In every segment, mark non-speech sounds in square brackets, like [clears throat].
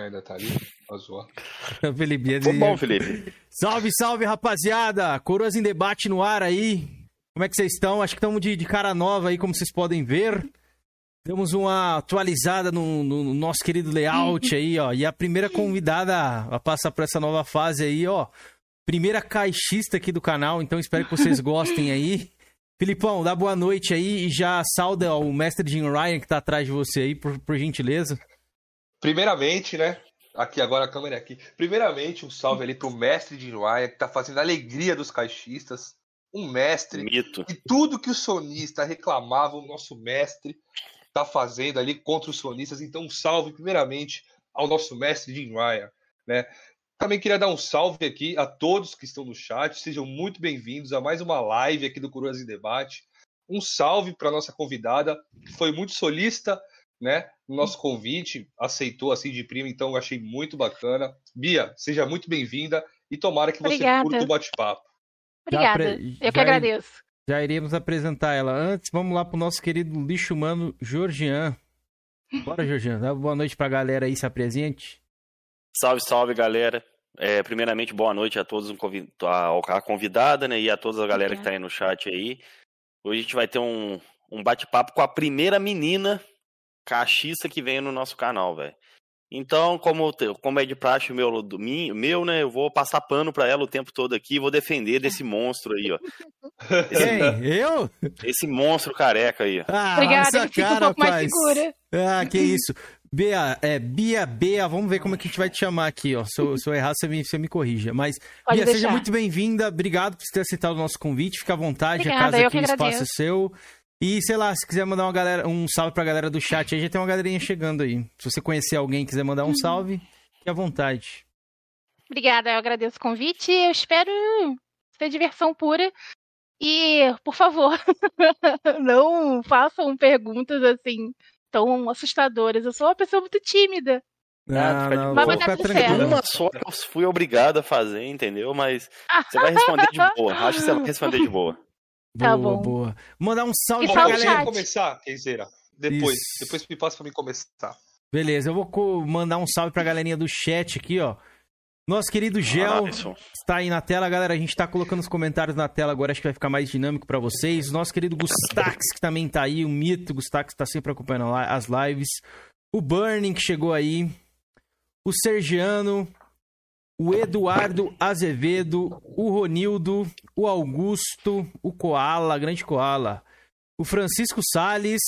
Diwan ainda tá ali. [laughs] Felipe, Foi bom, Felipe. Salve, salve, rapaziada! Coroas em debate no ar aí. Como é que vocês estão? Acho que estamos de, de cara nova aí, como vocês podem ver. Demos uma atualizada no, no- no nosso querido layout [laughs] aí, ó. E a primeira convidada a passar por essa nova fase aí, ó. Primeira caixista aqui do canal, então espero que vocês [laughs] gostem aí. Filipão, dá boa noite aí e já sauda o mestre Jim Ryan que tá atrás de você aí, por, por gentileza. Primeiramente, né? Aqui agora a câmera é aqui. Primeiramente, um salve ali pro mestre de Ryan, que tá fazendo a alegria dos caixistas. Um mestre. Mito. E tudo que o sonista reclamava, o nosso mestre tá fazendo ali contra os sonistas. Então, um salve, primeiramente, ao nosso mestre Jim Ryan, né? Também queria dar um salve aqui a todos que estão no chat. Sejam muito bem-vindos a mais uma live aqui do Coroas em Debate. Um salve para nossa convidada, que foi muito solista, né? No nosso convite, aceitou assim de prima, então eu achei muito bacana. Bia, seja muito bem-vinda e tomara que você Obrigada. curta o bate-papo. Obrigada. pre- Eu que já- agradeço. Já iremos apresentar ela. Antes, vamos lá pro nosso querido lixo humano, Georgian. Bora, Georgian. Dá boa noite pra galera aí, se apresente. Salve, salve, galera. É, primeiramente, boa noite a todos, a, a convidada, né? E a toda a galera que tá aí no chat aí. Hoje a gente vai ter um, um bate-papo com a primeira menina cachista que vem no nosso canal, velho. Então, como, como é de praxe o meu, do, meu, né? Eu vou passar pano pra ela o tempo todo aqui e vou defender desse monstro aí, ó. [laughs] Esse, Quem? Eu? esse monstro careca aí, ó. Ah, Obrigada, essa sinto um cara, pouco mais rapaz. segura. Ah, que [laughs] isso. Bea, é, Bia, Bea, vamos ver como é que a gente vai te chamar aqui, ó. Se eu, se eu errar, você me, você me corrija. Mas, Pode Bia, deixar. seja muito bem-vinda. Obrigado por ter aceitado o nosso convite. Fica à vontade, a Obrigada, casa eu aqui, o espaço é seu. E, sei lá, se quiser mandar uma galera, um salve pra galera do chat aí, já tem uma galerinha chegando aí. Se você conhecer alguém e quiser mandar Uhum. um salve, fique à vontade. Obrigada, eu agradeço o convite. Eu espero ser diversão pura. E, por favor, [laughs] não façam perguntas assim tão assustadoras. Eu sou uma pessoa muito tímida. Ah, não, pode Vai ficar dar tudo tranquilo. certo. Uma só que eu fui obrigado a fazer, entendeu? Mas você vai responder de boa. Acho que você vai responder de boa. Tá boa, bom. boa. Mandar um salve E pra galera. começar, Kenzeira? Depois. Isso. Depois me passa pra mim começar. Beleza, eu vou mandar um salve pra galerinha do chat aqui, ó. Nosso querido Gel Alisson. está aí na tela, galera. A gente tá colocando os comentários na tela agora, acho que vai ficar mais dinâmico pra vocês. Nosso querido Gustax, que também tá aí, o mito Gustax tá sempre acompanhando as lives. O Burning, que chegou aí. O Sergiano. O Eduardo Azevedo. O Ronildo. O Augusto. O Koala, grande Koala. O Francisco Sales.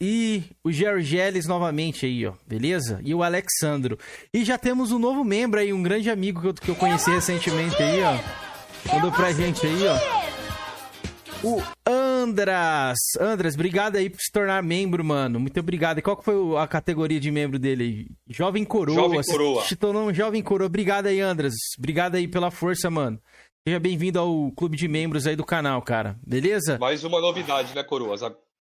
E o Gergeles novamente aí, ó. Beleza? E o Alexandro. E já temos um novo membro aí, um grande amigo que eu, que eu conheci recentemente aí, ó. Mandou pra gente aí, ó. O Andras. Andras, obrigado aí por se tornar membro, mano. Muito obrigado. E qual que foi a categoria de membro dele aí? Jovem Coroa. Jovem Coroa. Se tornou um Jovem Coroa. Obrigado aí, Andras. Obrigado aí pela força, mano. Seja bem-vindo ao clube de membros aí do canal, cara. Beleza? Mais uma novidade, né, Coroas?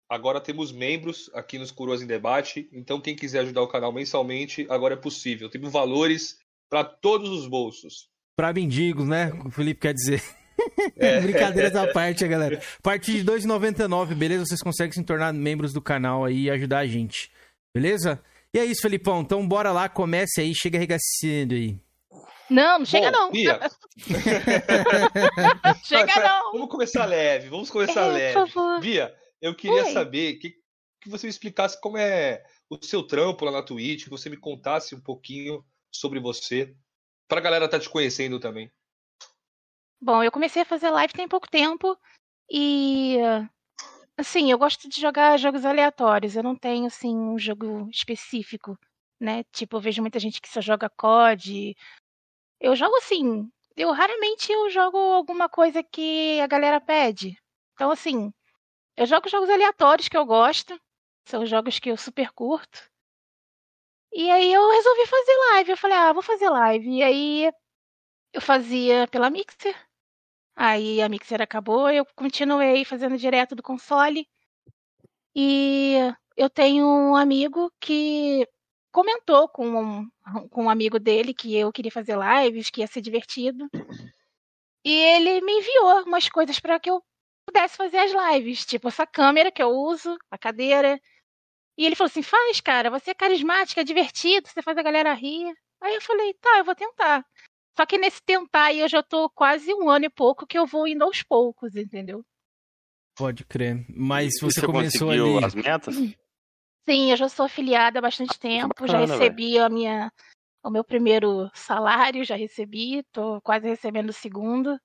Agora temos membros aqui nos Coroas em Debate. Então, quem quiser ajudar o canal mensalmente, agora é possível. Temos valores para todos os bolsos. Pra mendigos, né? O Felipe quer dizer. É. [laughs] Brincadeiras à parte, galera. [laughs] A partir de R$ 2,99, beleza? Vocês conseguem se tornar membros do canal aí e ajudar a gente. Beleza? E é isso, Felipão. Então bora lá, comece aí, chega arregaçando aí. Não, não chega Bom, não. Bia, [laughs] Chega não. vamos começar leve. Vamos começar É, leve. por favor. Bia, eu queria Oi. saber que, que você me explicasse como é o seu trampo lá na Twitch, que você me contasse um pouquinho sobre você, pra galera estar te conhecendo também. Bom, eu comecei a fazer live tem pouco tempo e assim, eu gosto de jogar jogos aleatórios. Eu não tenho assim um jogo específico, né? Tipo, eu vejo muita gente que só joga COD. Eu jogo assim, eu raramente eu jogo alguma coisa que a galera pede. Então assim, eu jogo jogos aleatórios que eu gosto, são jogos que eu super curto. E aí eu resolvi fazer live. Eu falei, ah, vou fazer live. E aí eu fazia pela Mixer. Aí a Mixer acabou, eu continuei fazendo direto do console. E eu tenho um amigo que comentou com um, com um amigo dele que eu queria fazer lives, que ia ser divertido. E ele me enviou umas coisas para que eu pudesse fazer as lives, tipo essa câmera que eu uso, a cadeira. E ele falou assim: faz, cara, você é carismática, é divertido, você faz a galera rir. Aí eu falei: tá, eu vou tentar. Só que nesse tentar aí eu já tô quase um ano e pouco que eu vou indo aos poucos, entendeu? Pode crer. Mas você, você começou conseguiu ali. as metas? Sim, eu já sou afiliada há bastante tempo, já bacana, recebi a minha, o meu primeiro salário, já recebi, tô quase recebendo o segundo.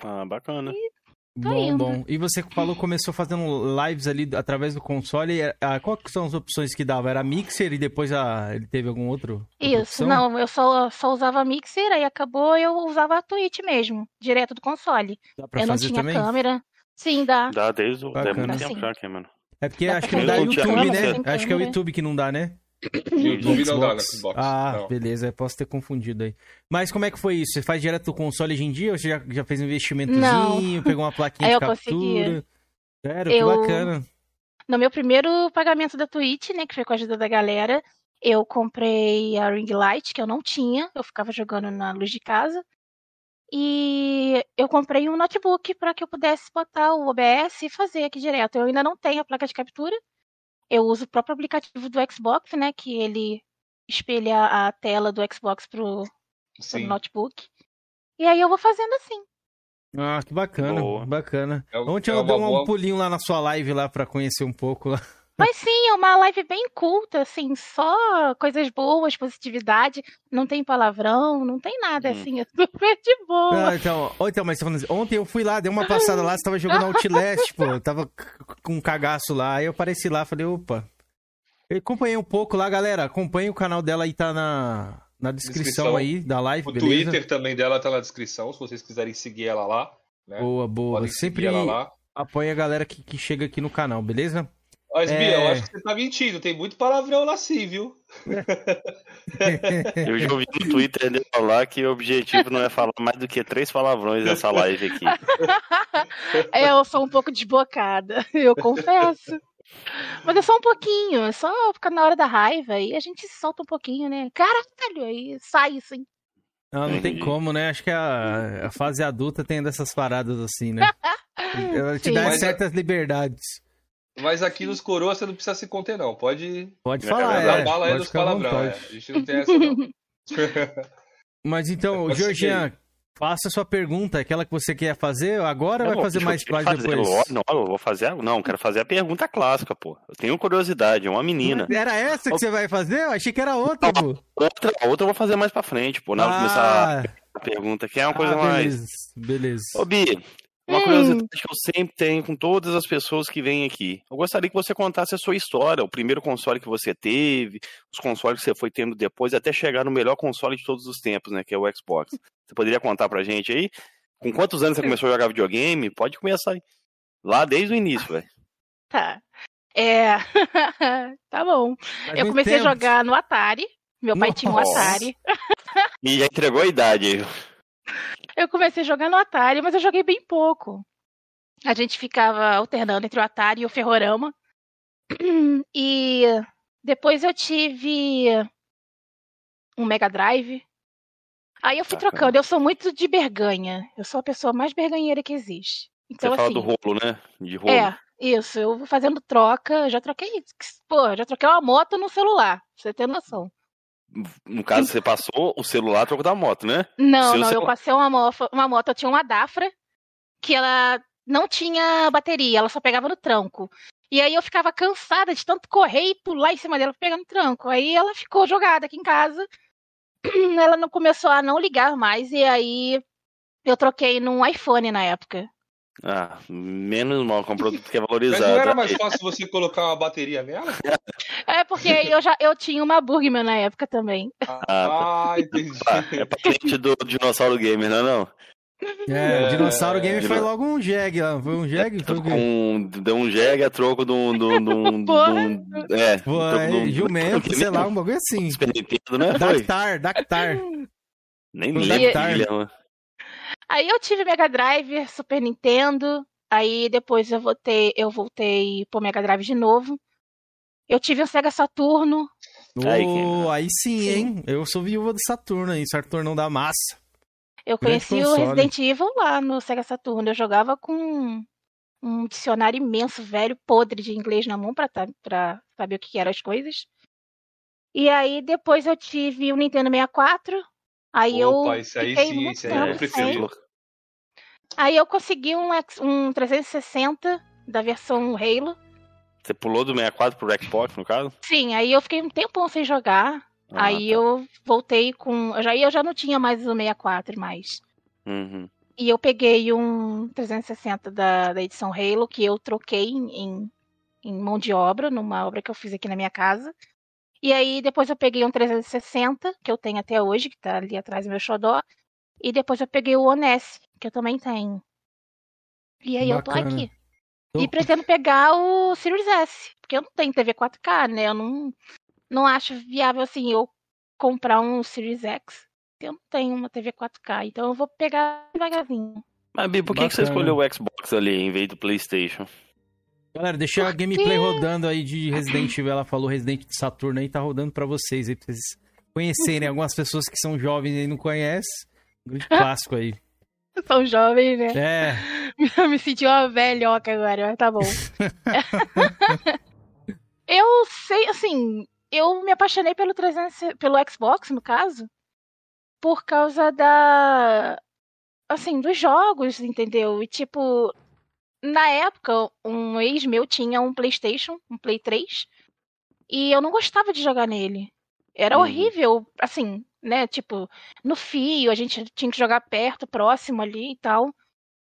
Ah, bacana. Tá Bom, indo. bom. E você falou que começou fazendo lives ali através do console. ah, qual que são as opções que dava? Era Mixer e depois ah, ele teve algum outro? Isso, opção? não, eu só, só usava Mixer, aí acabou eu usava a Twitch mesmo, direto do console. Dá pra eu não fazer tinha também? câmera. Sim, dá. Dá desde o. Bacana. Dá muito Sim. tempo já aqui, mano. É porque Dá acho que não dá YouTube, né? Acho que é o. YouTube que não dá, né? YouTube [coughs] não dá no Xbox. Ah, não. beleza, eu posso ter confundido aí. Mas como é que foi isso? Você faz direto do console hoje em dia ou você já, já fez um investimentozinho, pegou uma plaquinha [laughs] de eu captura? consegui. Sério, que Eu- bacana. No meu primeiro pagamento da Twitch, né, que foi com a ajuda da galera, eu comprei a ring light, que eu não tinha, eu ficava jogando na luz de casa. E eu comprei um notebook para que eu pudesse botar o OBS e fazer aqui direto. Eu ainda não tenho a placa de captura. Eu uso o próprio aplicativo do Xbox, né, que ele espelha a tela do Xbox pro, pro notebook. E aí eu vou fazendo assim. Ah, que bacana, Boa. bacana. É, Ontem é eu dei um boa- pulinho lá na sua live lá pra conhecer um pouco lá. Mas sim, é uma live bem culta, assim, só coisas boas, positividade, não tem palavrão, não tem nada, Hum. assim, [laughs] é super de boa. Ah, então, então, mas você falando assim, ontem eu fui lá, dei uma passada lá, você tava jogando Outlast, pô, eu tava com um cagaço lá, aí eu apareci lá, falei, opa. Eu acompanhei um pouco lá, galera, acompanhe o canal dela aí, tá na, na descrição, Descrição. aí da live, O beleza? Twitter também dela tá na descrição, se vocês quiserem seguir ela lá. Né? Boa, boa. Podem Sempre ela lá. apoia a galera que, que chega aqui no canal, beleza? Mas, Bia, É. eu acho que você tá mentindo. Tem muito palavrão lá sim, viu? [laughs] Eu já ouvi no Twitter dele falar que o objetivo não é falar mais do que três palavrões nessa live aqui. [laughs] É, eu sou um pouco desbocada, [laughs] eu confesso. Mas é só um pouquinho, é só ficar na hora da raiva e a gente solta um pouquinho, né? Caralho, aí sai assim. Não, não tem como, né? Acho que a, a fase adulta tem dessas paradas assim, né? Ela te Sim. dá certas liberdades. Mas aqui nos coroas você não precisa se conter, não. Pode Pode É falar, é. dar bala aí Pode nos ficar à palavrão. é. A gente não tem essa, não. [laughs] Mas então, Georgian, faça a sua pergunta, aquela que você quer fazer agora ou vai Não, fazer eu- mais, eu mais fazer, depois? Não, eu vou fazer. Não, quero fazer a pergunta clássica, pô. Eu tenho curiosidade, é uma menina. Era essa que você vai fazer? Eu achei que era outra, pô. Outra, a outra eu vou fazer mais pra frente, pô. Na hora de começar a pergunta, que é uma coisa ah, mais. beleza, beleza. Ô, Bi, uma Hum. curiosidade que eu sempre tenho com todas as pessoas que vêm aqui. Eu gostaria que você contasse a sua história, o primeiro console que você teve, os consoles que você foi tendo depois, até chegar no melhor console de todos os tempos, né? Que é o Xbox. Você poderia contar pra gente aí? Com quantos anos você começou a jogar videogame? Pode começar aí. Lá desde o início, velho. Tá. É. [laughs] tá bom. Faz Eu comecei tempo. a jogar no Atari. Meu pai tinha um Nossa. Atari. E já entregou a idade aí. Eu comecei a jogar no Atari, mas eu joguei bem pouco. A gente ficava alternando entre o Atari e o Ferrorama. [clears throat] E depois eu tive um Mega Drive. Aí eu fui Bacana. trocando. Eu sou muito de berganha. Eu sou a pessoa mais berganheira que existe. Então, Você fala assim. do rolo, né? De rolo. É, isso. Eu vou fazendo troca. Já troquei. Pô, já troquei uma moto no celular. Pra você ter noção. No caso, você passou o celular trocou da moto, né? Não, não, eu celu- passei uma, mofa- uma moto, eu tinha uma Dafra, que ela não tinha bateria, ela só pegava no tranco. E aí eu ficava cansada de tanto correr e pular em cima dela no tranco. Aí ela ficou jogada aqui em casa. [clears throat] Ela não começou a não ligar mais, e aí eu troquei num iPhone na época. Ah, menos mal, que é um produto que é Mas valorizado. não era mais fácil você colocar uma bateria nela? É porque eu já eu tinha uma Burgman na época também. Ah, entendi. Ah, [laughs] é patente do Dinossauro Gamer, não é não? É, o É, Dinossauro Game foi Dino- logo um jegue lá. Foi um jegue? Foi? Com, deu um jegue a troco de um... de um- de um- de um- é, Foi troco de um- jumento, [laughs] sei lá, um bagulho assim. Nintendo, né? Foi. Dactar, Dactar. [laughs] Nem Foi lembro. Guilherme. Aí eu tive Mega Drive, Super Nintendo. Aí depois eu voltei, eu voltei pro Mega Drive de novo. Eu tive um Sega Saturno. Quem- aí sim, hein? Eu sou viúva do Saturno aí, Saturnão da massa. Eu Grande conheci o. Resident Evil lá no Sega Saturno. Eu jogava com um dicionário imenso, velho, podre de inglês na mão pra, tá, pra saber o que eram as coisas. E aí depois eu tive o Nintendo 64. Aí Opa, eu isso aí fiquei sim, muito esse aí é. Aí eu consegui um, um 360 da versão Halo. Você pulou do 64 pro Xbox, no caso? Sim, aí eu fiquei um tempão sem jogar. Ah, aí tá. eu voltei com. Eu já, eu já não tinha mais o 64 mais. Uhum. E eu peguei um 360 da, da edição Halo, que eu troquei em, em, em mão de obra, numa obra que eu fiz aqui na minha casa. E aí depois eu peguei um 360, que eu tenho até hoje, que tá ali atrás do meu xodó. E depois eu peguei o Oness, que eu também tenho. E aí eu tô Bacana. aqui. Tô- E pretendo pegar o Series S, porque eu não tenho TV 4K, né? Eu não, não acho viável assim eu comprar um Series X. Eu não tenho uma TV 4K, então eu vou pegar devagarzinho. Mas, Bi, por que, que você Bacana. escolheu o Xbox ali em vez do PlayStation? Galera, deixa a gameplay rodando aí de Resident Evil. Ela falou Resident de Saturno aí, tá rodando pra vocês aí, pra vocês conhecerem. Algumas pessoas que são jovens e não conhecem. Um grande [laughs] clássico aí. São jovens, né? É, Eu [laughs] me senti uma velhoca agora, mas tá bom. [laughs] eu sei, assim, eu me apaixonei pelo 300, pelo Xbox, no caso, por causa da assim, dos jogos, entendeu? E tipo, na época, um ex meu tinha um PlayStation, um Play 3, e eu não gostava de jogar nele. Era Uhum. horrível, assim, né? Tipo, no fio, a gente tinha que jogar perto, próximo ali e tal.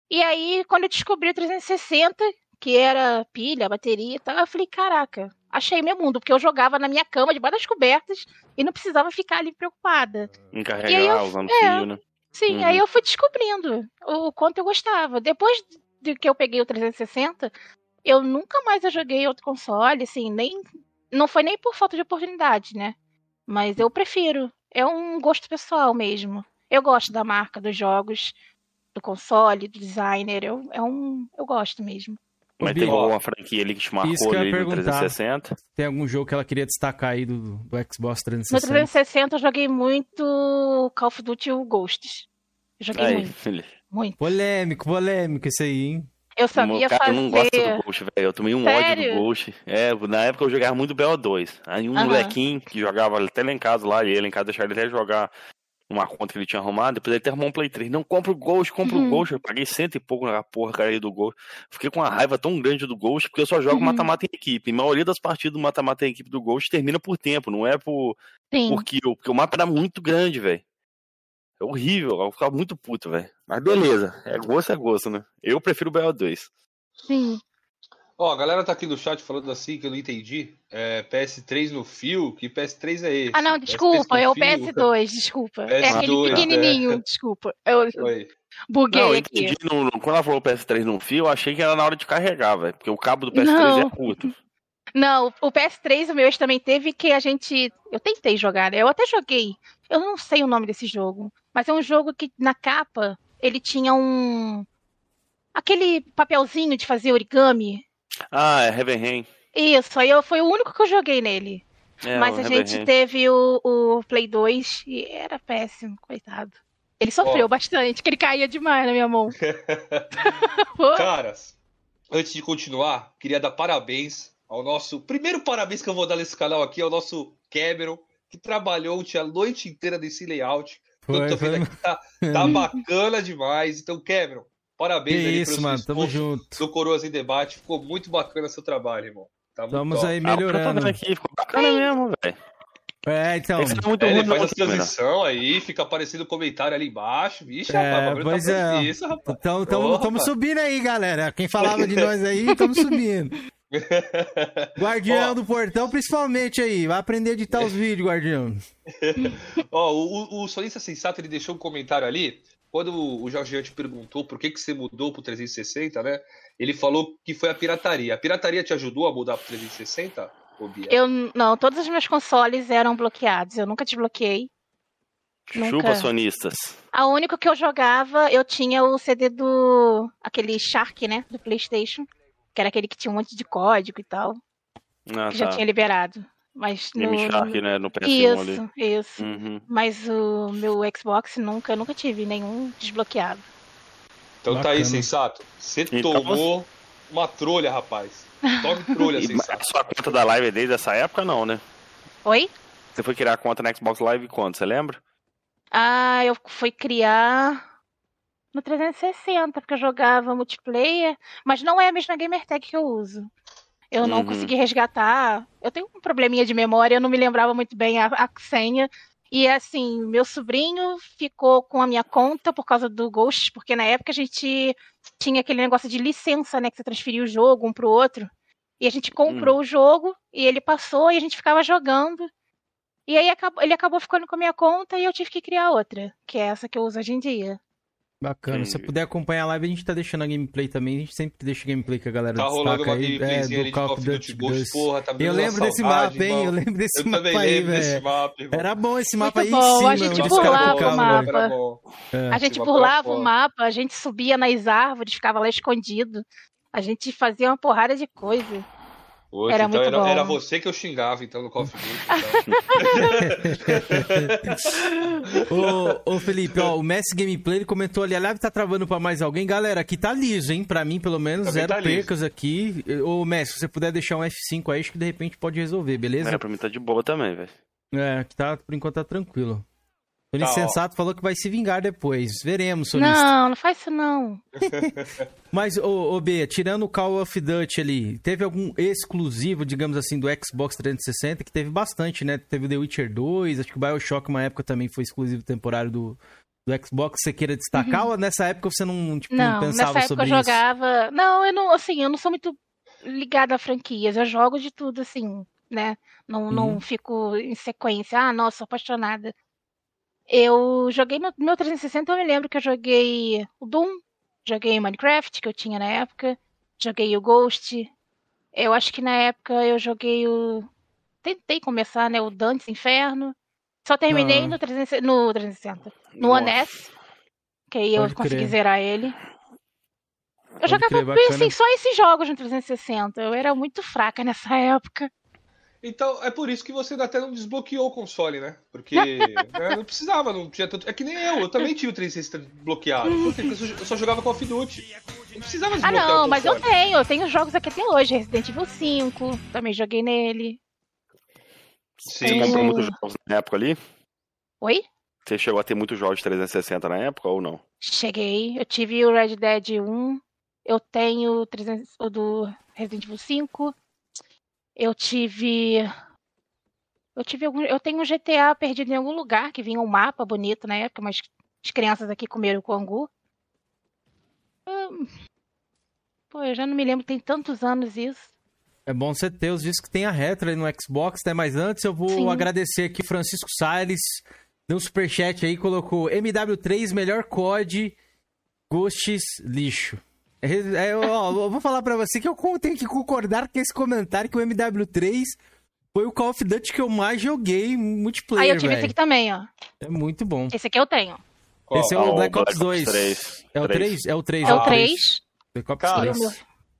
E aí, quando eu descobri o 360, que era pilha, bateria e tal, eu falei, caraca, achei meu mundo, porque eu jogava na minha cama, debaixo das cobertas, e não precisava ficar ali preocupada. Encarregar, eu- usando é. fio, né? Sim, Uhum. aí eu fui descobrindo o quanto eu gostava. Depois de que eu peguei o 360, eu nunca mais eu joguei outro console, assim, nem. Não foi nem por falta de oportunidade, né? Mas eu prefiro. É um gosto pessoal mesmo. Eu gosto da marca, dos jogos, do console, do designer. Eu, é um, eu gosto mesmo. Mas ó, alguma franquia ali que te marcou isso que ali no perguntar. 360? tem algum jogo que ela queria destacar aí do, do Xbox No 360? 360 eu joguei muito Call of Duty e o Ghosts. Eu joguei Aí, muito, filho. Muito. Polêmico, polêmico isso aí, hein? Eu sabia cara, fazer. eu não gosto do Ghost, velho. Eu tomei um ódio Sério? do Ghost. É, na época eu jogava muito BO2. Aí um Aham. molequinho que jogava até lá em casa, lá, e ele em casa deixava ele até jogar uma conta que ele tinha arrumado, depois ele até arrumou um Play 3. Não, compra o Ghost, compra Uhum. o Ghost. Eu paguei cento e pouco na porra cara, do Ghost. Fiquei com uma raiva tão grande do Ghost, porque eu só jogo Uhum. mata-mata em equipe. E a maioria das partidas do mata-mata em equipe do Ghost termina por tempo, não é por, Sim. por kill, porque o mapa era muito grande, velho. É horrível, eu ficava muito puto, velho. Mas beleza, é gosto, é gosto, né? Eu prefiro o BO2. Sim. Ó, a galera tá aqui no chat falando assim que eu não entendi. É, PS3 no fio? Que PS3 é esse? Ah, não, PS3 desculpa, é o fio? PS2, desculpa. é aquele PS2, pequenininho, é. [laughs] desculpa. Eu Oi. buguei Não, eu aqui. No, quando ela falou PS3 no fio, eu achei que era na hora de carregar, velho. Porque o cabo do PS3 Não. é curto. Não, o PS3, o meu ex também teve que a gente. Eu tentei jogar, né? Eu até joguei. Eu não sei o nome desse jogo. Mas é um jogo que na capa ele tinha um. Aquele papelzinho de fazer origami. Ah, é Heaven. Isso, aí eu, foi o único que eu joguei nele. É, Mas a Heaven gente teve o, o Play 2 e era péssimo, coitado. Ele sofreu Ó. bastante, que ele caía demais na minha mão. [laughs] Caras, antes de continuar, queria dar parabéns ao nosso. Primeiro parabéns que eu vou dar nesse canal aqui ao nosso Cameron, que trabalhou a noite inteira nesse layout. Foi, eu tô foi. tá, tá [laughs] bacana demais. Então, Cameron, Que parabéns aí isso, mano, tamo junto. do Coroas em Debate. Ficou muito bacana seu trabalho, irmão. Tá muito Estamos top. aí Ah, que tô melhorando. vendo aqui, ficou bacana mesmo, velho. É, então. Esse é muito É, ele faz não, a transição aí, fica aparecendo o comentário ali embaixo. Vixe, É, rapaz, bagulho pois tá é. isso, rapaz. Então, tamo, tamo rapaz. subindo aí, galera. Quem falava de nós aí, estamos [laughs] subindo. [laughs] Guardião Ó. do portão, principalmente aí. Vai aprender a editar os [laughs] vídeos, guardião. Ó, o, o Sonista Sensato ele deixou um comentário ali. Quando o Jorge te perguntou por que, que você mudou pro 360, né? Ele falou que foi a pirataria. A pirataria te ajudou a mudar pro 360, ô Bia? eu não, todos os meus consoles eram bloqueados. Eu nunca desbloqueei. Chupa Nunca. sonistas. A única que eu jogava, eu tinha o CD do. aquele Shark, né? Do PlayStation. Que era aquele que tinha um monte de código e tal. Ah, que já tá. tinha liberado. Mas no. Game Shark, né? No PS1 ali. Isso, isso. Uhum. Mas o meu Xbox nunca, nunca tive nenhum desbloqueado. Então tá aí, Bacana. Sensato. Você Então tomou uma trolha, rapaz. Tome trolha, [laughs] E sensato. a sua conta da live é desde essa época, não, né? Oi? Você foi criar a conta na Xbox Live quando? Você lembra? Ah, eu fui criar no 360, porque eu jogava multiplayer, mas não é a mesma gamertag que eu uso. Eu não Uhum. consegui resgatar. Eu tenho um probleminha de memória, eu não me lembrava muito bem a, a senha. E assim, meu sobrinho ficou com a minha conta por causa do Ghost, porque na época a gente tinha aquele negócio de licença, né? Que você transferia o jogo um pro outro. E a gente comprou o jogo e ele passou e a gente ficava jogando. E aí ele acabou ficando com a minha conta e eu tive que criar outra, que é essa que eu uso hoje em dia. Bacana. Se você Entendi. puder acompanhar a live, a gente tá deixando a gameplay também. A gente sempre deixa gameplay que a galera Tá rolando uma aí. É, gameplayzinha do de Call of Duty Ghost, 2. porra, tá Eu lembro desse saudade, mapa, hein? irmão. Eu lembro desse Eu mapa aí, desse velho. Era bom esse mapa Muito aí bom, em cima, a gente burlava o mapa. É. A gente burlava o mapa, a gente subia nas árvores, ficava lá escondido. A gente fazia uma porrada de coisa. Hoje, Era então, muito era, bom. era você que eu xingava, então, no Call of Duty. então. [laughs] Ô, ô Felipe, ó, o Messi Gameplay ele comentou ali, a live tá travando pra mais alguém. Galera, aqui tá liso, hein? Pra mim, pelo menos, Também zero tá liso. percas aqui. Ô, Messi, se você puder deixar um F5 aí, acho que de repente pode resolver, beleza? É, pra mim tá de boa também, velho. É, que tá, por enquanto tá tranquilo. O Tá, ó. Insensato falou que vai se vingar depois. Veremos, sonista. Não, não faz isso não. [laughs] [laughs] Mas, ô, ô B, tirando o Call of Duty ali, teve algum exclusivo, digamos assim, do Xbox 360, que teve bastante, né? Teve o The Witcher 2, acho que o Bioshock, uma época, também foi exclusivo temporário do, do Xbox. Você queira destacar ou nessa época você não, tipo, não, Uhum. Não, pensava nessa época sobre eu isso? jogava. Não, eu não, assim, eu não sou muito ligada a franquias. Eu jogo de tudo, assim, né? Não, Uhum. não fico em sequência. Ah, nossa, sou apaixonada. Eu joguei no meu 360, eu me lembro que eu joguei o Doom, joguei o Minecraft, que eu tinha na época, joguei o Ghost. Eu acho que na época eu joguei o. Tentei começar, né? O Dantes Inferno. Só terminei Ah. no 360. No 360. No. One S. Que aí eu Pode consegui crer. zerar ele. Eu Pode jogava crer, bem assim, só esses jogos no 360. Eu era muito fraca nessa [laughs] época. Então, é por isso que você até não desbloqueou o console, né? Porque [laughs] né, não precisava, não tinha tanto. É que nem eu, eu também tinha o 360 bloqueado. Porque eu só- eu só jogava Call of Duty. Não precisava Ah, desbloquear não, o mas eu tenho. Eu tenho jogos aqui até hoje. Resident Evil 5, também joguei nele. Você comprou muitos jogos na época ali? Oi? Você chegou a ter muitos jogos de 360 na época ou não? Cheguei. Eu tive o Red Dead 1. Eu tenho o 300 o do Resident Evil 5. Eu tive. Eu tive algum. Eu tenho um GTA perdido em algum lugar, que vinha um mapa bonito na época, mas as crianças aqui comeram com angu. Hum, Pô, eu já não me lembro, tem tantos anos isso. É bom você ter os discos que tem a retro aí no Xbox, né? Mas antes eu vou Sim. agradecer aqui o Francisco Salles, deu um superchat aí, colocou MW3, melhor COD, Ghosts, lixo. É, é, ó, eu vou falar pra você que eu tenho que concordar com esse comentário que o MW3 foi o Call of Duty que eu mais joguei multiplayer, Aí eu tive esse velho. aqui também, ó. É muito bom. Esse aqui eu tenho. Ó, Esse é Ah, o o Black Ops Black Ops 2. 3. É o 3? É o 3. É o 3. Black Ops Cara, 3. E o meu-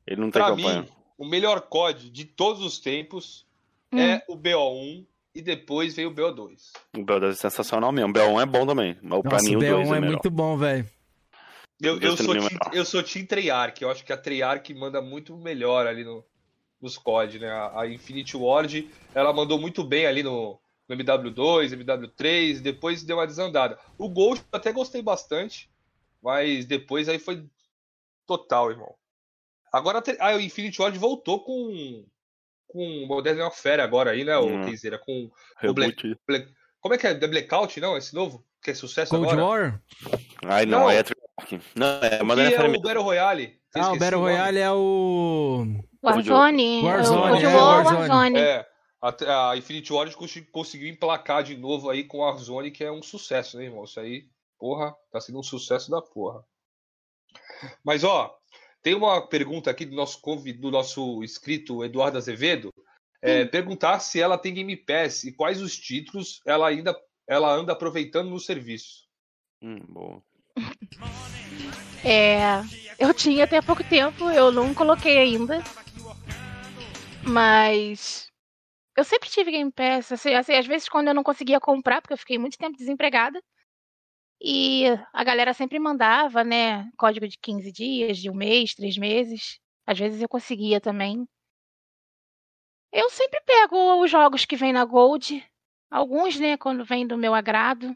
Ele não tem Pra campanha. mim, o melhor COD de todos os tempos Hum. é o BO1 e depois veio o BO2. O BO2 é sensacional mesmo. O BO1 é bom também. Mas pra Nossa, mim o o 2 B1 é, é melhor. muito bom, velho. Eu, eu, sou team, eu sou Team Treyarch, eu acho que a Treyarch manda muito melhor ali no, nos COD, né? A, a Infinity Ward, ela mandou muito bem ali no, no MW2, MW3, depois deu uma desandada. O Ghost eu até gostei bastante, mas depois aí foi total, irmão. Agora a Tre- ah, o Infinity Ward voltou com com o Modern Warfare agora aí, né, o Hum. Keizeira, com Reboot. Black- como é que é? The Blackout, não? Esse novo? Que é sucesso Cold agora? War? Ai, não, Não. é Treyarch. Não, é é Warfare o Battle Royale. Ah, o Battle. Royale é o. Warzone. Warzone, é, War, Warzone. É, a, a Infinity Ward cons- conseguiu emplacar de novo aí com a Warzone, que é um sucesso, né, irmão? Isso aí, porra, tá sendo um sucesso da porra. Mas, ó, tem uma pergunta aqui do nosso, convi- do nosso inscrito Eduardo Azevedo. É, perguntar se ela tem Game Pass e quais os títulos ela ainda ela anda aproveitando no serviço. Hum, boa. É, eu tinha até pouco tempo, eu não coloquei ainda. Mas eu sempre tive Game Pass. Assim, assim, às vezes quando eu não conseguia comprar, porque eu fiquei muito tempo desempregada. E a galera sempre mandava, né? Código de 15 dias, de um mês, três meses. Às vezes eu conseguia também. Eu sempre pego os jogos que vêm na Gold. Alguns, né, quando vem do meu agrado.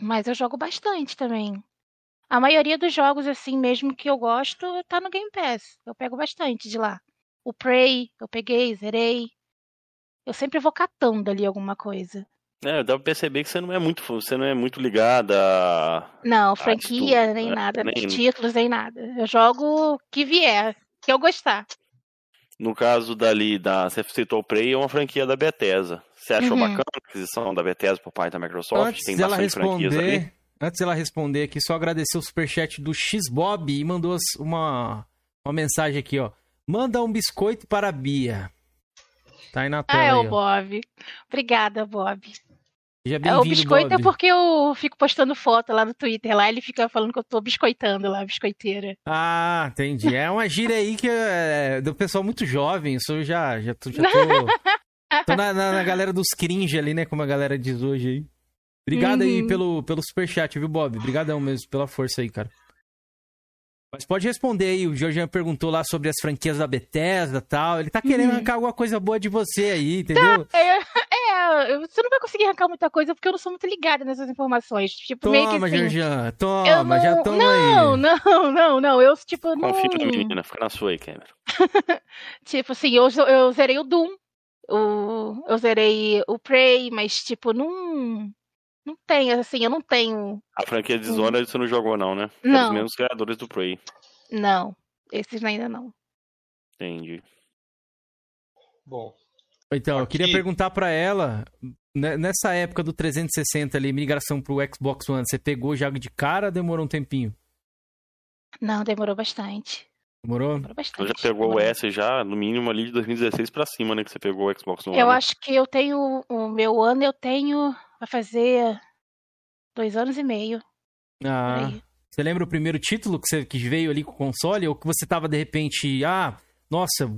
Mas eu jogo bastante também. A maioria dos jogos, assim, mesmo que eu gosto, tá no Game Pass. Eu pego bastante de lá. O Prey, eu peguei, zerei. Eu sempre vou catando ali alguma coisa. É, dá pra perceber que você não é muito, você não é muito ligada a... Não, franquia, tudo, nem né? nada, Nem- nem títulos, nem nada. Eu jogo o que vier, que eu gostar. No caso dali, da, você citou o Prey, é uma franquia da Bethesda. Você achou Uhum. bacana a aquisição da Bethesda por parte da Microsoft? Antes Tem bastante franquias ali. responder, antes dela responder aqui, só agradecer o superchat do Xbob e mandou uma, uma mensagem aqui, ó. Manda um biscoito para a Bia. Tá aí na tela Ah, é o. Bob. Obrigada, Bob. Seja É, o biscoito Bob. é porque eu fico postando foto lá no Twitter, lá ele fica falando que eu tô biscoitando lá, biscoiteira. Ah, entendi. É uma gíria aí que é do pessoal muito jovem. Isso eu já, já, tô, já tô, [laughs] tô na, na- na galera dos cringe ali, né? Como a galera diz hoje aí. Obrigado aí Uhum. pelo, pelo superchat, viu, Bob? Obrigadão mesmo pela força aí, cara. Mas pode responder aí. O Georgian perguntou lá sobre as franquias da Bethesda e tal. Ele tá querendo Uhum. arrancar alguma coisa boa de você aí, entendeu? É, é, eu- você não vai conseguir arrancar muita coisa porque eu não sou muito ligada nessas informações. Tipo, meio que Toma, assim. Georgian. eu Toma, não, já toma não, aí. não, não, não. Eu, tipo, não. Confia na menina, fica na sua aí, Cameron. [laughs] Tipo assim, eu, eu zerei o Doom. O, eu zerei o Prey, mas, tipo, não. Não tem, assim, eu não tenho. A franquia de Dishonored você não jogou não, né? É Não. Os mesmos criadores do Prey. Não. Esses ainda não. Entendi. Bom, Então, eu queria Aqui- perguntar pra ela, né, nessa época do 360 ali, migração pro Xbox One, você pegou já de cara ou demorou um tempinho? Não, demorou bastante. Demorou? Então já pegou o demorou. S já, no mínimo ali de 2016 pra cima, né? Que você pegou o Xbox One. Eu né? acho que eu tenho. O meu ano eu tenho. Vai fazer. Dois anos e meio. Ah, você lembra o primeiro título que, você, que veio ali com o console? Ou que você tava de repente, ah, nossa,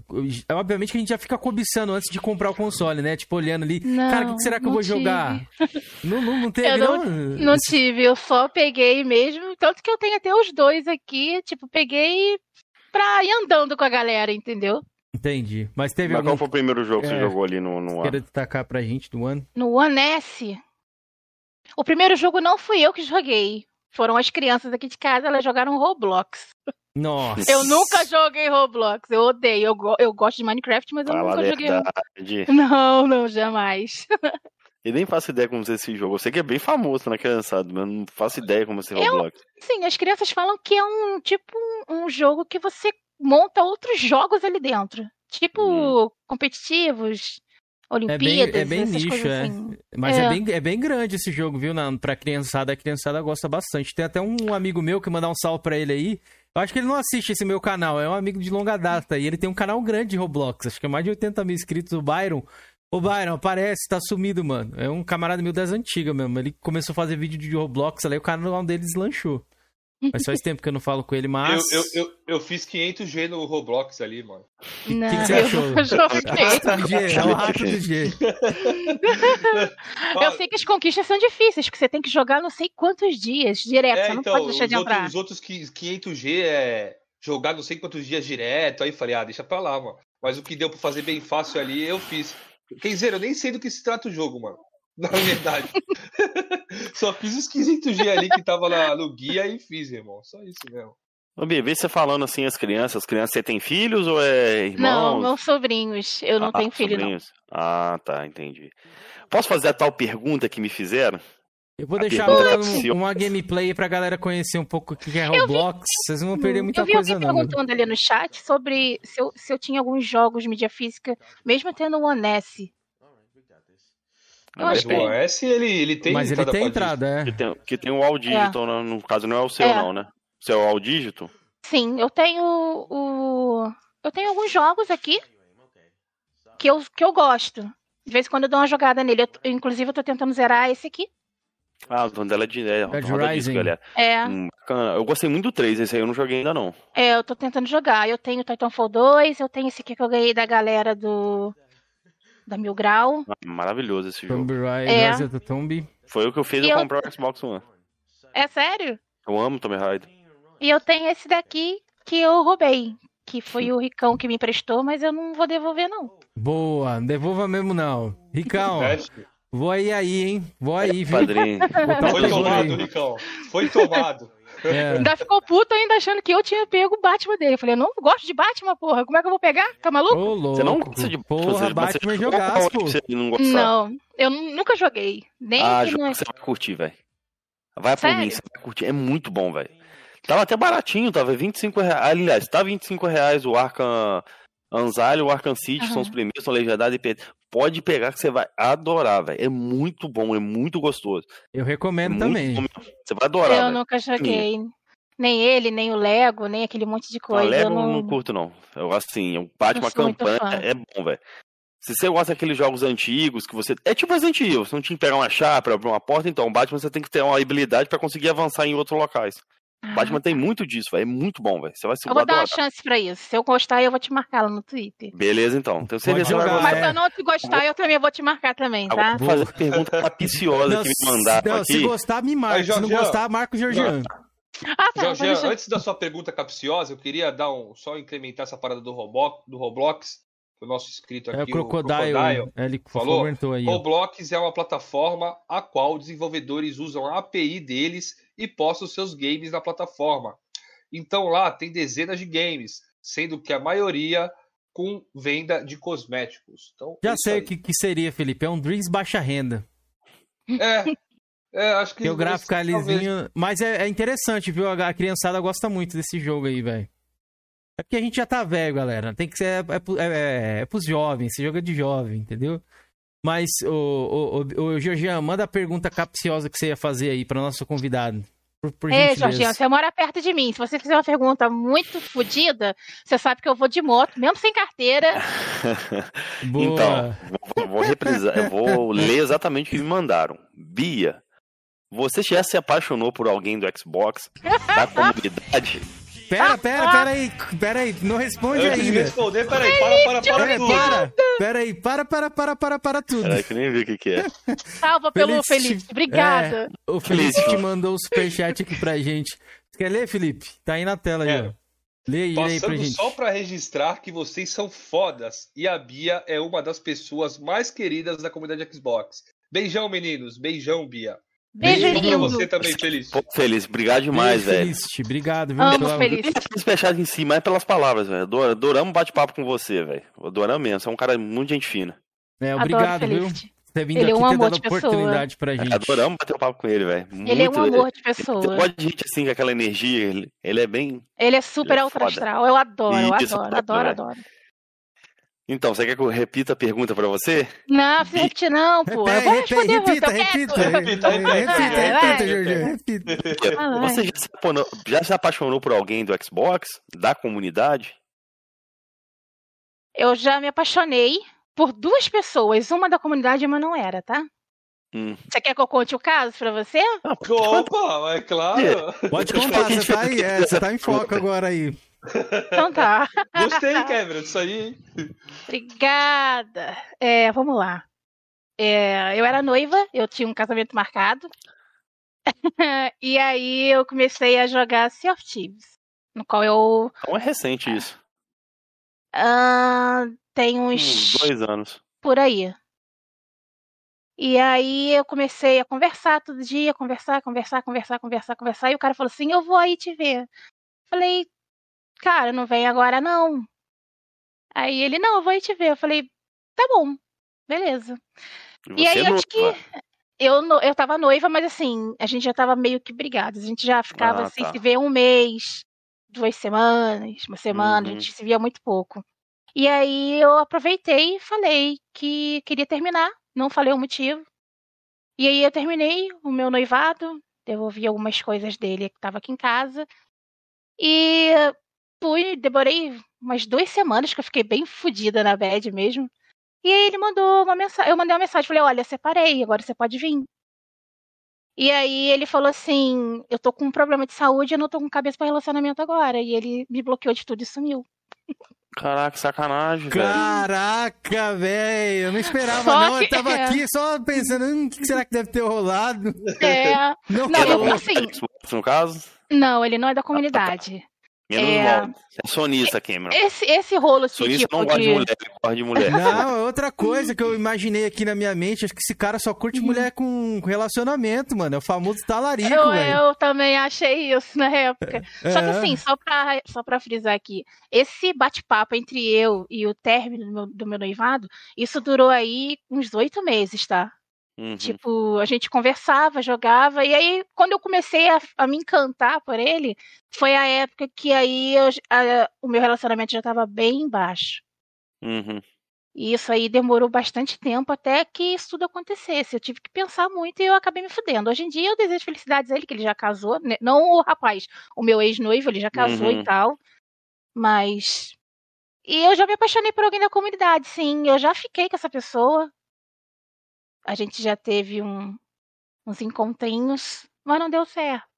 obviamente que a gente já fica cobiçando antes de comprar o console, né? Tipo, olhando ali, Não, cara, o que será que eu vou tive. jogar? Não, não, não teve, Eu não? Não tive, eu só peguei mesmo. Tanto que eu tenho até os dois aqui. Tipo, peguei pra ir andando com a galera, entendeu? Entendi. Mas teve Mas algum qual foi o primeiro jogo que você É. jogou ali no, no que queira destacar pra gente do ano? No One S. O primeiro jogo não fui eu que joguei. Foram as crianças aqui de casa, elas jogaram Roblox. Nossa. Eu nunca joguei Roblox, eu odeio. Eu, go- eu gosto de Minecraft, mas eu Fala nunca joguei. [laughs] Não, não, jamais. [laughs] E nem faço ideia como ser esse jogo. Eu sei que é bem famoso na criançada, mas não faço ideia como ser Eu- Roblox. Sim, as crianças falam que é um tipo um, um jogo que você monta outros jogos ali dentro. Tipo Hum. competitivos, É bem, Olimpíadas, é bem essas nicho, coisas é. assim. Mas é. É. bem, é bem grande esse jogo, viu? Na, pra criançada, a criançada gosta bastante. Tem até um amigo meu que mandar um salve pra ele aí. Eu acho que ele não assiste esse meu canal, é um amigo de longa data. E ele tem um canal grande de Roblox, acho que é mais de 80 mil inscritos, o Byron. Ô Byron, aparece, tá sumido, mano. É um camarada meu das antigas mesmo. Ele começou a fazer vídeo de Roblox, aí o canal dele deslanchou. Mas faz [laughs] tempo que eu não falo com ele, mas. eu, eu, eu, eu fiz 500G no Roblox ali, mano. Não, que você eu achou? nunca joguei. G, é o rato do G. [laughs] Eu sei que as conquistas são difíceis, porque você tem que jogar não sei quantos dias direto, É, você não então, pode deixar os de outros, entrar. os outros qui- 500G é jogar não sei quantos dias direto. Aí falei, ah, deixa pra lá, mano. Mas o que deu pra fazer bem fácil ali, eu fiz. Quer dizer, eu nem sei do que se trata o jogo, mano. [laughs] Na verdade. [laughs] Só fiz os 500G ali que tava na- no guia e fiz, irmão. Só isso mesmo. Ô, Bia, vê você falando assim as crianças. As crianças, você tem filhos ou é irmãos? Não, meus sobrinhos. Eu não Ah, tenho filho, não. sobrinhos? Ah, tá, entendi. Posso fazer a tal pergunta que me fizeram? Eu vou A deixar é eu- uma gameplay pra galera conhecer um pouco o que é Roblox. Vocês não vão perder muita eu vi coisa, alguém não. perguntando ali no chat sobre se eu, se eu tinha alguns jogos de mídia física, mesmo tendo o One S. Eu Mas acho Mas que- o OS, ele, ele tem Mas ele tem entrada, é. Que tem, que tem o All Digital, né? no caso não é o seu, É. não, né? O seu é o All Digital? Sim, eu tenho o. Eu tenho alguns jogos aqui que eu, que eu gosto. De vez em quando eu dou uma jogada nele. Eu, tô- inclusive, eu tô tentando zerar esse aqui. Ah, o Vandela de é, Dead roda Rising. disco, galera. É, Hum. Eu gostei muito do 3, esse aí eu não joguei ainda não. é, eu tô tentando jogar. Eu tenho o Titanfall 2, eu tenho esse aqui que eu ganhei da galera do. Da Mil Grau. Ah, Maravilhoso esse jogo. Tomb Raider, É. Rise of the Tomb. Foi o que eu fiz E eu comprar o Xbox One. É sério? Eu amo Tomb Raider. E eu tenho esse daqui que eu roubei. que foi o Ricão que me emprestou, mas eu não vou devolver, não. Boa, não devolva mesmo não. Ricão. Vou aí aí, hein? Vou aí, viu? Padrinho. Foi tomado, aí. Nicão. Foi tomado. É. Ainda ficou puto ainda achando que eu tinha pego o Batman dele. Eu falei, eu não gosto de Batman, porra. Como é que eu vou pegar? Tá maluco? Ô, louco. Você não gosta de Porra, você, Batman jogaço, qual pô. não? Não, eu nu- nunca joguei. Nem Ah, que jogo não- que você vai curtir, velho. Vai por Sério? mim, você vai curtir. É muito bom, velho. Tava até baratinho, tava 25 reais. Aliás, tá 25 reais o Arkham Anzalho e o Arkham City, são Aham. os primeiros, são legendários e. Pode pegar que você vai adorar, velho. É muito bom, é muito gostoso. Eu É recomendo muito também. bom. Você vai adorar, Eu velho. nunca joguei. Nem ele, nem o Lego, nem aquele monte de coisa. Lego eu não... não... curto, não. Eu, assim, o Batman Não sou muito campanha é bom, velho. Se você gosta daqueles jogos antigos que você. É tipo Resident Evil, você não tinha que pegar uma chave pra abrir uma porta, então o Batman você tem que ter uma habilidade pra conseguir avançar em outros locais. Ah, Batman tem muito disso, velho. É muito bom, velho. Você vai se Eu vou dar uma chance pra isso. Se eu gostar, eu vou te marcar lá no Twitter. Beleza, então. Tenho certeza que você vai gostar. Mas se eu não te gostar, eu também vou te marcar também, tá? Agora, vou fazer a pergunta capiciosa que me mandaram não, aqui. Se gostar, me marca. Aí, Se não gostar, marca o Georgiano. Ah, tá. Antes da sua pergunta capciosa, eu queria dar um, só incrementar essa parada do Roblox, do Roblox, o nosso inscrito aqui, É o Crocodile. é, Ele falou. comentou aí. Roblox é uma plataforma a qual desenvolvedores usam a API deles e postam seus games na plataforma. Então lá tem dezenas de games, sendo que a maioria com venda de cosméticos. Então, é Já isso sei o que, que seria, Felipe. É um Dreams baixa renda. É, é, acho que Tem o gráfico talvez- alizinho. Mas é, é interessante, viu? A, a criançada gosta muito desse jogo aí, velho. É porque a gente já tá velho, galera. Tem que ser. É, pro- é, é, é pros jovens. Esse jogo é de jovem, entendeu? Mas, ô, ô, ô, ô Georgian, manda a pergunta capciosa que você ia fazer aí pra nosso convidado. Por, por Ei. Jorginho, você mora perto de mim. Se você fizer uma pergunta muito fodida, você sabe que eu vou de moto, mesmo sem carteira. [laughs] Boa. Então, vou, vou reprisar, eu vou ler exatamente o que me mandaram. Bia, você já se apaixonou por alguém do Xbox, da comunidade? Pera, pera, pera aí. Pera aí. Não responde Antes de ainda. responder, peraí, para, para, para Pera, tudo. para, pera aí. Para, para, para, para, para tudo. Que eu nem vi o que, que é. [laughs] Salva pelo Felipe. Obrigada. O Felipe te mandou o superchat aqui pra gente. Você quer ler, Felipe? Tá aí na tela aí, É. ó. Lê aí, lê aí pra Passando gente. só pra registrar que vocês são fodas e a Bia é uma das pessoas mais queridas da comunidade Xbox. Beijão, meninos. Beijão, Bia. Beijo, Beijo pra lindo. você também, feliz. Pô, Feliz, obrigado demais, Beijo, velho. Felicity. Obrigado, viu? Amo pela- Feliz. Fechado em si, mas pelas palavras, velho. Ador- Adoramos bate-papo com você, velho. Adoramos mesmo. Você é um cara muito gente fina. É, Adoro obrigado, viu? Felicity. Ter vindo Ele é aqui um ter amor dado de pessoa. oportunidade pra gente. Adoramos bater um papo com ele, velho. Muito... Ele é um amor de Você pessoa. gosta de gente assim, com aquela energia. Ele, ele é bem. Ele é super Ele é. Eu adoro, eu Isso, adoro, foda, adoro, adoro. Então, você quer que eu repita a pergunta pra você? Não, Felipe, não, pô. Eu vou Repete, responder repita, você. repita, repita, Repita, repita, repita, repita. Ah. Você já se, apaixonou, já se apaixonou por alguém do Xbox? Da comunidade? Eu já me apaixonei por duas pessoas, uma da comunidade e uma não era, tá? Hum. Você quer que eu conte o caso pra você? Opa, é claro. Pode Eu te contar, você tá aí, é, você tá em foco agora aí. Então tá. [laughs] Gostei, Cameron, disso aí. hein? Obrigada. É, vamos lá. É, eu era noiva, eu tinha um casamento marcado. [laughs] e aí eu comecei a jogar Sea of Thieves, no qual eu Não é recente isso. ah, tenho Uns uns dois anos. por aí. E aí eu comecei a conversar todo dia, conversar, conversar, conversar, conversar, conversar. E o cara falou assim: Eu vou aí te ver. Falei, cara, não vem agora não. Aí ele, não, eu vou te ver. Eu falei, tá bom, beleza. E, E aí, é acho que eu, eu tava noiva, mas assim, a gente já tava meio que brigados. A gente já ficava Ah, assim, tá. se vê um mês, duas semanas, uma semana, a Uhum. gente se via muito pouco. E aí eu aproveitei e falei que queria terminar, não falei o motivo. E aí eu terminei o meu noivado, devolvi algumas coisas dele que tava aqui em casa. E fui, demorei umas duas semanas que eu fiquei bem fodida na bad mesmo. E aí ele mandou uma mensagem, eu mandei uma mensagem, falei, olha, separei, agora você pode vir. E aí ele falou assim, eu tô com um problema de saúde, eu não tô com cabeça pra relacionamento agora. E ele me bloqueou de tudo e sumiu. Caraca, sacanagem, velho. Caraca, velho, eu não esperava Só não, eu que- tava [laughs] é. aqui só pensando, hum, o que será que deve ter rolado? É, [laughs] Não, Não, eu- um assim- no caso? não, ele não é da comunidade. Menos É. mal. É sonista, Cameron. Esse, esse rolo assim, Sonista tipo, não gosta de de- mulher, ele gosta de mulher. Não, é outra coisa que eu imaginei aqui na minha mente. Acho que esse cara só curte mulher com relacionamento, mano. É o famoso talarico, eu, velho. eu também achei isso na época. Só que É. assim, só pra, só pra frisar aqui, esse bate-papo entre eu e o término do meu, do meu noivado, isso durou aí uns oito meses, tá? Uhum. Tipo, a gente conversava, jogava, e aí, quando eu comecei a, a me encantar por ele, foi a época que aí eu- a- o meu relacionamento já tava bem baixo. Uhum. E isso aí demorou bastante tempo até que isso tudo acontecesse. Eu tive que pensar muito e eu acabei me fudendo. Hoje em dia eu desejo felicidades a ele, que ele já casou, né? Não o rapaz, o meu ex-noivo, ele já casou Uhum. e tal. Mas. E eu já me apaixonei por alguém da comunidade, sim. Eu já fiquei com essa pessoa. A gente já teve um- uns encontrinhos, mas não deu certo.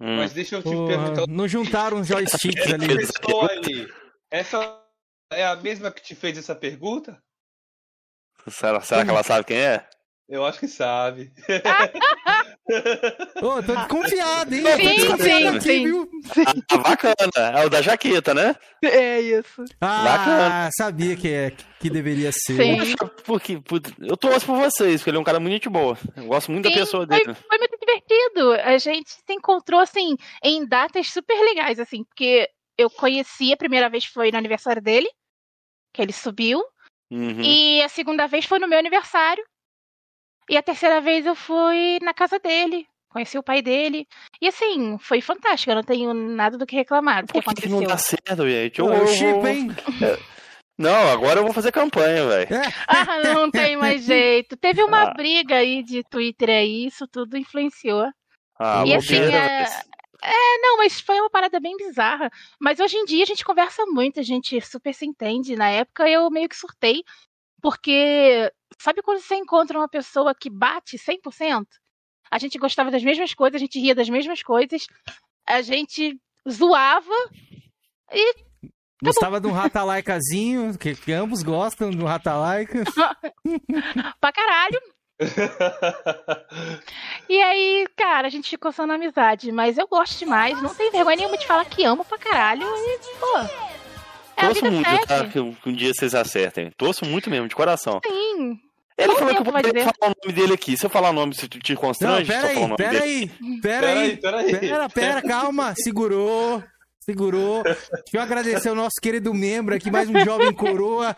Hum. Mas deixa eu te Porra, perguntar. não juntaram os [laughs] joysticks ali. Ali, essa é a mesma que te fez essa pergunta? Será, será que ela sabe quem é? Eu acho que sabe. [laughs] Ô, tô desconfiado, hein? Sim, tô desconfiado sim, aqui, sim. viu? Ah, bacana. É o da jaqueta, né? É isso. Ah, Bacana. sabia que, é, que deveria ser. Sim. Porque, put- eu torço por vocês, porque ele é um cara muito boa. Eu gosto muito da Sim, pessoa foi, dele. foi muito divertido. A gente se encontrou, assim, em datas super legais, assim, porque eu conheci, a primeira vez foi no aniversário dele, que ele subiu, Uhum. e a segunda vez foi no meu aniversário, e a terceira vez eu fui na casa dele, conheci o pai dele, e assim, foi fantástico, eu não tenho nada do que reclamar do que Por que, que não dá certo, gente? Ô, Eu, eu vou- hein? Não, agora eu vou fazer campanha, velho. É. Ah, não tem mais [laughs] jeito. Teve uma Ah. briga aí de Twitter aí, isso tudo influenciou. Ah, E assim, é-. É, não, mas foi uma parada bem bizarra. Mas hoje em dia a gente conversa muito, a gente super se entende. Na época eu meio que surtei, porque sabe quando você encontra uma pessoa que bate 100%? A gente gostava das mesmas coisas, a gente ria das mesmas coisas, a gente zoava. Gostava de um ratalaicazinho, que, que ambos gostam de um ratalaica. [laughs] Pra caralho. E aí, cara, a gente ficou só na amizade. Mas eu gosto demais, não tenho vergonha nenhuma de falar que amo pra caralho. E, pô, é Torço muito, tá? Um- que um dia vocês acertem. Torço muito mesmo, de coração. Sim. Ele Quanto falou que eu poderia dizer? falar o nome dele aqui. Se eu falar o nome, se te Não, constrange, eu pera falar o aí, nome pera dele. aí, pera Peraí, aí. peraí. Pera, pera, calma. Segurou. Segurou. Deixa eu agradecer o nosso querido membro aqui, mais um jovem coroa,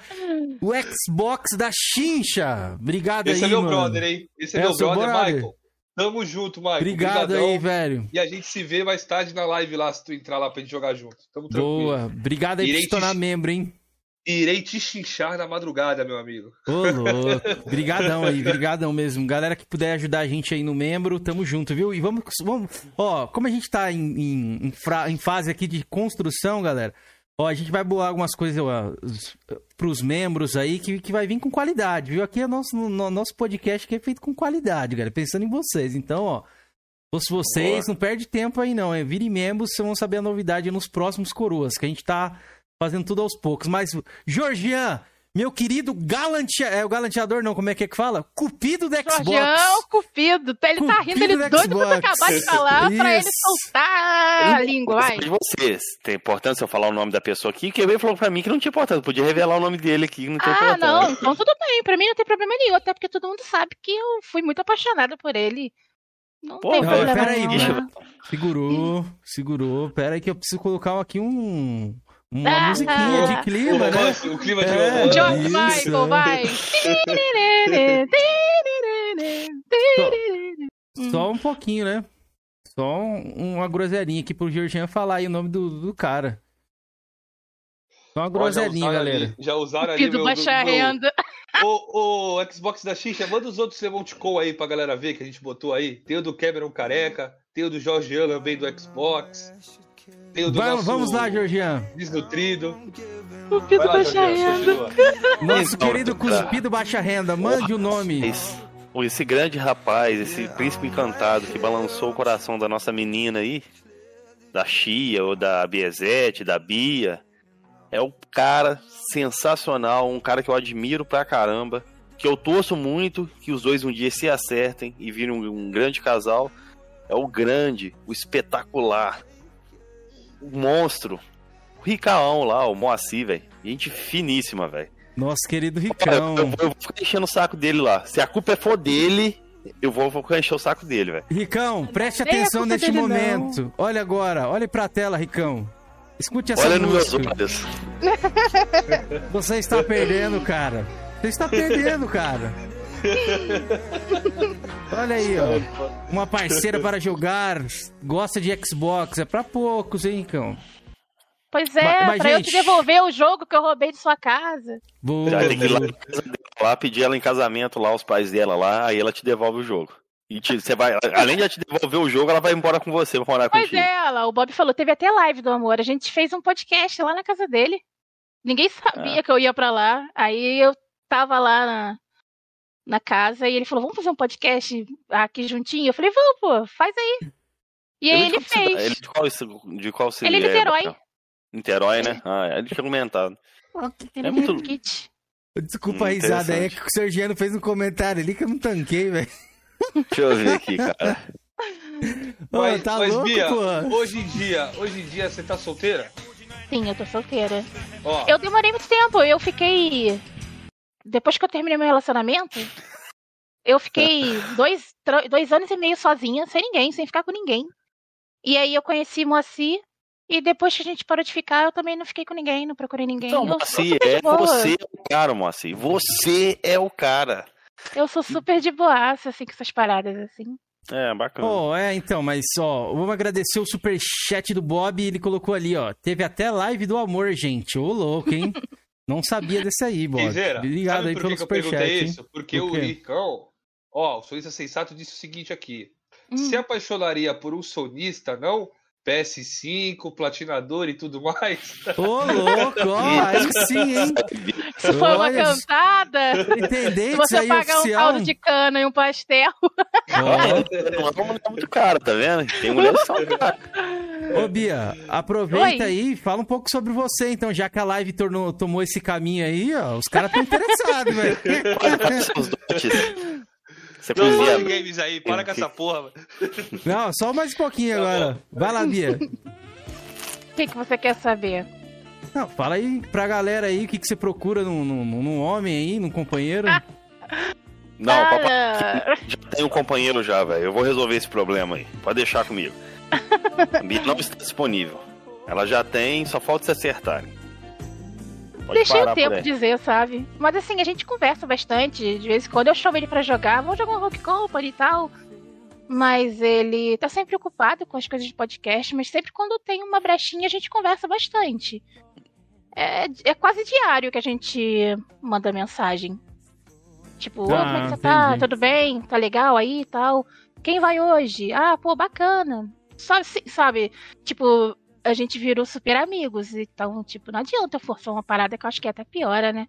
o Xbox da Chincha. Obrigado Esse aí, é meu mano. brother, hein? Esse é, É meu brother, brother? Michael. Tamo junto, Michael. Obrigado Brigadão. aí, velho. E a gente se vê mais tarde na live lá, se tu entrar lá pra gente jogar junto. Tamo tranquilo. Boa. Obrigado aí por Irei se tornar te- membro, hein? Irei te chinchar na madrugada, meu amigo. Ô, louco. Brigadão aí, brigadão mesmo. Galera que puder ajudar a gente aí no membro, tamo junto, viu? E vamos, vamos ó, como a gente tá em, em, em fra- em fase aqui de construção, galera, ó, a gente vai bolar algumas coisas ó, os- pros membros aí que, que vai vir com qualidade, viu? Aqui é nosso, no- nosso podcast que é feito com qualidade, galera, pensando em vocês. Então, ó, se vocês, não perde tempo aí não, é virem membros, vocês vão saber a novidade nos próximos coroas, que a gente tá fazendo tudo aos poucos. Mas, Georgian, meu querido galantea... é o galanteador, não, como é que é que fala? Cupido do Xbox. Jorgeão, Cupido. Ele tá rindo, ele doido pra você Xbox. acabar de falar pra ele soltar a língua, de vocês. Tem importância eu falar o nome da pessoa aqui? Que ele falou pra mim que não tinha importância. Podia revelar o nome dele aqui, não Ah, importância. não, então tudo bem. Pra mim não tem problema nenhum, até porque todo mundo sabe que eu fui muito apaixonada por ele. Não Pô, tem não, problema pera aí, nenhum. bicho. né? Segurou, segurou. Pera aí que eu preciso colocar aqui um... Uma Ah, musiquinha ah. de O, clima, né? romance, o clima de É. George Isso, Michael, vai. Só um pouquinho, né? Só um- uma groselinha aqui pro Georgian falar aí o nome do, do cara. Só uma Ó, já groselinha, galera. ali- já usaram ali meu, baixa meu- renda. O, o Xbox da Xixa, manda os outros emoticon aí pra galera ver que a gente botou aí. Tem o do Cameron Careca, tem o do Jorge vem do Xbox. O nosso vamos lá, Georgian. Desnutrido. Cupido Vai lá, baixa Georgian, renda. Nosso querido tá. Cuspido Baixa Renda, mande o nome. Esse, esse grande rapaz, esse príncipe encantado que balançou o coração da nossa menina aí, da Chia ou da Biezete, da Bia, é um cara sensacional, um cara que eu admiro pra caramba, que eu torço muito que os dois um dia se acertem e virem um, um grande casal. É o grande, o espetacular o monstro. O Ricaão lá, o Moacir, velho. Gente finíssima, velho. Nosso querido Ricão. Eu, eu vou ficar enchendo o saco dele lá. Se a culpa for dele, eu vou, vou encher o saco dele, velho. Ricão, preste Nem é atenção neste dele, não. momento. Olha agora, olhe pra tela, Ricão. Escute essa Olha nos meus música. olhos. Você está perdendo, cara. Você está perdendo, cara. Olha aí, ó. Uma parceira para jogar, gosta de Xbox. É pra poucos, hein, Ricão? Pois é, Mas- mas, pra eu gente- te devolver o jogo que eu roubei de sua casa. Boa, Já tem que ir lá, boa. na casa dela lá, pedir ela em casamento lá, os pais dela lá, aí ela te devolve o jogo. E te- você vai, além de ela te devolver o jogo, ela vai embora com você, vai morar Pois contigo. é, ela, o Bob falou, teve até live do amor. A gente fez um podcast lá na casa dele. Ninguém sabia Ah. que eu ia pra lá. Aí eu tava lá na, na casa e ele falou, vamos fazer um podcast aqui juntinho? Eu falei, vamos, pô, faz aí. E aí Ele ele de qual cidade- fez. Ele de qual, de qual cidade? Ele é Niterói. Bacana? Niterói, né? Ah, ele tinha comentado. É muito- kit. Desculpa a Hum, risada aí, é que o Sergiano fez um comentário ali que eu não tanquei, velho. Deixa eu ver aqui, cara. Ô, Mas, tá mas louco, Bia, pô? hoje em dia, hoje em dia você tá solteira? Sim, eu tô solteira. Ó, Eu demorei muito tempo. Eu fiquei. Depois que eu terminei meu relacionamento, eu fiquei [laughs] dois, dois anos e meio sozinha, sem ninguém, sem ficar com ninguém. E aí eu conheci Moacir. E depois que a gente parou de ficar, eu também não fiquei com ninguém, não procurei ninguém. Então, eu, sou Moacir, super de é você é o cara, Moacir. Você é o cara. eu sou super de boaça, assim, com essas paradas, assim. É, bacana. Oh, é, então, mas ó, vamos agradecer o superchat do Bob, ele colocou ali, ó. Teve até live do amor, gente. Ô, louco, hein? [laughs] Não sabia desse aí. Piseira, Obrigado aí pelo superchat, isso? Porque Por o quê? Ricão, ó, o sonista sensato disse o seguinte aqui. Hum. Se apaixonaria por um sonista, não? PS5, platinador e tudo mais? Ô, louco, ó, [laughs] aí sim, hein? Se for uma cantada, se Entendente você aí, pagar um caldo de cana e um pastel. Ó, Não é uma mulher muito cara, tá vendo? Tem mulheres que são caras. [laughs] Ô, Bia, aproveita Oi. aí e fala um pouco sobre você, então, já que a live tornou, tomou esse caminho aí, ó, os caras estão interessados, velho. Você Não fale games aí, para com essa porra. Não, só mais um pouquinho agora. Vai lá, Bia. O que, que você quer saber? Não, fala aí pra galera aí o que, que você procura num, num, num homem aí, num companheiro. Não, papai, Cara, já tem um companheiro já, velho. Eu vou resolver esse problema aí. Pode deixar comigo. [laughs] A Bia não está disponível. Ela já tem, só falta se acertarem. Pode Deixei o tempo aí. dizer, sabe? Mas assim, a gente conversa bastante. De vez em quando eu chamo ele pra jogar, vamos jogar um Rock Company e tal. Mas ele tá sempre ocupado com as coisas de podcast, mas sempre quando tem uma brechinha a gente conversa bastante. É, é quase diário que a gente manda mensagem. Tipo, "Ô, Ah, como é que você tá? entendi. Tudo bem? Tá legal aí e tal? Quem vai hoje? Ah, pô, bacana. Sabe, sabe, tipo, a gente virou super amigos. Então, tipo, não adianta eu forçar uma parada que eu acho que até piora, né?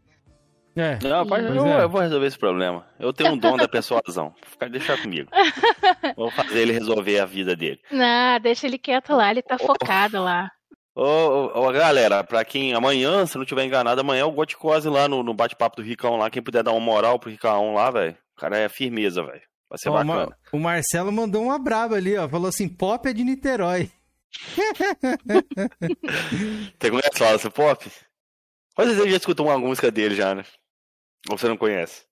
É. Não, pode, eu, é. eu vou resolver esse problema. Eu tenho um dom da persuasão. [laughs] Fica- Deixa comigo. [laughs] Vou fazer ele resolver a vida dele. Não, deixa ele quieto lá, ele tá focado lá. Ô, ô, ô, galera, pra quem amanhã, se não tiver enganado, amanhã é o Goticose lá no, no bate-papo do Ricão lá. Quem puder dar uma moral pro Ricão lá, velho. O cara é firmeza, velho. Vai ser Ó, o bacana. Mar- o Marcelo mandou uma braba ali, ó. Falou assim: pop é de Niterói. Você conhece lá o Pop? Quantas vezes você já escutou uma música dele já, né? Ou você não conhece?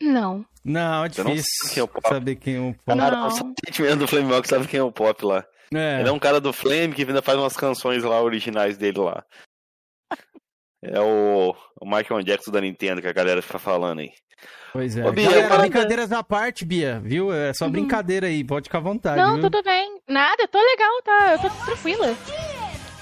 Não. Não, é Você não difícil sabe quem é o Pop. saber quem é o pop. Cara, Não. sentimento do Flame Rock sabe quem é o Pop lá. É. Ele é um cara do Flame que ainda faz umas canções lá originais dele lá. É o, o Michael Jackson da Nintendo que a galera fica falando aí. Pois é. Ô, Bia, Galera, eu brincadeiras à parte, Bia, viu? É só Uhum. brincadeira aí, pode ficar à vontade, Não, viu? tudo bem. Nada, eu tô legal, tá? Eu tô tranquila.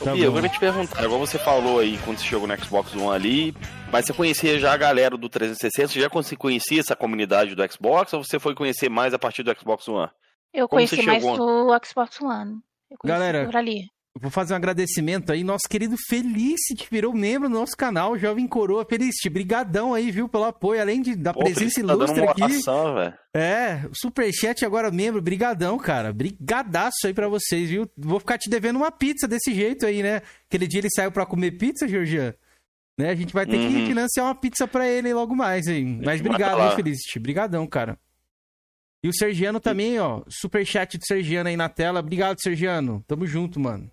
Ô, Tá Bia, eu bom. queria te perguntar, igual você falou aí quando você chegou no Xbox One ali, mas você conhecia já a galera do 360? Você já conhe- conhecia essa comunidade do Xbox ou você foi conhecer mais a partir do Xbox One? Eu Como conheci mais chegou? o Xbox One. Eu conheci Galera, por ali. Vou fazer um agradecimento aí, nosso querido Felicity, que virou membro do nosso canal, Jovem Coroa. Felicity, brigadão aí, viu, pelo apoio, além de, da Pô, presença tá ilustre uma aqui. velho. É, Superchat agora membro, brigadão, cara. Brigadaço aí pra vocês, viu? Vou ficar te devendo uma pizza desse jeito aí, né? Aquele dia ele saiu pra comer pizza, Georgian. Né? A gente vai ter que Uhum. financiar uma pizza pra ele aí logo mais, hein? Mas obrigado, hein, Felicity. Brigadão, cara. E o Sergiano também, ó. Superchat do Sergiano aí na tela. Obrigado, Sergiano. Tamo junto, mano.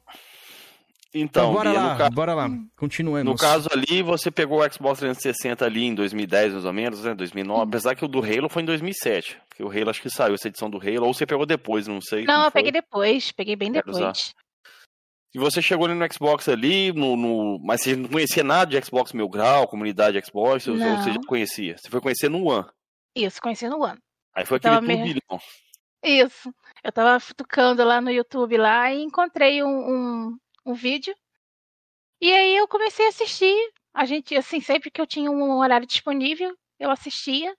Então, bora Bia, lá, ca- bora lá. Continuemos. no caso ali, você pegou o Xbox 360 ali em 2010, mais ou menos, né? 2009. Apesar que o do Halo foi em 2007. Porque o Halo acho que saiu essa edição do Halo. Ou você pegou depois, não sei. Não, eu foi. peguei depois, peguei bem Quero usar. depois. E você chegou ali no Xbox ali, no, no- mas você não conhecia nada de Xbox Mil Grau, comunidade Xbox, ou ou você já Não. conhecia? Você foi conhecer no One. Isso, conheci no One. Aí foi aquele turbilhão. Isso. Eu tava futucando lá no YouTube lá e encontrei um, um, um vídeo. E aí eu comecei a assistir. A gente, assim, sempre que eu tinha um horário disponível, eu assistia.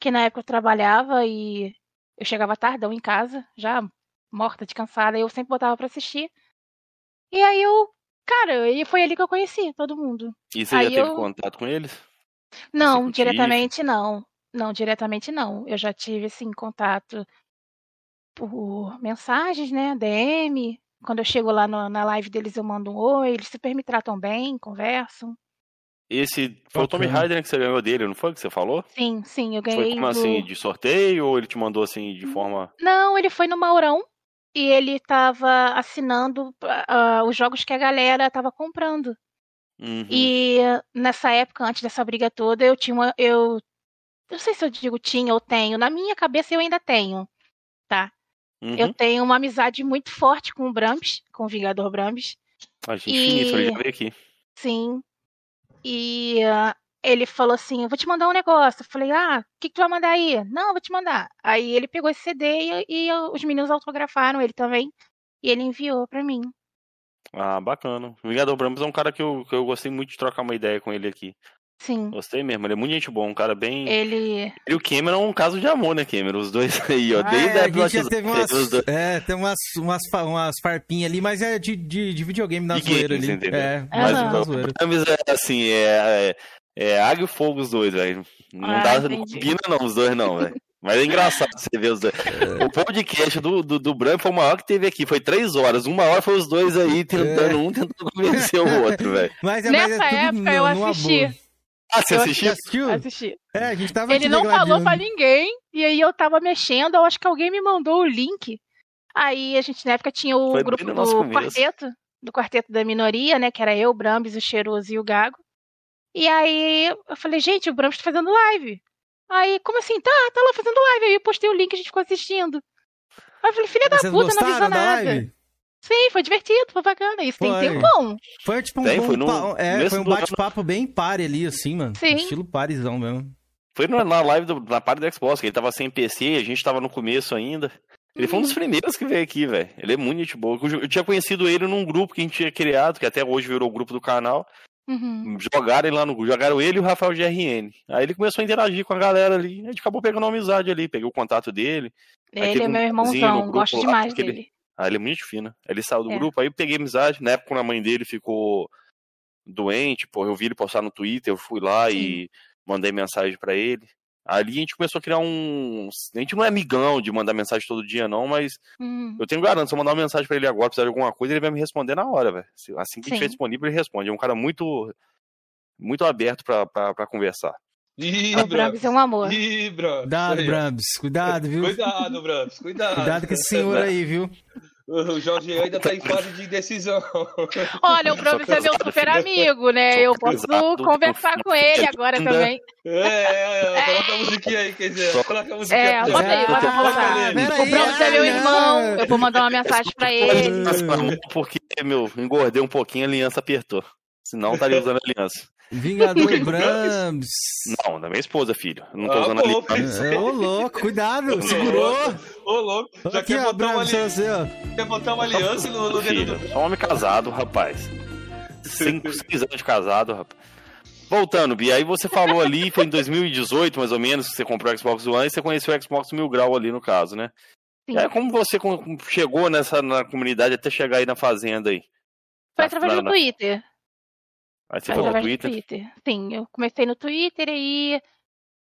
Que na época eu trabalhava e eu chegava tardão em casa, já morta de cansada, eu sempre botava pra assistir. E aí eu, cara, e foi ali que eu conheci todo mundo. E você já Aí teve eu- contato com eles? Não, Executivo. diretamente não. Não, diretamente não. Eu já tive, assim, contato por mensagens, né? DM. Quando eu chego lá no- na live deles, eu mando um oi. Eles super me tratam bem, conversam. Esse foi o Tommy Bacana. Raider que você ganhou dele, não foi que você falou? Sim, sim, eu Foi ganhei. como do- assim, de sorteio ou ele te mandou assim de forma. Não, ele foi no Maurão e ele tava assinando ah, os jogos que a galera tava comprando. Uhum. E nessa época, antes dessa briga toda, eu tinha uma. Eu não sei se eu digo tinha ou tenho. Na minha cabeça eu ainda tenho. Tá? Uhum. Eu tenho uma amizade muito forte com o Brambis, com o Vingador Brambis. A gente e- ele já veio aqui. Sim. E ah, ele falou assim: Eu vou te mandar um negócio. Eu falei: Ah, o que, que tu vai mandar aí? Não, eu vou te mandar. Aí ele pegou esse CD e, e os meninos autografaram ele também. E ele enviou pra mim. Ah, bacana. O Vingador Brambis é um cara que eu, que eu gostei muito de trocar uma ideia com ele aqui. Sim. Gostei mesmo, ele é muito gente boa, um cara bem. Ele. E o Cameron é um caso de amor, né, Cameron? Os dois [laughs] aí, ó. Ah, Desde é, a gente já teve umas, dois- é, tem umas, umas, umas farpinhas ali, mas é de, de, de videogame na De zoeira games, ali. entendeu? É, Mas é assim, é, é, é água e fogo os dois, velho. Não Ah, dá, não entendi. combina não, os dois não, velho. Mas é engraçado você ver os dois. O podcast do, do, do Bram foi o maior que teve aqui, foi três horas. Uma hora foi os dois aí tentando, um tentando convencer o outro, velho. Mas é, mas Nessa é tudo época no- eu assisti. boa. Ah, você assistiu? Assistiu? Assisti. É, a gente tava Ele não falou pra ninguém. E aí eu tava mexendo, eu acho que alguém me mandou o link. Aí a gente na época tinha o Foi grupo no do começo. quarteto, do quarteto da minoria, né? Que era eu, o Brambis, o Cheiroso e o Gago. E aí eu falei, gente, o Brambis tá fazendo live. Aí, como assim? Tá, tá lá fazendo live. Aí eu postei o link e a gente ficou assistindo. Aí eu falei, filha da Vocês puta, não avisou da nada. live? Sim, foi divertido, foi bacana. Isso tem Foi. tempo bom. Foi tipo um, Tem, bom foi no pa- é, foi um bate-papo bem pare ali, assim, mano. Sim. Estilo parezão mesmo. Foi na na live do, na parte do Xbox, que ele tava sem PC, a gente tava no começo ainda. Ele foi um Uhum. dos primeiros que veio aqui, velho. Ele é muito gente boa. Eu, eu tinha conhecido ele num grupo que a gente tinha criado, que até hoje virou o grupo do canal. Uhum. Jogaram ele lá no grupo, jogaram ele e o Rafael GRN. Aí ele começou a interagir com a galera ali, a gente acabou pegando uma amizade ali, peguei o contato dele. Ele é um meu irmãozão, gosto lá, demais ele- dele. Aí ele é muito fina. Aí Ele saiu do É. grupo, aí eu peguei amizade. Na época, quando a mãe dele ficou doente, pô, eu vi ele postar no Twitter, eu fui lá e mandei mensagem pra ele. Ali a gente começou a criar um. A gente não é amigão de mandar mensagem todo dia, não, mas Uhum. eu tenho garanto, se eu mandar uma mensagem pra ele agora, precisar de alguma coisa, ele vai me responder na hora, velho. Assim que Sim. estiver disponível, ele responde. É um cara muito. Muito aberto pra conversar. Ih, O Brambis é um amor. Ih, Brambis. Cuidado. Brambis. Cuidado, viu? Cuidado, Brambis. Cuidado. Cuidado com esse senhor aí, viu? O Jorge ainda tá em fase de decisão. Olha, o Sou Brambis é meu super amigo, né? Eu posso conversar com ele agora também. É, é, é, coloca a musiquinha aí, quer dizer, Só- coloca a musiquinha. É, aí. bota aí, bota pera O Brambis é meu irmão, eu vou mandar uma mensagem pra ele. Porque, meu, engordei um pouquinho, a aliança apertou. Senão eu estaria usando aliança. Vingador? Brambis. Não, da minha esposa, filho. Não tô Ah, usando aliança. É, Ô, louco, cuidado, segurou. Ô, louco, já Aqui, quer ó, botar, ali... você, ó. quer botar uma aliança no, no dedo Filho, do... sou homem casado, rapaz. Cinco, [laughs] seis anos de casado, rapaz. Voltando, Bia, aí você falou ali, foi em 2018, mais ou menos, que você comprou o Xbox One e você conheceu o Xbox Mil Grau ali no caso, né? Sim. Aí, como você chegou nessa na comunidade até chegar aí na fazenda aí? Foi através do Na- Twitter. Aí você Foi falou no Twitter. Twitter. Sim, eu comecei no Twitter e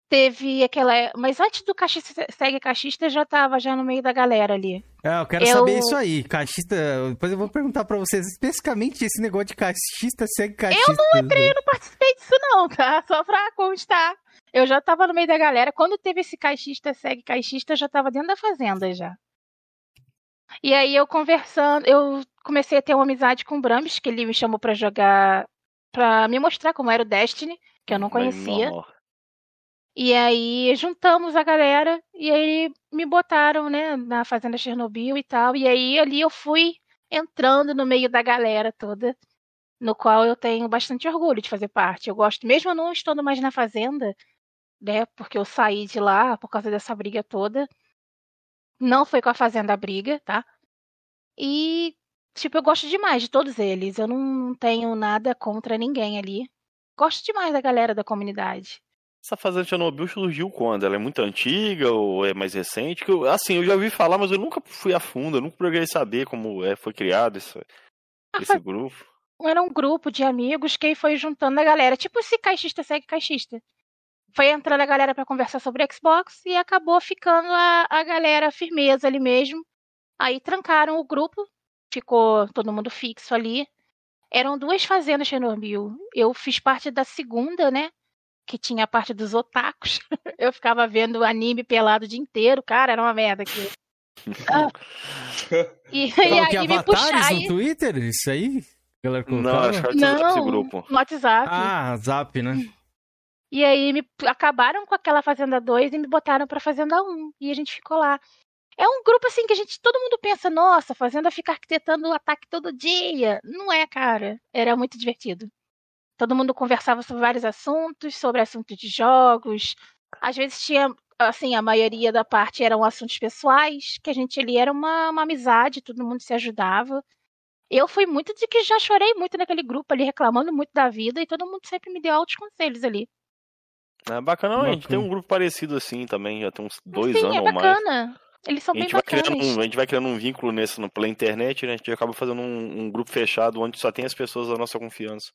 teve aquela. Mas antes do Cachista Segue Cachista, eu já tava já no meio da galera ali. É, eu quero Eu- saber isso aí. Caixista. Depois eu vou perguntar pra vocês especificamente esse negócio de caixista segue caixista. Eu não entrei, eu não participei disso, não, tá? Só pra constar. Eu já tava no meio da galera. Quando teve esse caixista, segue caixista, eu já tava dentro da fazenda já. E aí eu conversando, eu comecei a ter uma amizade com o Brambis, que ele me chamou para jogar, para me mostrar como era o Destiny, que eu não conhecia. E aí juntamos a galera e aí me botaram, né, na fazenda Chernobyl e tal. E aí ali eu fui entrando no meio da galera toda, no qual eu tenho bastante orgulho de fazer parte. Eu gosto, mesmo não estando mais na fazenda, né, porque eu saí de lá por causa dessa briga toda. Não foi com a fazenda a briga, tá? E tipo, eu gosto demais de todos eles. Eu não tenho nada contra ninguém ali. Gosto demais da galera da comunidade. Essa fazenda de Chernobyl surgiu quando? Ela é muito antiga ou é mais recente? Que eu, assim, eu já ouvi falar, mas eu nunca fui a fundo, eu nunca procurei saber como é, foi criado esse, ah, esse grupo. Era um grupo de amigos que foi juntando a galera, tipo se caixista segue caixista. Foi entrando a galera para conversar sobre Xbox e acabou ficando a, a galera firmeza ali mesmo. Aí trancaram o grupo, ficou todo mundo fixo ali. Eram duas fazendas Chernobyl. Eu fiz parte da segunda, né? que tinha a parte dos otakus. [laughs] Eu ficava vendo anime pelado o dia inteiro, cara, era uma merda aqui. Ah. [laughs] E, [laughs] e aí me puxar no Twitter? Isso aí? Galera não, acho que não, grupo. no WhatsApp. Ah, Zap, né? E aí me acabaram com aquela Fazenda 2 e me botaram pra Fazenda 1. E a gente ficou lá. É um grupo assim que a gente, todo mundo pensa, nossa, Fazenda fica arquitetando o ataque todo dia. Não é, cara. Era muito divertido. Todo mundo conversava sobre vários assuntos, sobre assuntos de jogos. Às vezes tinha, assim, a maioria da parte eram assuntos pessoais, que a gente ali era uma, uma amizade, todo mundo se ajudava. Eu fui muito de que já chorei muito naquele grupo ali, reclamando muito da vida, e todo mundo sempre me deu altos conselhos ali. É bacana, bacana. a gente tem um grupo parecido assim também, já tem uns dois Sim, anos é ou mais. bacana. Eles são bem bacanas. Um, a gente vai criando um vínculo nesse, pela internet, né? A gente acaba fazendo um, um, grupo fechado onde só tem as pessoas da nossa confiança.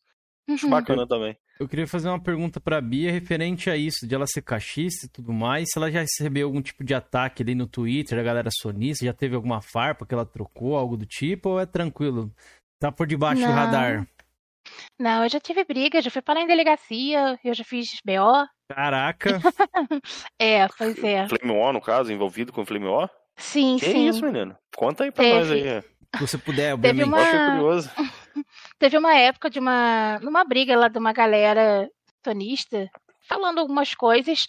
Acho uhum. bacana também. Eu queria fazer uma pergunta pra Bia referente a isso, de ela ser cachista e tudo mais. Se ela já recebeu algum tipo de ataque ali no Twitter, a galera sonista, já teve alguma farpa que ela trocou, algo do tipo, ou é tranquilo? Tá por debaixo Não. do radar? Não, eu já tive briga, já fui parar em delegacia, eu já fiz BO. Caraca! [laughs] é, pois é. Flame O, no caso, envolvido com Flame O? Sim, que sim. Que isso, menino? Conta aí pra Teve. nós aí. Se você puder. Teve uma... curioso. [laughs] Teve uma época de uma. numa briga lá de uma galera tonista, falando algumas coisas.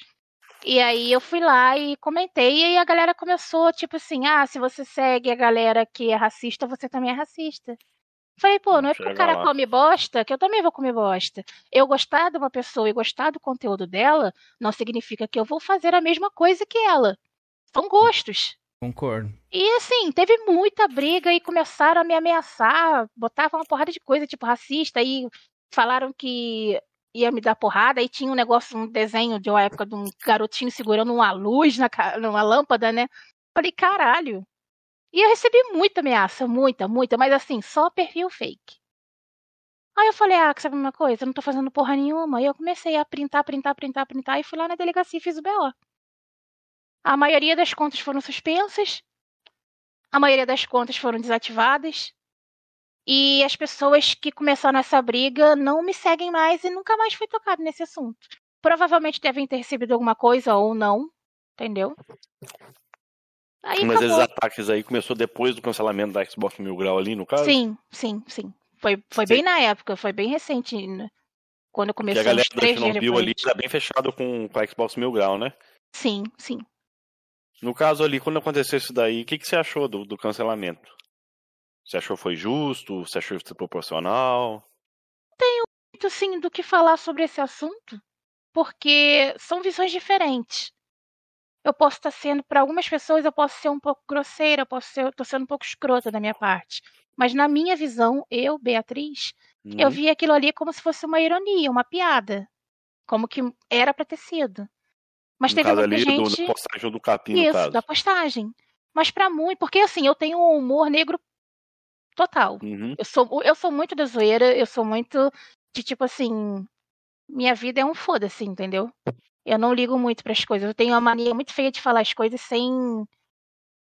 E aí eu fui lá e comentei, e aí a galera começou, tipo assim, ah, se você segue a galera que é racista, você também é racista. Falei, pô, não é porque o cara lá. come bosta que eu também vou comer bosta. Eu gostar de uma pessoa e gostar do conteúdo dela não significa que eu vou fazer a mesma coisa que ela. São gostos. Concordo. E assim, teve muita briga e começaram a me ameaçar, botavam uma porrada de coisa, tipo racista, e falaram que ia me dar porrada, e tinha um negócio, um desenho de uma época de um garotinho segurando uma luz na numa lâmpada, né? Falei, caralho. E eu recebi muita ameaça, muita, muita, mas assim, só perfil fake. Aí eu falei, ah, sabe uma coisa? Eu não tô fazendo porra nenhuma. Aí eu comecei a printar, printar, printar, printar, e fui lá na delegacia e fiz o BO. A maioria das contas foram suspensas, a maioria das contas foram desativadas. E as pessoas que começaram essa briga não me seguem mais e nunca mais fui tocado nesse assunto. Provavelmente devem ter recebido alguma coisa ou não, entendeu? Aí Mas acabou. esses ataques aí começou depois do cancelamento da Xbox Mil Grau ali, no caso? Sim, sim, sim. Foi, foi sim. bem na época, foi bem recente. Né? Quando começou a galera três da Chernobyl ali tá bem fechado com, com a Xbox Mil Grau, né? Sim, sim. No caso ali, quando aconteceu isso daí, o que, que você achou do, do cancelamento? Você achou foi justo? Você achou foi proporcional? Tenho muito, sim, do que falar sobre esse assunto, porque são visões diferentes. Eu posso estar sendo, para algumas pessoas, eu posso ser um pouco grosseira, eu posso ser, tô sendo um pouco escrota da minha parte. Mas na minha visão, eu, Beatriz, hum. eu uhum. vi aquilo ali como se fosse uma ironia, uma piada. Como que era para ter sido. Mas no teve muita ali, gente. Do, da postagem do capim, Isso, caso. da postagem. Mas para muito, porque assim, eu tenho um humor negro total. Uhum. Eu, sou, eu sou muito da zoeira, eu sou muito de tipo assim. Minha vida é um foda-se, entendeu? Eu não ligo muito para as coisas. Eu tenho uma mania muito feia de falar as coisas sem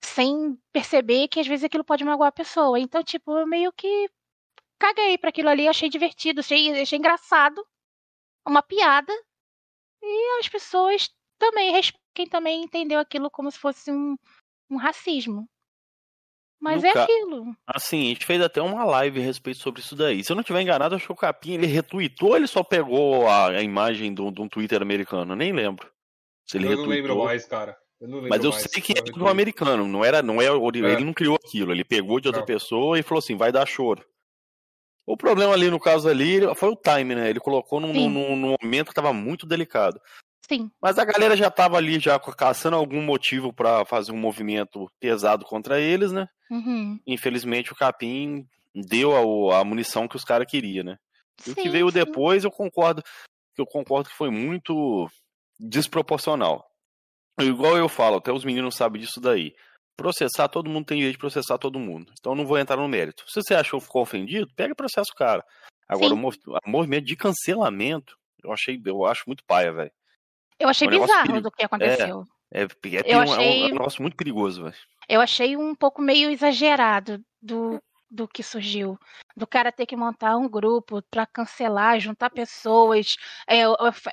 sem perceber que às vezes aquilo pode magoar a pessoa. Então, tipo, eu meio que caguei para aquilo ali, achei divertido, achei, achei engraçado, uma piada. E as pessoas também quem também entendeu aquilo como se fosse um, um racismo. Mas No é ca- aquilo. Assim, a gente fez até uma live a respeito sobre isso daí. Se eu não tiver enganado, acho que o Capim ele retweetou ou ele só pegou a, a imagem de um Twitter americano? Eu nem lembro. Se ele eu não retweetou. lembro mais, cara. Eu não lembro Mas eu mais. sei que é do americano, não era, não é, É. ele não criou aquilo, ele pegou de outra Não. pessoa e falou assim, vai dar choro. O problema ali no caso ali foi o time, né? Ele colocou num, num, num momento que tava muito delicado. Sim. Mas a galera já tava ali já caçando algum motivo pra fazer um movimento pesado contra eles, né? Uhum. Infelizmente o Capim deu a, a munição que os caras queriam, né? E o que Sim, veio sim. depois, eu concordo, eu concordo que foi muito desproporcional. Igual eu falo, até os meninos sabem disso daí. Processar, todo mundo tem direito de processar todo mundo. Então não vou entrar no mérito. Se você achou que ficou ofendido, pega e processa o cara. Agora, Sim. o movimento de cancelamento, eu achei, eu acho muito paia, velho. Eu achei É um bizarro perigo- do que aconteceu. É, é, Eu é um- é um- achei- é um negócio muito perigoso, velho. Eu achei um pouco meio exagerado do, do que surgiu. Do cara ter que montar um grupo pra cancelar, juntar pessoas, é,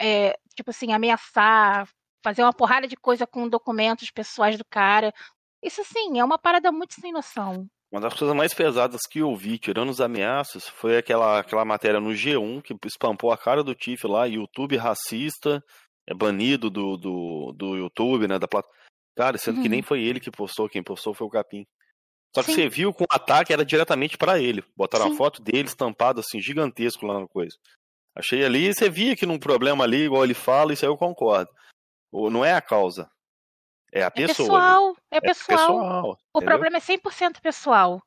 é, tipo assim, ameaçar, fazer uma porrada de coisa com documentos pessoais do cara. Isso, assim, é uma parada muito sem noção. Uma das coisas mais pesadas que eu vi, tirando os ameaças, foi aquela, aquela matéria no G1 que espampou a cara do Tiff lá, YouTube racista, é banido do, do, do YouTube, né? Da plata... Cara, sendo que Uhum. nem foi ele que postou, quem postou foi o Capim. Só que Sim. você viu que o ataque era diretamente pra ele. Botaram Sim. a foto dele estampado assim, gigantesco lá na coisa. Achei ali, você via que num problema ali, igual ele fala, isso aí eu concordo. Ou Não é a causa. É a É pessoa. ali. pessoal, é É pessoal. pessoal. O entendeu? problema é 100% pessoal.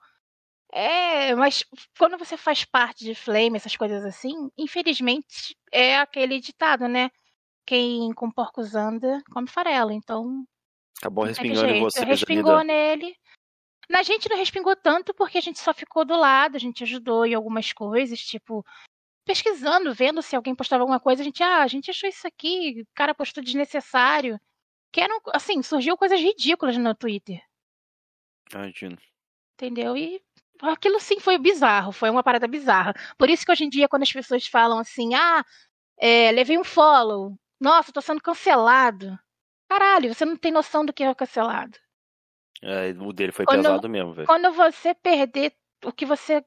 É, mas quando você faz parte de Flame, essas coisas assim, infelizmente é aquele ditado, né? Quem com porcos anda, come farelo. Então, Acabou respingando em ali Respingou nele. Na gente não respingou tanto porque a gente só ficou do lado, a gente ajudou em algumas coisas, tipo, pesquisando, vendo se alguém postava alguma coisa, a gente, ah, a gente achou isso aqui, o cara postou desnecessário. Que eram, assim, surgiu coisas ridículas no Twitter. Imagino. Entendeu? E aquilo sim foi bizarro, foi uma parada bizarra. Por isso que hoje em dia, quando as pessoas falam assim, ah, é, levei um follow, nossa, tô sendo cancelado. Caralho, você não tem noção do que é cancelado. É, o dele foi Quando- pesado mesmo, velho. Quando você perder o que você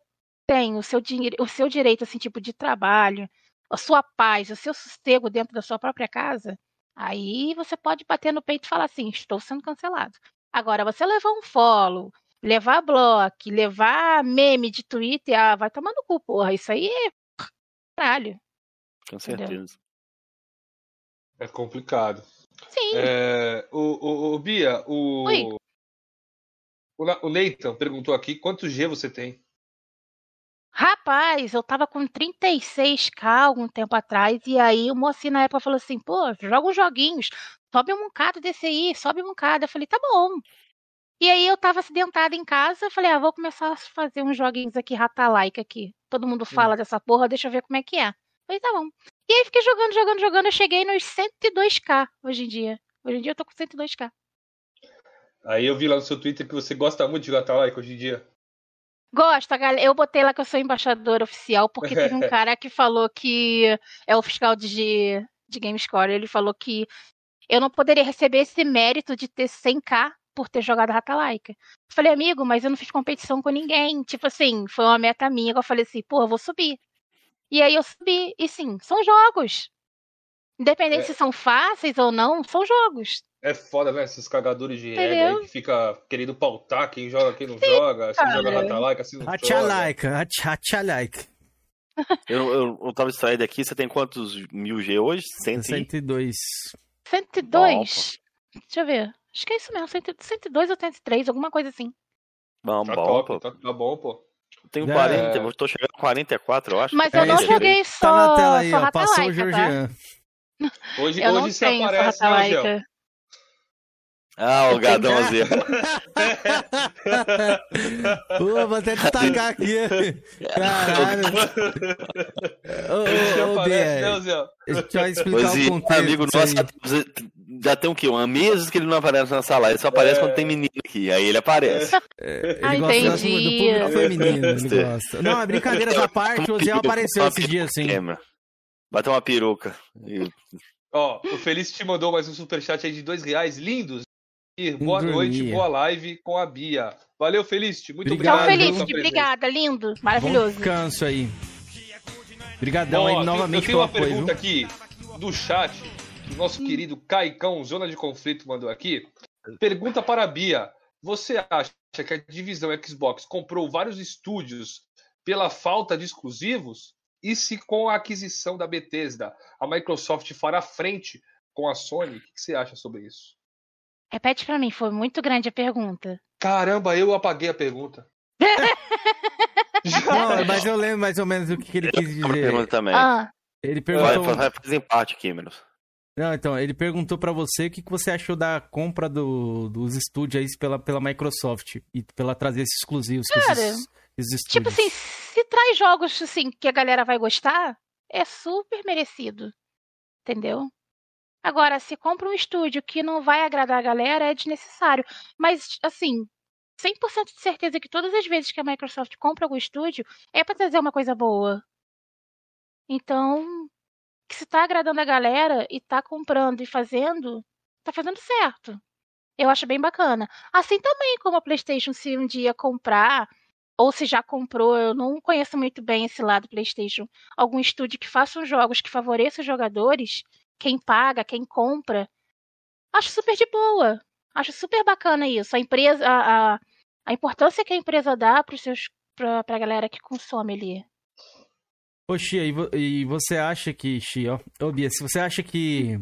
tem, o seu, dinheiro, o seu direito, assim, tipo, de trabalho, a sua paz, o seu sossego dentro da sua própria casa, aí você pode bater no peito e falar assim, estou sendo cancelado. Agora, você levar um follow, levar bloco, levar meme de Twitter, ah, vai tomar no cu, porra. Isso aí é caralho. Com Entendeu? É complicado. Sim, É, o, o, o Bia, o, Oi. o, o Nathan perguntou aqui quanto G você tem. Rapaz, eu tava com 36k algum tempo atrás, e aí o mocinho na época falou assim, pô, joga uns joguinhos, sobe um bocado desse aí, sobe um bocado. Eu falei, tá bom. E aí eu tava acidentada em casa, eu falei, ah, vou começar a fazer uns joguinhos aqui, rata-like aqui. Todo mundo fala dessa porra, deixa eu ver como é que é. Falei, tá bom. E aí fiquei jogando, jogando, jogando, eu cheguei nos 102k hoje em dia. Hoje em dia eu tô com 102k. Aí eu vi lá no seu Twitter que você gosta muito de like hoje em dia. Gosto, galera. Eu botei lá que eu sou embaixadora oficial, porque teve um [laughs] cara que falou que é o fiscal de, de GameScore. Ele falou que eu não poderia receber esse mérito de ter 100k por ter jogado Rata Laika. Eu falei, amigo, mas eu não fiz competição com ninguém. Tipo assim, foi uma meta minha. Eu falei assim, pô, eu vou subir. E aí eu subi. E sim, são jogos. Independente É. se são fáceis ou não, são jogos. É foda, né? Esses cagadores de regra aí que fica querendo pautar quem joga, quem não joga. Se cara. joga rata like, assim não joga. Atchalaika, atchalaika. Eu, eu, eu tava distraído aqui, você tem quantos mil G hoje? Cento e... 102. 102. Deixa eu ver. Acho que é isso mesmo, 100 102 ou 103, alguma coisa assim. Bom, Tá bom, top, pô. tá, tá bom, pô. Eu tenho É. 40, eu tô chegando a 44, eu acho. Mas que eu é não isso. joguei só, Tá na tela aí, só ó. Passou o tá? Georgian. Hoje, Eu não hoje você tenho só aparece, né. Ah, o gadão azul. [laughs] Pô, vou até destacar aqui. Caralho. Ô, ô, ô, Zé? deixa eu explicar Pois o e, contexto. amigo nosso, aí. já tem o quê? Uma meses que ele não aparece na sala. Ele só aparece É. quando tem menino aqui. Aí ele aparece. Ele Ah, gosta do- do entendi. público feminino, ele gosta. Não, é brincadeiras à parte, o Zé apareceu esse dia assim. Câmera. Bateu uma peruca. E- Ó, o Feliz te mandou mais um superchat aí de dois reais, lindos. Boa Dormia. noite, boa live com a Bia. Valeu, Felicity. Muito Obrigado, Tchau, Felicity. Obrigada, lindo. Bom Maravilhoso. descanso aí. Obrigadão aí novamente eu tenho pelo uma apoio, pergunta viu? aqui do chat, que o nosso querido Caicão, Zona de Conflito, mandou aqui. Pergunta para a Bia. Você acha que a divisão Xbox comprou vários estúdios pela falta de exclusivos? E se com a aquisição da Bethesda, a Microsoft fará frente com a Sony? O que você acha sobre isso? Repete pra mim, foi muito grande a pergunta. Caramba, eu apaguei a pergunta. [laughs] Não, mas eu lembro mais ou menos o que que ele quis Uma pergunta dizer. também. Ah, Ele Vai, perguntou. vai fazer empate, Cameron. Não, então, ele perguntou pra você o que que você achou da compra do- dos estúdios aí pela, pela Microsoft e pela trazer esses exclusivos que Cara, esses, esses tipo assim, se traz jogos assim que a galera vai gostar, é super merecido. Entendeu? Agora, se compra um estúdio que não vai agradar a galera, é desnecessário. Mas, assim, 100% de certeza que todas as vezes que a Microsoft compra algum estúdio, é pra trazer uma coisa boa. Então, se tá agradando a galera e tá comprando e fazendo, tá fazendo certo. Eu acho bem bacana. Assim também como a PlayStation, se um dia comprar, ou se já comprou, eu não conheço muito bem esse lado PlayStation, algum estúdio que faça jogos que favoreça os jogadores, quem paga, quem compra, acho super de boa. Acho super bacana isso. A empresa, a, a, a importância que a empresa dá para seus pra, pra galera que consome ali. Ô, Xia, e, vo- você acha que, Xia, ô, Bia, se você acha que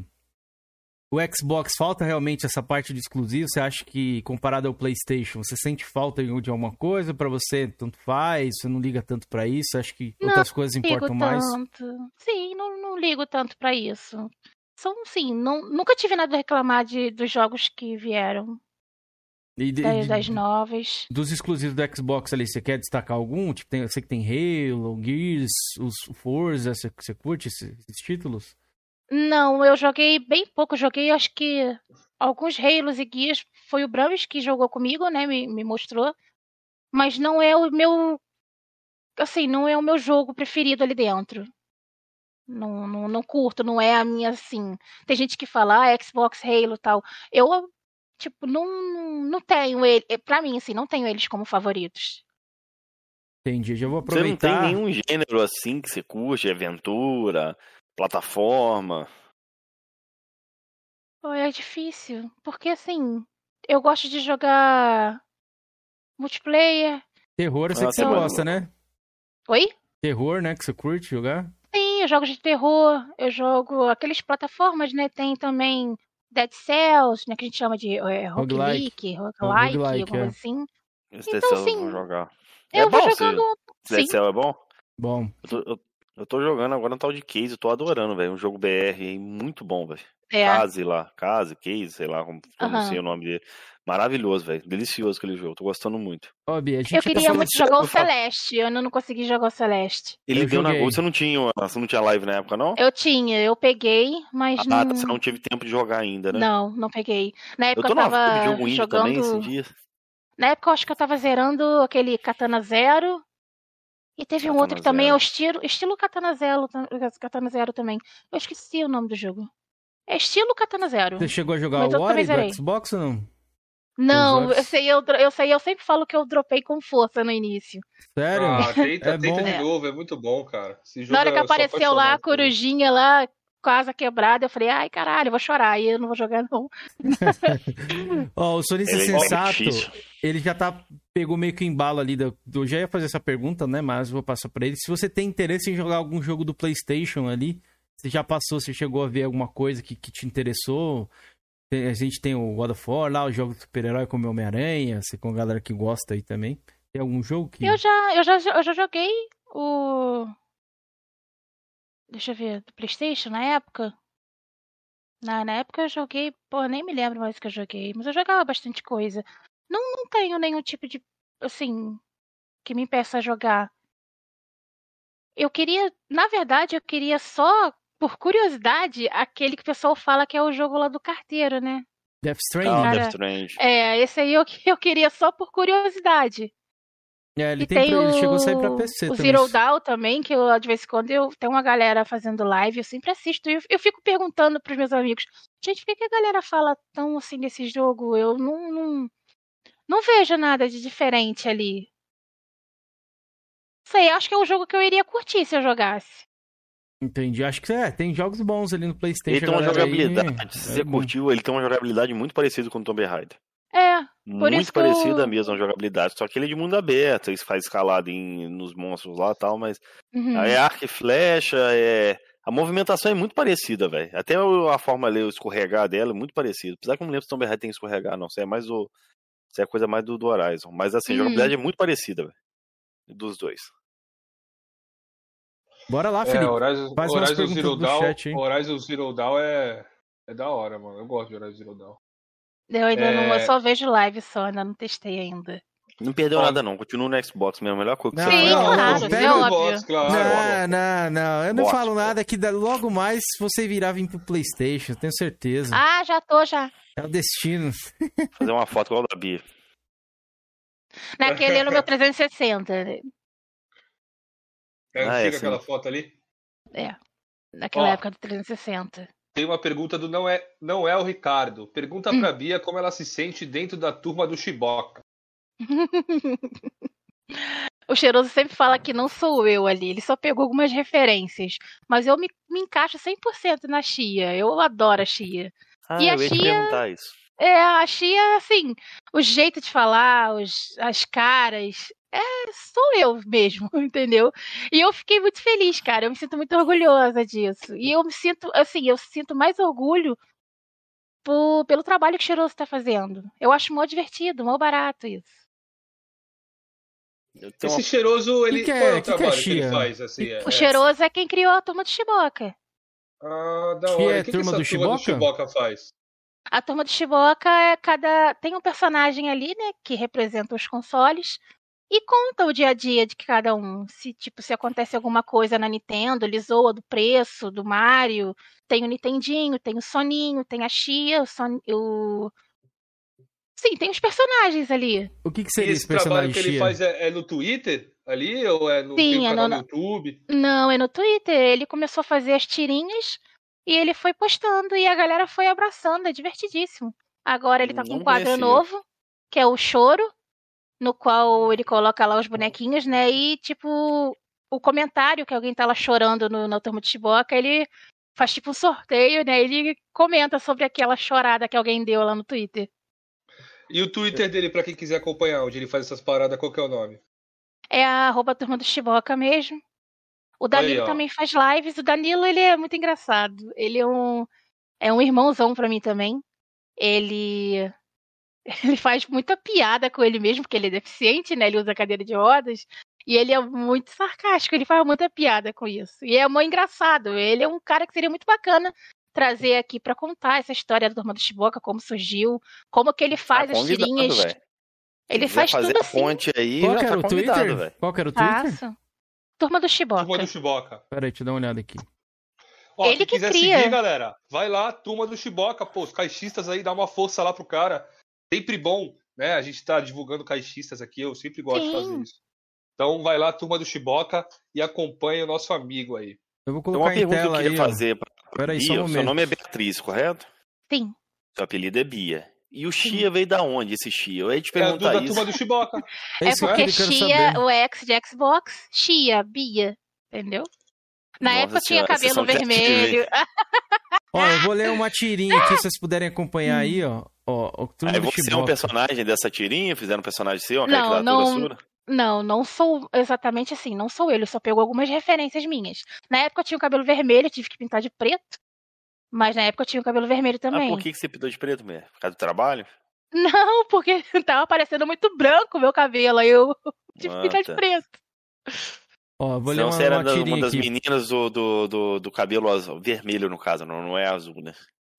o Xbox falta realmente essa parte de exclusivo, você acha que, comparado ao PlayStation, você sente falta de alguma coisa? Pra você, tanto faz, você não liga tanto pra isso? Acha que Não outras coisas importam mais? tanto. Sim, não, não ligo tanto pra isso. São, sim, não, nunca tive nada a reclamar de, dos jogos que vieram, E de- das, das novas. dos exclusivos do Xbox ali, você quer destacar algum? Tipo, tem, eu sei que tem Halo, Gears, os Forza, você, você curte esses, esses títulos? Não, eu joguei bem pouco. Joguei, acho que alguns Halos e Guias. Foi o Bramis que jogou comigo, né? Me, me mostrou. Mas não é o meu. Assim, não é o meu jogo preferido ali dentro. Não, não, não curto, não é a minha, assim. Tem gente que fala, ah, Xbox, Halo e tal. Eu, tipo, não, não tenho ele. Pra mim, assim, não tenho eles como favoritos. Entendi, já vou Você não tem aproveitar. nenhum gênero assim que você curte, aventura, plataforma. É difícil. Porque, assim, eu gosto de jogar multiplayer. Terror, eu sei que você mano. gosta, né? Oi? Terror, né? Que você curte jogar? Sim, eu jogo de terror, eu jogo aqueles plataformas, né? Tem também Dead Cells, né? Que a gente chama de é, Roguelike. roguelike, roguelike, roguelike, alguma é. coisa assim. Esse Então, Dead Cells eu sim, vou jogar. Eu é vou bom, jogando. Dead Cells é bom? Bom, Eu tô, eu, eu tô jogando agora no tal de Case, eu tô adorando, velho. Um jogo BR muito bom, velho. é. Case lá, Case, Case, sei lá como pronunciei Aham. o nome dele. Maravilhoso, velho. Delicioso aquele jogo, tô gostando muito. ó, Bia, a gente Eu queria muito jogar o eu Celeste, eu ainda não consegui jogar o Celeste. Ele Eu deu na joguei. Você não tinha, você não tinha live na época, não? Eu tinha, eu peguei, mas Ah, não. tá, você não teve tempo de jogar ainda, né? Não, não peguei. Na Eu época tô eu vibe de tava jogo indie também jogando. esses dias. Na época eu acho que eu tava zerando aquele Katana Zero. E teve um outro Katana que também é o estilo, estilo Katana Zero, Katana Zero também. Eu esqueci o nome do jogo. É estilo Katana Zero. Você chegou a jogar o Ori do Xbox ou não? Não, eu sei, eu, eu sei, eu sempre falo que eu dropei com força no início. Sério? Ah, tenta, É tenta bom. de novo, é muito bom, cara. Esse jogo Na hora que apareceu lá a corujinha lá, com a asa quebrada, eu falei, ai caralho, eu vou chorar. E eu não vou jogar, não. [laughs] Ó, o Sonista Ele é Sensato, ele já tá. Pegou meio que o embalo ali. Do, eu já ia fazer essa pergunta, né? Mas vou passar pra ele. Se você tem interesse em jogar algum jogo do PlayStation ali, você já passou, você chegou a ver alguma coisa que, que te interessou? A gente tem o God of War lá, o jogo do super-herói como Homem-Aranha, você com a galera que gosta aí também. Tem algum jogo que. Eu já, eu já, eu já joguei o. Deixa eu ver, do Playstation na época. Na, na época eu joguei, pô, nem me lembro mais o que eu joguei, mas eu jogava bastante coisa. Não, não tenho nenhum tipo de, assim, que me impeça a jogar. Eu queria, na verdade, eu queria só, por curiosidade, aquele que o pessoal fala que é o jogo lá do carteiro, né? Death Ah, Stranding? Cara, Death Strange. É, esse aí eu, [laughs] eu queria só por curiosidade. É, ele, E tem tem pra- ele o, chegou a sair pra PC o também. Zero Dawn também, que eu, de vez em quando eu tem uma galera fazendo live, eu sempre assisto e eu, eu fico perguntando pros meus amigos, gente, por que, que a galera fala tão assim desse jogo? Eu não, não, não vejo nada de diferente ali. Sei, acho que é um jogo que eu iria curtir se eu jogasse. Entendi. Acho que é, tem jogos bons ali no PlayStation. Ele tem uma a galera aí- jogabilidade, se é você bom. curtiu, ele tem uma jogabilidade muito parecida com o Tomb Raider. É, Muito que eu- parecida mesmo a jogabilidade, só que ele é de mundo aberto, ele faz escalada em, nos monstros lá e tal, mas uhum. é arco e flecha, é... a movimentação é muito parecida, velho. Até a forma ali, o escorregar dela é muito parecida. Apesar que eu não lembro se Tomb Raider tem escorregar, não. Isso é mais o. Isso é coisa mais do, do Horizon. Mas assim, a Uhum. jogabilidade é muito parecida, velho. Dos dois. Bora lá, É, Felipe. Horizon, faz umas Horizon perguntas Zero do Dawn, chat. Horizon Zero Dawn é, é da hora, mano. Eu gosto de Horizon Zero Dawn. Eu ainda não, eu É. só vejo live só, ainda não testei ainda. Não perdeu Ó. nada, não. Continua no Xbox mesmo. Melhor coisa que Não, você Sim, não, claro, pega é óbvio. Xbox, claro. Não, não, não. Eu não Bosta. falo nada que logo mais você virar vir pro PlayStation, tenho certeza. Ah, já tô já. É o destino. Fazer uma foto igual da Bia. [laughs] Naquele no meu 360. né? É Ah, é, sim. aquela foto ali. É. Naquela Ó. época do 360. Tem uma pergunta do não é, não é o Ricardo. Pergunta Hum. pra Bia como ela se sente dentro da turma do Chiboca. [laughs] O cheiroso sempre fala que não sou eu ali, ele só pegou algumas referências. Mas eu me, me encaixo 100% na Chia. Eu adoro a Chia. Ah, E a eu ia Chia- perguntar isso. É, a Chia, assim, o jeito de falar, os, as caras. É, sou eu mesmo, [laughs] entendeu? E eu fiquei muito feliz, cara. Eu me sinto muito orgulhosa disso. E eu me sinto, assim, eu sinto mais orgulho por- pelo trabalho que o Cheiroso tá fazendo. Eu acho mó divertido, mó barato isso. Tenho Esse cheiroso, ele. que é- qual é o que que é trabalho que, ele Chia? faz? Assim, é, O é- Cheiroso é quem criou a turma do Chiboca. Ah, da Que hora. é o que, turma que do essa turma do Chiboca? Chiboca faz? A turma do Chiboca é cada. Tem um personagem ali, né? Que representa os consoles. E conta o dia a dia de cada um. Se, tipo, se acontece alguma coisa na Nintendo, ele zoa do preço, do Mario. Tem o Nintendinho, tem o Soninho, tem a Chia, o, Son... o... Sim, tem os personagens ali. O que, que seria esse esse trabalho personagem que ele Chia? faz é, é no Twitter ali? Ou é no, Sim, é no- no YouTube? Não, é no Twitter. Ele começou a fazer as tirinhas e ele foi postando e a galera foi abraçando. É divertidíssimo. Agora ele tá com um quadro conhecia. novo, que é o Choro, no qual ele coloca lá os bonequinhos, né? E, tipo, o comentário que alguém tá lá chorando no, na turma de Chiboca, ele faz tipo um sorteio, né? Ele comenta sobre aquela chorada que alguém deu lá no Twitter. E o Twitter dele, pra quem quiser acompanhar, onde ele faz essas paradas, qual que é o nome? É a arroba turma do Chiboca mesmo. O Danilo ó. também faz lives. O Danilo, ele é muito engraçado. Ele é um, é um irmãozão pra mim também. Ele, [laughs] ele faz muita piada com ele mesmo, porque ele é deficiente, né? Ele usa cadeira de rodas. E ele é muito sarcástico, ele faz muita piada com isso. E é muito engraçado. Ele é um cara que seria muito bacana trazer aqui pra contar essa história da Turma do Chiboca, como surgiu, como que ele faz Tá as tirinhas. velho. Ele faz tudo a assim. ponte aí, Qual que era tá o Twitter? Qual era o Twitter? Faço. Turma do Chiboca. Turma do Chiboca. Pera aí, deixa eu dar uma olhada aqui. Ó, Ele quem que quiser cria. seguir, galera, vai lá, Turma do Chiboca, pô, os caixistas aí, dá uma força lá pro cara. Sempre bom, né? A gente tá divulgando caixistas aqui, eu sempre gosto de Sim. fazer isso. Então vai lá, Turma do Chiboca, e acompanha o nosso amigo aí. Eu vou colocar uma em pergunta que eu queria aí, fazer pra Pera aí, só Bia. um Seu nome é Beatriz, correto? Sim. Seu apelido é Bia. E o Chia veio da onde, esse Chia? Eu ia te É do, perguntar da isso. Turma do Chiboca. [laughs] É É isso porque Chia, o X de Xbox, Chia, Bia. Entendeu? Na Nossa época tinha senhora, cabelo vermelho. [laughs] Ó, eu vou ler uma tirinha aqui, se vocês puderem acompanhar aí, ó. Ó, o Aí você é um Chiboca. personagem dessa tirinha? Fizeram um personagem seu, uma Não, não- sua? Não, não sou exatamente assim, não sou ele, só pegou algumas referências minhas. Na época eu tinha o cabelo vermelho, eu tive que pintar de preto. Mas na época eu tinha o cabelo vermelho Ah, também. por que, que você pintou de preto mesmo? Por causa do trabalho? Não, porque [laughs] tava parecendo muito branco o meu cabelo, aí eu [laughs] tive Ah, que pintar tá. de preto. Ó, vou ler Senão uma, você era uma tirinha uma das aqui. meninas do, do, do, do cabelo azul, vermelho, no caso, não, não é azul, né?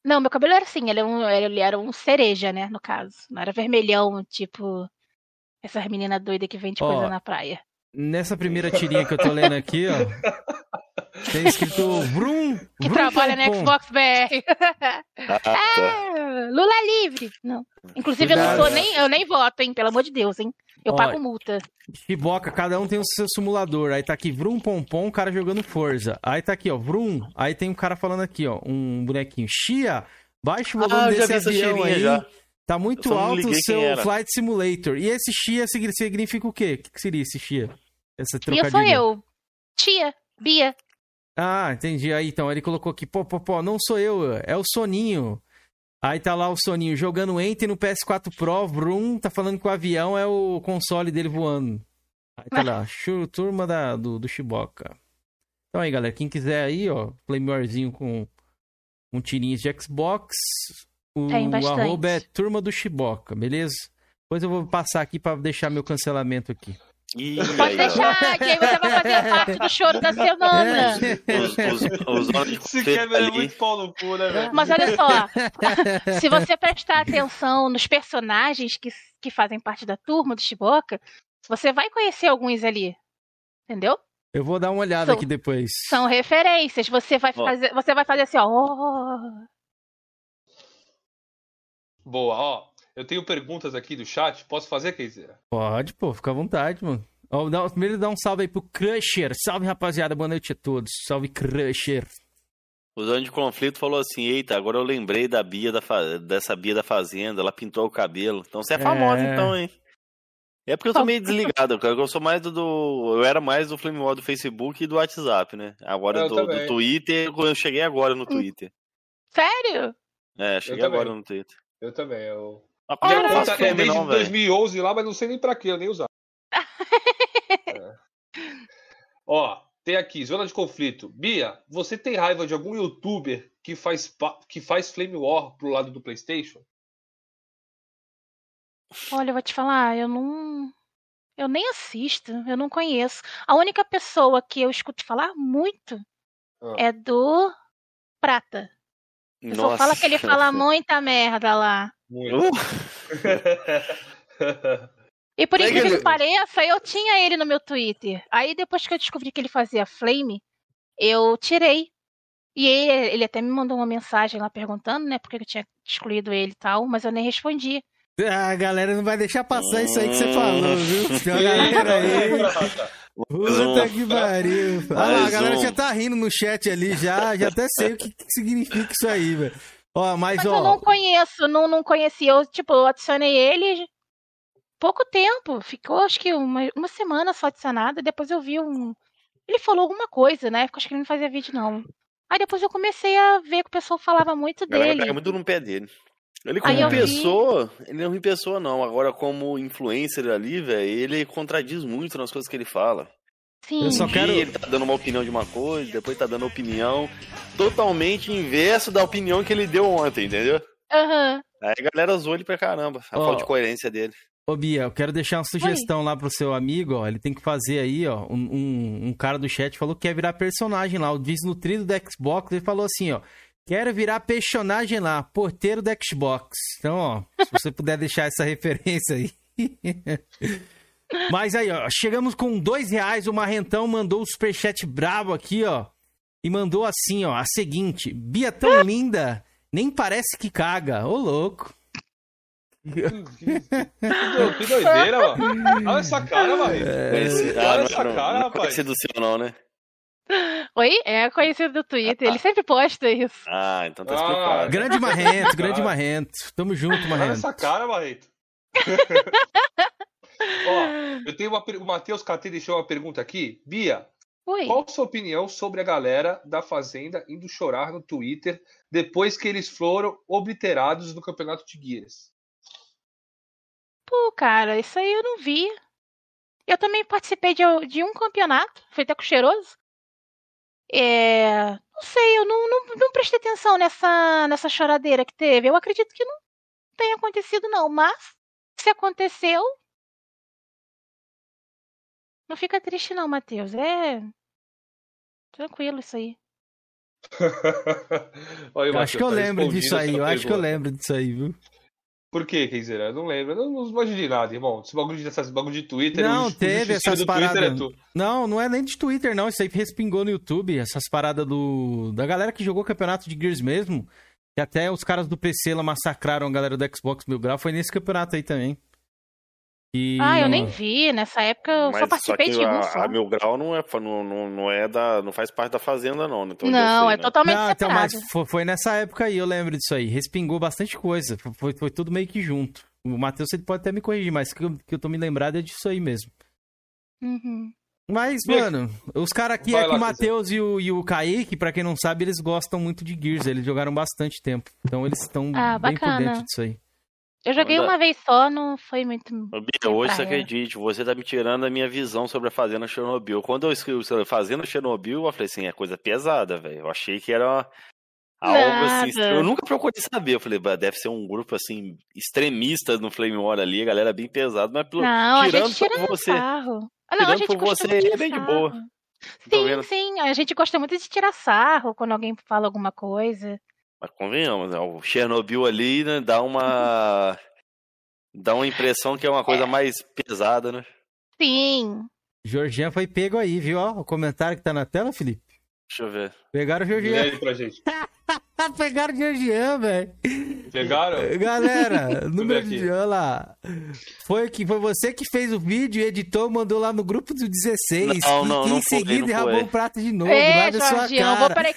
Não, meu cabelo era assim, ele era um, ele era um cereja, né, no caso. Não era vermelhão, tipo essas meninas doidas que vende Ó, coisa na praia. Nessa primeira tirinha que eu tô lendo aqui, ó. [laughs] Tem escrito Vrum. Que Vrum trabalha na. Xbox BR. Ah, [laughs] tá. É, Lula livre. Não. Inclusive, eu não Cuidado. sou nem, eu nem voto, hein? Pelo amor de Deus, hein? Eu Ó, pago multa. Chiboca, cada um tem o seu simulador. Aí tá aqui, Vrum Pompom, o cara jogando Forza. Aí tá aqui, ó, Vrum. Aí tem um cara falando aqui, ó, um bonequinho. Chia, baixa o volume Ah, eu já desse avião aí. já. Tá muito alto o seu. Flight Simulator. E esse Chia signi- significa o quê? O que seria esse Chia? Essa eu trocadilho. sou eu. Tia, Bia. Ah, entendi. Aí então, ele colocou aqui, pô, pô, pô, não sou eu, é o Soninho. Aí tá lá o Soninho jogando Enter no PS4 Pro, Vroom, tá falando que o avião é o console dele voando. Aí tá lá, [laughs] turma da, do, do Chiboca. Então aí, galera, quem quiser aí, ó, Playmorezinho com, com tirinhos de Xbox, o, Tem o arroba é turma do Chiboca, beleza? Depois eu vou passar aqui pra deixar meu cancelamento aqui. Ih, Pode aí, deixar, que aí você vai fazer parte do choro da semana. Os, os, os Kevin é ali, muito pau no cu, né, velho? Mas olha só, se você prestar atenção nos personagens que, que fazem parte da turma do Chiboca, você vai conhecer alguns ali. Entendeu? Eu vou dar uma olhada São- aqui depois. São referências. Você vai fazer, você vai fazer assim, ó. "Oh". Boa, ó. Eu tenho perguntas aqui do chat. Posso fazer, Keizeira? Pode, pô, fica à vontade, mano. Ó, dá- primeiro dá um salve aí pro Crusher. Salve, rapaziada. Boa noite a todos. Salve, Crusher. o dono de conflito falou assim: Eita, agora eu lembrei da Bia da fa- dessa Bia da Fazenda, ela pintou o cabelo. Então você é famosa, É. então, hein? É porque eu sou meio [laughs] desligado, cara. Eu sou mais do, do- Eu era mais do Flame War do Facebook e do WhatsApp, né? Agora Eu do, Twitter, eu cheguei agora Hum. no Twitter. Sério? É, cheguei agora no Twitter. Eu também. Eu... Mas eu não conta é desde não, velho. 2011 lá, mas não sei nem pra quê, eu nem usava. [laughs] É. Ó, tem aqui, zona de conflito. Bia, você tem raiva de algum youtuber que faz, que faz Flame War pro lado do PlayStation? Olha, eu vou te falar, eu não. Eu nem assisto, eu não conheço. A única pessoa que eu escuto falar muito Ah. é do Prata. O pessoal fala que ele fala muita merda lá. Muito. [laughs] E por incrível que pareça, eu tinha ele no meu Twitter. Aí depois que eu descobri que ele fazia Flame, eu tirei. E ele, ele até me mandou uma mensagem lá perguntando, né, por que eu tinha excluído ele e tal, mas eu nem respondi. Ah, a galera não vai deixar passar isso aí que você falou, viu? Tem uma [laughs] galera aí. Puta que pariu. [laughs] Ah, lá, a galera um. já tá rindo no chat ali, já, já até sei o que, que significa isso aí, velho. Ó, mas, Mas ó. eu não conheço, não, não conheci. Eu, tipo, eu adicionei ele pouco tempo. Ficou, acho que uma, uma semana só adicionada. Depois eu vi um. Ele falou alguma coisa, né? Acho que ele não fazia vídeo, não. Aí depois eu comecei a ver que o pessoal falava muito dele. pega muito no pé dele. Ele Aí como vi- pessoa, ele não é pessoa não. Agora como influencer ali, velho, ele contradiz muito nas coisas que ele fala. Sim. Eu só quero- ele tá dando uma opinião de uma coisa, depois tá dando opinião totalmente inverso da opinião que ele deu ontem, entendeu? Aham. Aí a galera zoou ele pra caramba, a Ó. falta de coerência dele. Ô, Bia, eu quero deixar uma sugestão lá pro seu amigo, ó. Ele tem que fazer aí, ó. Um, um, um cara do chat falou que quer virar personagem lá. O desnutrido do Xbox, ele falou assim, ó. Quero virar personagem lá, porteiro do Xbox. Então, ó, se você puder deixar essa [laughs] referência aí. Mas aí, ó, chegamos com dois reais. O Marrentão mandou o superchat brabo aqui, ó. E mandou assim, ó, a seguinte. Bia tão [laughs] linda, nem parece que caga. Ô, louco. que, do- doideira, mano. Olha essa cara, [laughs] Maria. Conheci- Olha não, essa não, cara, não é rapaz. conhecido seu não, né? Oi? É conhecido do Twitter. Ele sempre posta isso. Ah, então tá Ah, explicado. Grande Marrento, grande Cara. Marrento. Tamo junto, Olha Marrento. essa cara, Barreto. [laughs] Ó, eu tenho uma per- O Matheus KT deixou uma pergunta aqui. Bia, Oi. qual a sua opinião sobre a galera da Fazenda indo chorar no Twitter depois que eles foram obliterados no campeonato de Guias? Pô, cara, isso aí eu não vi. Eu também participei de, de um campeonato, foi até com o Cheiroso. É, não sei, eu não, não, não prestei atenção nessa, nessa choradeira que teve. Eu acredito que não tenha acontecido, não. Mas, se aconteceu. Não fica triste, não, Matheus. É. Tranquilo isso aí. [laughs] Olha, Eu acho que eu tá lembro disso aí, eu acho que eu lembro disso aí, viu? Por que, Kenzeira? Eu não lembro. Eu não, manjo de nada, irmão. Esse bagulho, de- essas bagulho de Twitter. Não, o o teve essas Twitter paradas. é. Não, não é nem de Twitter, não. Isso aí respingou no YouTube, essas paradas do. Da galera que jogou campeonato de Gears mesmo. Que até os caras do PC lá massacraram a galera do Xbox Mil Grau. Foi nesse campeonato aí também. E... Ah, eu nem vi. Nessa época eu Mas só participei que de um a, só. a Mil Grau não é, não, não, não é da. não faz parte da fazenda, não. Então Não, é né? totalmente Não, então, separado. mas foi, foi nessa época aí, eu lembro disso aí. Respingou bastante coisa. Foi, foi tudo meio que junto. O Matheus ele pode até me corrigir, mas que eu, que eu tô me lembrado é disso aí mesmo. Uhum. Mas, mano, os caras aqui Vai é que lá, o Matheus e o, e o Kaique, pra quem não sabe, eles gostam muito de Gears. Eles jogaram bastante tempo. Então eles estão Ah, bem por dentro disso aí. Eu joguei uma vez só, não foi muito. Bia, hoje você acredite, você tá me tirando a minha visão sobre a Fazenda Chernobyl. Quando eu escrevi sobre a Fazenda Chernobyl, eu falei assim, é coisa pesada, velho. Eu achei que era algo assim. Eu nunca procurei saber. Eu falei, "Bah, deve ser um grupo assim, extremista no Flame War ali, a galera bem pesada, mas pelo, Não, a tirando gente tira por você. sarro. Ah, não, a tirando gente por você, é bem de boa. Sim, sim, a gente gosta muito de tirar sarro quando alguém fala alguma coisa. Mas convenhamos, né? O Chernobyl ali né, dá uma. dá uma impressão que é uma coisa mais pesada, né? Sim. Georgian foi pego aí, viu? Ó, o comentário que tá na tela, Felipe. Deixa eu ver. Pegaram o Lê Georgian. aí pra gente. [laughs] Pegaram o Georgian, velho. Pegaram? Galera, [laughs] número de. Olha lá. Foi, que, foi você que fez o vídeo, editou, mandou lá no grupo do 16. Não, e, não, e não em seguida não derrubou foi. o prato de novo, Ê, lá da sua Jorgião, vou cara. peraí.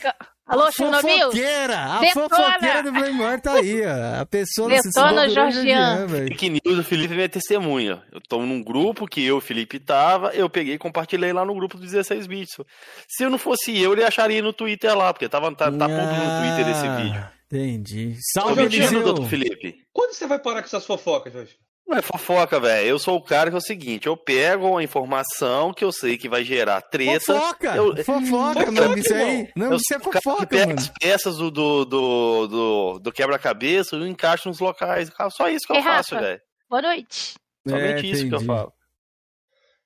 Que- Alô, Chernobyl? fofoqueira! A Detona! fofoqueira do Playmore tá aí, ó. A pessoa Detona, se desdobrou Jorgian. velho. Fake news, o Felipe é minha testemunha. Eu tô num grupo que eu e o Felipe tava, eu peguei e compartilhei lá no grupo do 16 bits. Se eu não fosse eu, ele acharia no Twitter lá, porque tava, tá, tá público no Twitter esse Ah, vídeo. Entendi. Tô Salve, Jorginho, mentindo, doutor Felipe. Quando você vai parar com essas fofocas, Jorge? Não é fofoca, velho. Eu sou o cara que é o seguinte, eu pego a informação que eu sei que vai gerar treta. Fofoca! Eu- Fofoca, mano. Isso aí. Não, eu isso é fofoca, pega mano. as peças do, do, do, do, do quebra-cabeça e encaixo nos locais. Só isso que eu Ei, faço, velho. Boa noite. Somente isso que eu É, falo.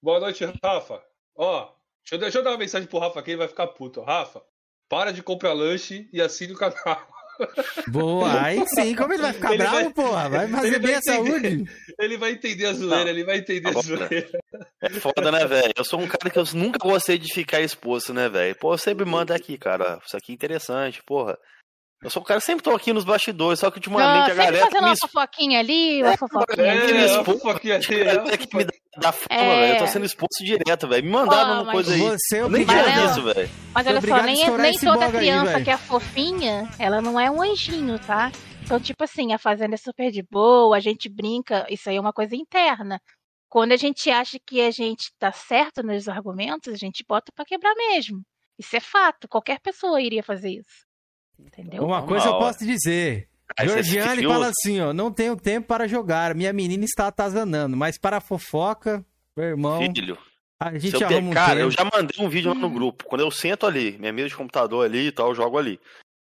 Boa noite, Rafa. Ó, deixa eu, deixa eu dar uma mensagem pro Rafa aqui, ele vai ficar puto. Rafa, para de comprar lanche e assine o canal. Boa, aí sim, como ele vai ficar Ele bravo, vai- porra? Vai fazer bem vai a saúde? Ele vai entender a zoeira, Não. ele vai entender a Agora- zoeira. É foda, né, velho? Eu sou um cara que eu nunca gostei de ficar exposto, né, velho? Pô, eu sempre mando aqui, cara. Isso aqui é interessante, porra. Eu sou o cara que sempre tô aqui nos bastidores, só que Não, ultimamente a sempre galera fazendo me uma fofoquinha ali, uma fofoquinha É, ali. me é, expor, a fofoquinha ali, Cara, é, a até que me dá, dá fama, É. velho. Eu tô sendo exposto direto, velho. Me mandaram uma mas coisa aí. Você é Eu nem tinha visto, velho. Mas olha só, nem, nem toda aí, criança velho. que é fofinha, ela não é um anjinho, tá? Então, tipo assim, a Fazenda é super de boa, a gente brinca, isso aí é uma coisa interna. Quando a gente acha que a gente tá certo nos argumentos, a gente bota pra quebrar mesmo. Isso é fato, qualquer pessoa iria fazer isso. Entendeu? Uma coisa eu posso te dizer. Georgiane fala assim, ó, não tenho tempo para jogar, minha menina está atazanando, mas para a fofoca, meu irmão, Filho, a gente eu arruma um cara, tempo. eu já mandei um vídeo lá no grupo. Quando eu sento ali, minha mesa de computador ali e tal, eu jogo ali.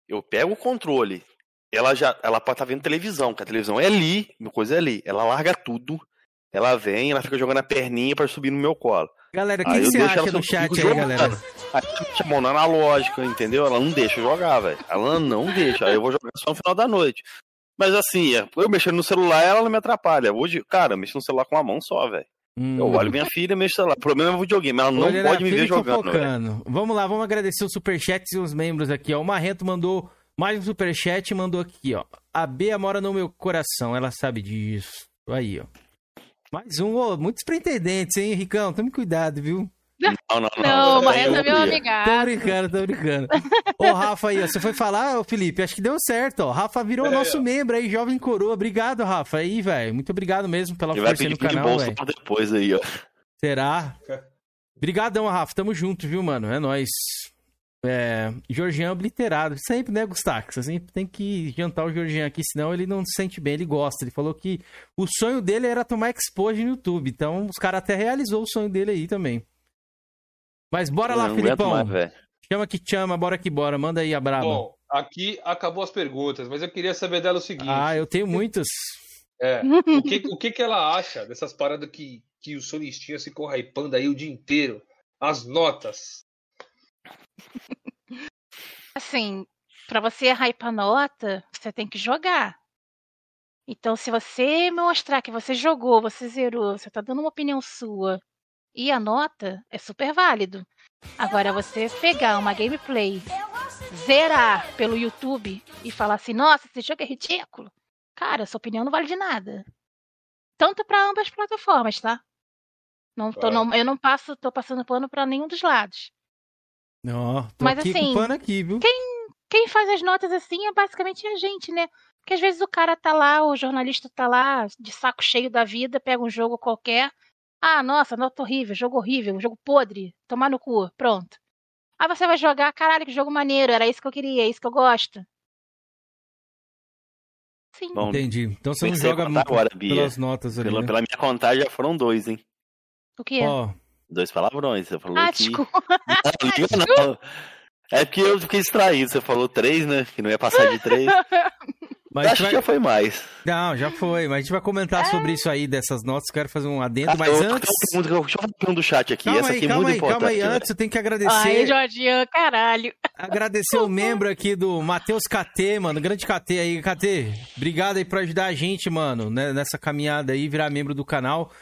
Eu pego o controle. Ela já, ela pode estar vendo televisão, que a televisão é ali, minha coisa é ali. Ela larga tudo. Ela vem, ela fica jogando a perninha pra subir no meu colo. Galera, o que, você acha no só chat aí, jogando. galera? Aí ela chamou na analógica, entendeu? Ela não deixa eu jogar, velho. Ela não deixa. Aí eu vou jogar só no final da noite. Mas assim, eu mexendo no celular, ela não me atrapalha. Hoje, cara, eu mexo no celular com uma mão só, velho. Hum. Eu olho minha filha, mexo no celular. O problema é o videogame. Ela não Olha na pode me ver jogando, fofocando. Vamos lá, vamos agradecer os superchats e os membros aqui, ó. O Marrento mandou mais um superchat e mandou aqui, ó. A Bea mora no meu coração, ela sabe disso. Aí, ó. Mais um, ô, muitos pretendentes, hein, Ricão? Tome cuidado, viu? Não, não, não. Não, Marrento é meu Tô amigaço. brincando, tô brincando. Ô, Rafa aí, ó, você foi falar, ô Felipe, acho que deu certo, ó. Rafa virou É, nosso ó. membro aí, Jovem Coroa. Obrigado, Rafa, aí, velho. Muito obrigado mesmo pela Ele força aí no canal, bolsa velho. pra depois aí, ó. Será? Obrigadão, Rafa. Tamo junto, viu, mano? É nóis. É, Georgian obliterado. Sempre, né, Gustax? Você sempre tem que jantar o Georgian aqui, senão ele não se sente bem, ele gosta. Ele falou que o sonho dele era tomar expose no YouTube. Então, os caras até realizou o sonho dele aí também. Mas bora lá, não Filipão. mais, chama que chama, bora que bora. Manda aí a braba. Bom, aqui acabou as perguntas, mas eu queria saber dela o seguinte. ah, eu tenho muitos. É, [laughs] o que, o que que ela acha dessas paradas que, que o Sonistinha ficou hypando aí o dia inteiro? As notas. [laughs] Assim, pra você hypar nota, você tem que jogar. Então, se você mostrar que você jogou, você zerou, você tá dando uma opinião sua e a nota, é super válido. Agora, você pegar uma gameplay, zerar pelo YouTube e falar assim, nossa, esse jogo é ridículo. Cara, sua opinião não vale de nada. tanto para ambas as plataformas, tá? Não tô, não, eu não passo, tô passando pano para nenhum dos lados. Ó, tô Mas, aqui com assim, pano aqui, viu? Quem faz as notas assim é basicamente a gente, né? Porque às vezes o cara tá lá, o jornalista tá lá, de saco cheio da vida, pega um jogo qualquer. Ah, nossa, nota horrível, jogo horrível, jogo podre, tomar no cu, pronto. Aí você vai jogar, caralho, que jogo maneiro, era isso que eu queria, é isso que eu gosto. Sim. Bom, Entendi. Então você não joga muito agora, Bia. pelas notas ali. Pela, né? pela minha contagem já foram dois, hein? O quê? Ó, Dois palavrões. Você falou ah, que. desculpa. Não, não. [laughs] É porque eu fiquei distraído. Você falou três, né? Que não ia passar de três. [laughs] mas Acho gente que vai... já foi mais. Não, já foi. Mas a gente vai comentar sobre isso aí, dessas notas. Quero fazer um adendo. Ah, mas eu- antes. Deixa eu fazer pergunta do chat aqui. Calma Essa aí, aqui é calma muito aí, importante. calma aí. velho. Antes eu tenho que Ai, agradecer. Jorginho, caralho. Agradecer o membro aqui do Matheus KT, mano. Grande KT aí, KT. Obrigado aí por ajudar a gente, mano, né, nessa caminhada aí, virar membro do canal.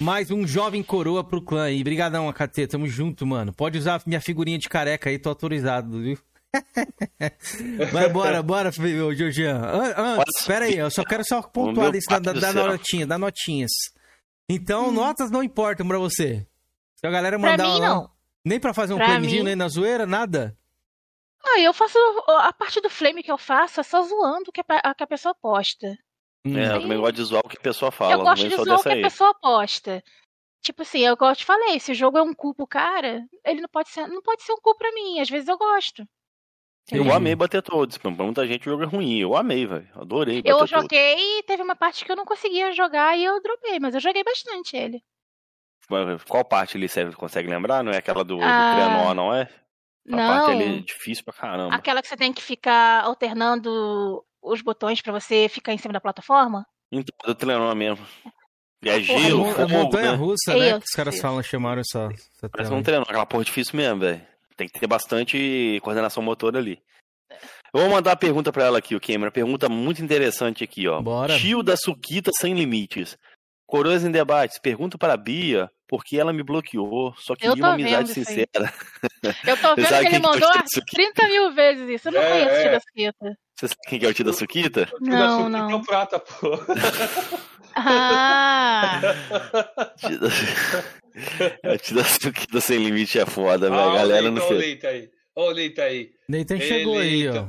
Mais um jovem coroa pro clã aí. Obrigadão, KT. Tamo junto, mano. Pode usar minha figurinha de careca aí, tô autorizado, viu? [laughs] Mas bora, bora, Georgian. An- Antes, Posso? pera aí, eu só quero só pontuar isso da, da, notinha, da notinhas. Então, Hum. notas não importam pra você. Se a galera Pra mandar mim, uma- não. nem pra fazer um Pra mim- nem na zoeira, nada. Ah, eu faço. A parte do flame que eu faço é só zoando o que a, que a pessoa posta. Hum. É, eu também gosto de zoar o que a pessoa fala. eu gosto de zoar o que aí. a pessoa posta. Tipo assim, eu gosto, falei, se o jogo é um cu pro cara, ele não pode ser, não pode ser um cu pra mim. Às vezes eu gosto. Eu amei bater todos. Pra muita gente o jogo é ruim. Eu amei, velho. Adorei bater Eu todos. joguei e teve uma parte que eu não conseguia jogar e eu dropei, mas eu joguei bastante ele. Qual parte ali você consegue lembrar? Não é aquela do, do Ah, trenó, não é? A não, parte ali é difícil pra caramba. aquela que você tem que ficar alternando os botões pra você ficar em cima da plataforma. Então, do trenó mesmo. E é a fogo, montanha né? russa, né? Isso, Que os caras falam, chamaram essa, essa Parece um trenó. Aquela porra difícil mesmo, velho. Tem que ter bastante coordenação motora ali. Eu vou mandar uma pergunta pra ela aqui, o Cameron. Pergunta muito interessante aqui, ó. Bora. Tio da Suquita Sem Limites. Coroas em debates. Pergunta para a Bia por que ela me bloqueou. Só queria uma amizade sincera. Eu tô [laughs] vendo que ele é mandou tio umas da Suquita? 30 mil vezes isso. Eu não É, conheço o é. tio da Suquita. Você sabe quem que é o tio da Suquita? O tio Não, da Suquita não. é o prata, pô. [laughs] Ah, Tio da- É, o tio da Suquita Sem Limite é foda, velho. Ah, A galera olha não o fez. Leita aí. Olha o Leita aí. Nathan chegou aí, ó.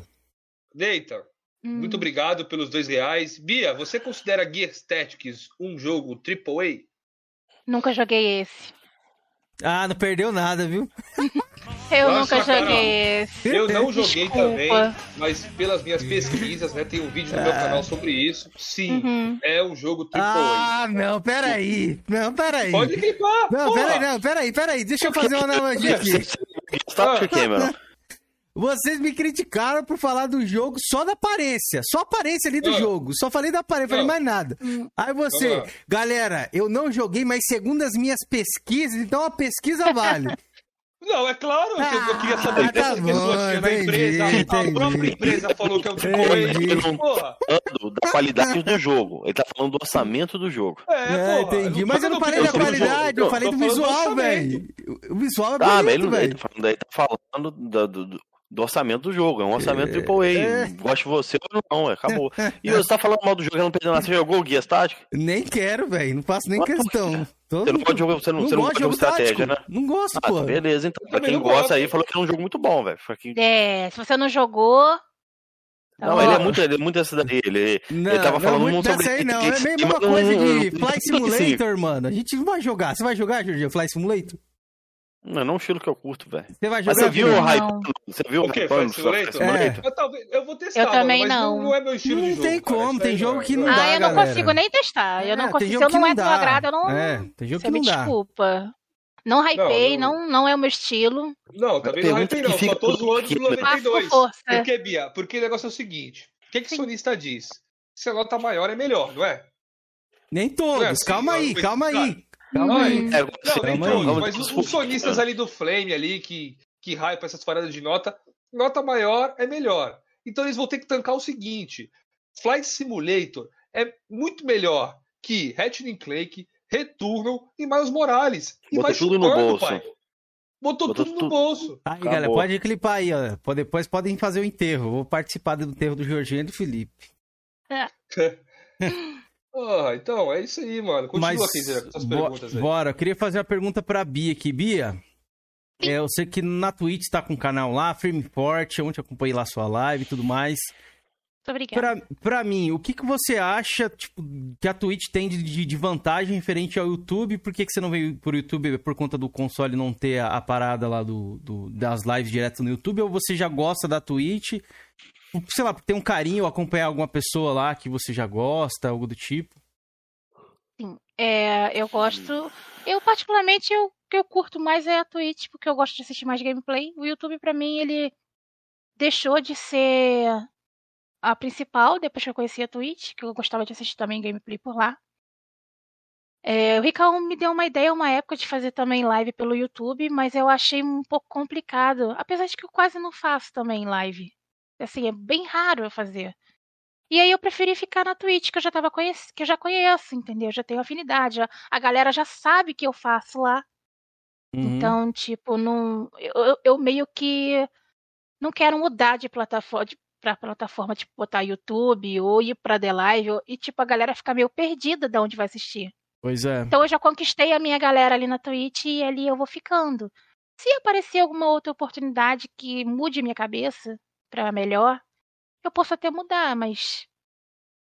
Leita, hum. muito obrigado pelos dois reais. Bia, você considera Gear Tactics um jogo AAA? Nunca joguei esse. Ah, não perdeu nada, viu? [laughs] Eu Nossa, nunca cara. joguei esse. Eu não joguei Desculpa. também, mas pelas minhas pesquisas, né? Tem um vídeo no meu canal sobre isso. Sim, Uhum. é um jogo AAA. Ah, não, peraí. Não, peraí. Pode clipar, Não, porra. peraí, não, peraí, peraí. Deixa eu fazer uma analogia aqui. [laughs] Stop, Cameron. Vocês me criticaram por falar do jogo só da aparência. Só a aparência ali do Ah. jogo. Só falei da aparência, falei Ah. mais nada. Hum. Aí você, galera, eu não joguei, mas segundo as minhas pesquisas, então a pesquisa vale. [laughs] Não, é claro que eu, eu queria saber Ah, tá pessoas tinha na entendi, empresa. A entendi. própria empresa falou que é um. AAA. Porra, falando da qualidade do jogo. Ele tá falando do orçamento do jogo. é, É, porra. entendi. Mas eu não falei que da qualidade, jogo. eu falei do visual, velho. O visual é Ah, mas ele, bonito, ele velho. tá falando, ele tá falando do, do- do- do orçamento do jogo. É um orçamento AAA. é. Gosto de você ou não, é, acabou. [laughs] E você tá falando mal do jogo e não perdeu nada. Você jogou o Guias Tático? Nem quero, velho. Não faço nem por questão. Você não gosta de jogo, você não, não você não gosta de de jogo estratégia, tático. né? Não gosto, Ah, pô. beleza, então. Pra quem não gosta gosto. aí, falou que é um jogo muito bom, velho. Pra quem- É, se você não jogou. tá Não, ele é muito, ele é muito essa daí. Ele, Não, ele tava não, falando muito muito sobre dessa aí não. É esse- a mesma mas não- coisa não- de não- Fly não- não- Simulator, mano. A gente não vai jogar. Você vai jogar, Jorginho, Fly Simulator? Não, não é um estilo que eu curto, velho. Você vai Mas jogar? você viu o Não. hype? Você viu O Flight só Simulator? Eu, talvez, eu vou testar, Eu mano, também mas não. não. é meu estilo Não de jogo. tem como, tem jogo é- que não é- dá, Ah, eu não galera. consigo nem testar. Eu É, não tem consigo. jogo Se eu que não não é do agrado, eu não. É, tem jogo Você que me não dá. desculpa. Não hypei, Não, não, não é o meu estilo. Não, também não Pergunta hypei, que não. fica Só tô zoando do? Faço 92. com força. Por que, Bia? Porque o negócio é o seguinte: o que, que o sonista diz? Se a nota maior é melhor, não é? Nem Não é todos. calma aí, não, calma aí. Calma Não, aí. É, Não, nem todos, vamos mas os, sonistas né? ali do Flame ali, que, que hype essas paradas de nota, nota maior é melhor. Então eles vão ter que tancar o seguinte: Flight Simulator é muito melhor que Ratchet Clank, Returnal e Miles Morales. E Botou vai tudo no chupando, bolso. pai. Botou, Botou tudo no tudo. bolso. Aí, Acabou. galera, pode clipar aí, ó. Depois podem fazer o enterro. Vou participar do enterro do Jorginho e do Felipe. [laughs] [laughs] Ah, então, é isso aí, mano. Continua, Mas, Kenzeira, com suas bo- perguntas aí. bora, eu queria fazer uma pergunta pra Bia aqui. Bia, é, eu sei que na Twitch tá com um canal lá, firme e forte, onde eu acompanhei lá sua live e tudo mais. Muito obrigada. Pra, pra mim, o que, que você acha tipo, que a Twitch tem de, de- de vantagem referente ao YouTube? Por que, que você não veio pro YouTube por conta do console não ter a, a parada lá do, do- das lives direto no YouTube? Ou você já gosta da Twitch? Sei lá, tem um carinho acompanhar alguma pessoa lá que você já gosta, algo do tipo? Sim. É, eu gosto. Eu, particularmente, eu- que eu curto mais é a Twitch, porque eu gosto de assistir mais gameplay. O YouTube, pra mim, ele deixou de ser a principal depois que eu conheci a Twitch, que eu gostava de assistir também gameplay por lá. É, o Ricão me deu uma ideia uma época de fazer também live pelo YouTube, mas eu achei um pouco complicado, apesar de que eu quase não faço também live. Assim, é bem raro eu fazer. E aí eu preferi ficar na Twitch, que eu já tava conhec... que eu já conheço, entendeu? Já tenho afinidade, já- a galera já sabe que eu faço lá. Uhum. Então, tipo, não, eu, eu- meio que não quero mudar de plataforma de, pra plataforma, tipo, botar YouTube ou ir pra The Live ou- e, tipo, a galera ficar meio perdida de onde vai assistir. Pois é. Então eu já conquistei a minha galera ali na Twitch e ali eu vou ficando. Se aparecer alguma outra oportunidade que mude minha cabeça pra melhor, eu posso até mudar, mas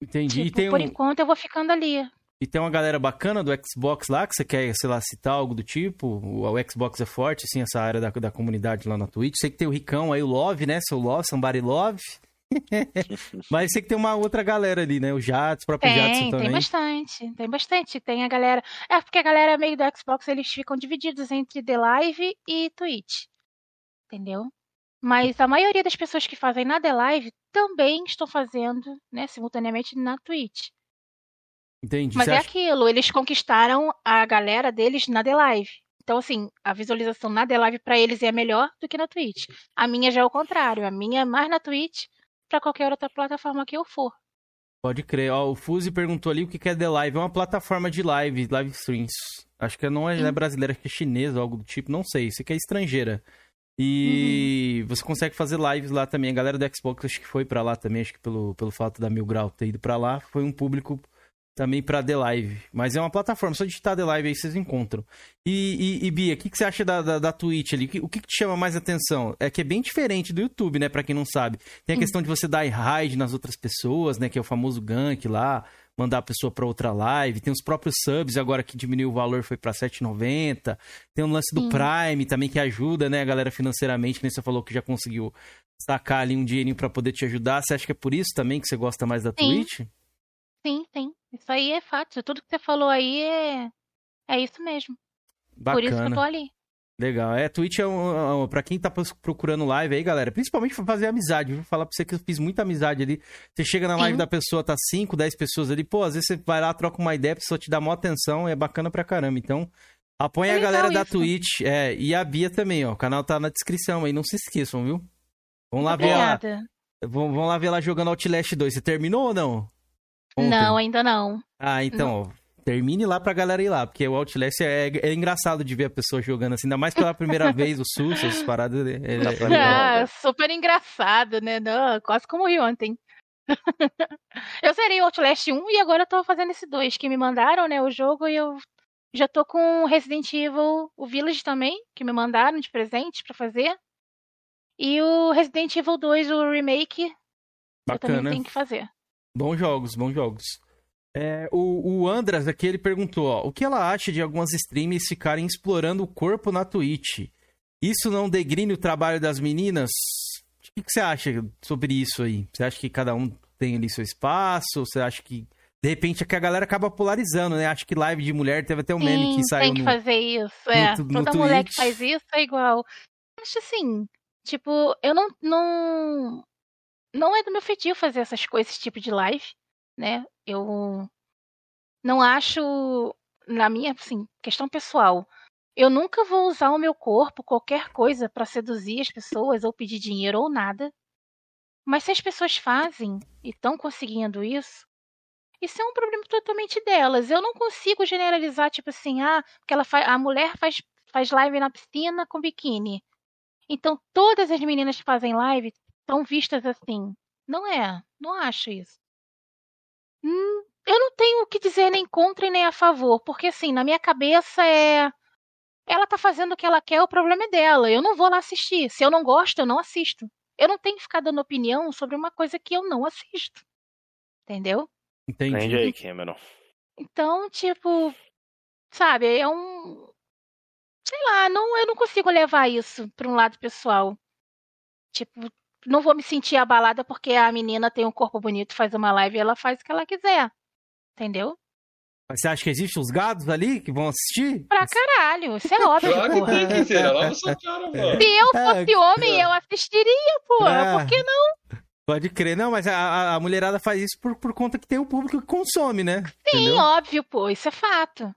Entendi. e, tipo, tem por um, enquanto eu vou ficando ali. e tem uma galera bacana do Xbox lá que você quer, sei lá, citar algo do tipo. O, o Xbox é forte, assim, essa área da, da comunidade lá na Twitch. Sei que tem o Ricão aí, o Love, né? Seu Love, Somebody Love. [laughs] Mas sei que tem uma outra galera ali, né? O Jadson, o próprio Jadson Tem, também. tem bastante, tem bastante. Tem a galera. É porque a galera meio do Xbox eles ficam divididos entre The Live e Twitch. Entendeu? Mas a maioria das pessoas que fazem na The Live também estão fazendo, né, simultaneamente na Twitch. Entendi. Mas Você é acha- aquilo, eles conquistaram a galera deles na The Live. Então, assim, a visualização na The Live pra eles é melhor do que na Twitch. A minha já é o contrário. A minha é mais na Twitch pra qualquer outra plataforma que eu for. Pode crer. Ó, o Fuzi perguntou ali o que é The Live. É uma plataforma de live, live streams. Acho que não é, não é brasileira, acho que é chinesa ou algo do tipo. Não sei. Isso aqui é estrangeira. Uhum. E você consegue fazer lives lá também. A galera do Xbox acho que foi pra lá também. Acho que pelo, pelo fato da Mil Grau ter ido pra lá, foi um público também pra The Live. Mas é uma plataforma. Só digitar The Live aí vocês encontram. E, e- e, Bia, o que, que você acha da, da, da Twitch ali? O que, que te chama mais atenção? É que é bem diferente do YouTube, né? Pra quem não sabe. Tem a Sim. questão de você dar raid nas outras pessoas, né? Que é o famoso gank lá. Mandar a pessoa pra outra live. Tem os próprios subs agora que diminuiu o valor, foi pra R$ 7,90. Tem o lance do Sim. Prime também que ajuda, né, a galera financeiramente. Que nem você falou que já conseguiu sacar ali um dinheirinho pra poder te ajudar. Você acha que é por isso também que você gosta mais da Sim. Twitch? Sim, sim. Isso aí é fato. Tudo que você falou aí é, é isso mesmo. Por isso que eu tô Bacana. ali. Legal. É, Twitch é um, um, pra quem tá procurando live aí, galera, principalmente pra fazer amizade. Vou falar pra você que eu fiz muita amizade ali. Você chega na live Sim. da pessoa, tá 5, 10 pessoas ali, pô, às vezes você vai lá, troca uma ideia, a pessoa te dá maior atenção, é bacana pra caramba. Então, apoia É a galera da isso. Twitch, é, e a Bia também, ó. O canal tá na descrição aí, não se esqueçam, viu? Vamos lá ver ela. Obrigada. Vamos, vamos lá ver ela jogando Outlast 2. Você terminou ou não? Ontem. Não, ainda não. Ah, então, ó, termine lá pra galera ir lá, porque o Outlast é, é engraçado de ver a pessoa jogando assim, ainda mais pela primeira [laughs] vez, o susto, essas paradas. É, é- é. Ah, super engraçado, né? Não, quase como ri ontem. [laughs] eu zerei o Outlast 1 e agora eu tô fazendo esse 2 que me mandaram, né? O jogo e eu já tô com Resident Evil, o Village também, que me mandaram de presente pra fazer. E o Resident Evil 2, o remake, eu também Bacana. tenho que fazer. Bons jogos, bons jogos. É, o, o Andras aqui, ele perguntou, ó, o que ela acha de algumas streamers ficarem explorando o corpo na Twitch? Isso não degrine o trabalho das meninas? O que, que você acha sobre isso aí? Você acha que cada um tem ali seu espaço? Você acha que, de repente, é que a galera acaba polarizando, né? Acho que live de mulher teve até um meme que Sim, saiu tem que no... fazer isso. É, no- no toda mulher que faz isso é igual. Acho assim, tipo, eu não não não é do meu feitio fazer essas coisas, esse tipo de live, né? Eu não acho na minha, assim, questão pessoal. Eu nunca vou usar o meu corpo, qualquer coisa, pra seduzir as pessoas ou pedir dinheiro ou nada. Mas se as pessoas fazem e estão conseguindo isso, isso é um problema totalmente delas. Eu não consigo generalizar, tipo assim, ah, porque ela fa- a mulher faz, faz live na piscina com biquíni. Então todas as meninas que fazem live são vistas assim. Não é, não acho isso. Hum, eu não tenho o que dizer nem contra e nem a favor, porque assim, na minha cabeça é. Ela tá fazendo o que ela quer, o problema é dela. Eu não vou lá assistir. Se eu não gosto, eu não assisto. Eu não tenho que ficar dando opinião sobre uma coisa que eu não assisto. Entendeu? Entendi. Entendi aí, Cameron. Então, tipo, sabe, é um. Sei lá, não, eu não consigo levar isso para um lado pessoal. Tipo, não vou me sentir abalada porque a menina tem um corpo bonito, faz uma live e ela faz o que ela quiser. Entendeu? Mas você acha que existem os gados ali que vão assistir? Pra caralho, isso é óbvio. Claro que tem que cara, mano. Se eu fosse homem, eu assistiria, porra. É. Por que não? Pode crer. Não, mas a, a mulherada faz isso por, por conta que tem o público que consome, né? Sim, Entendeu? óbvio, pô. Isso é fato.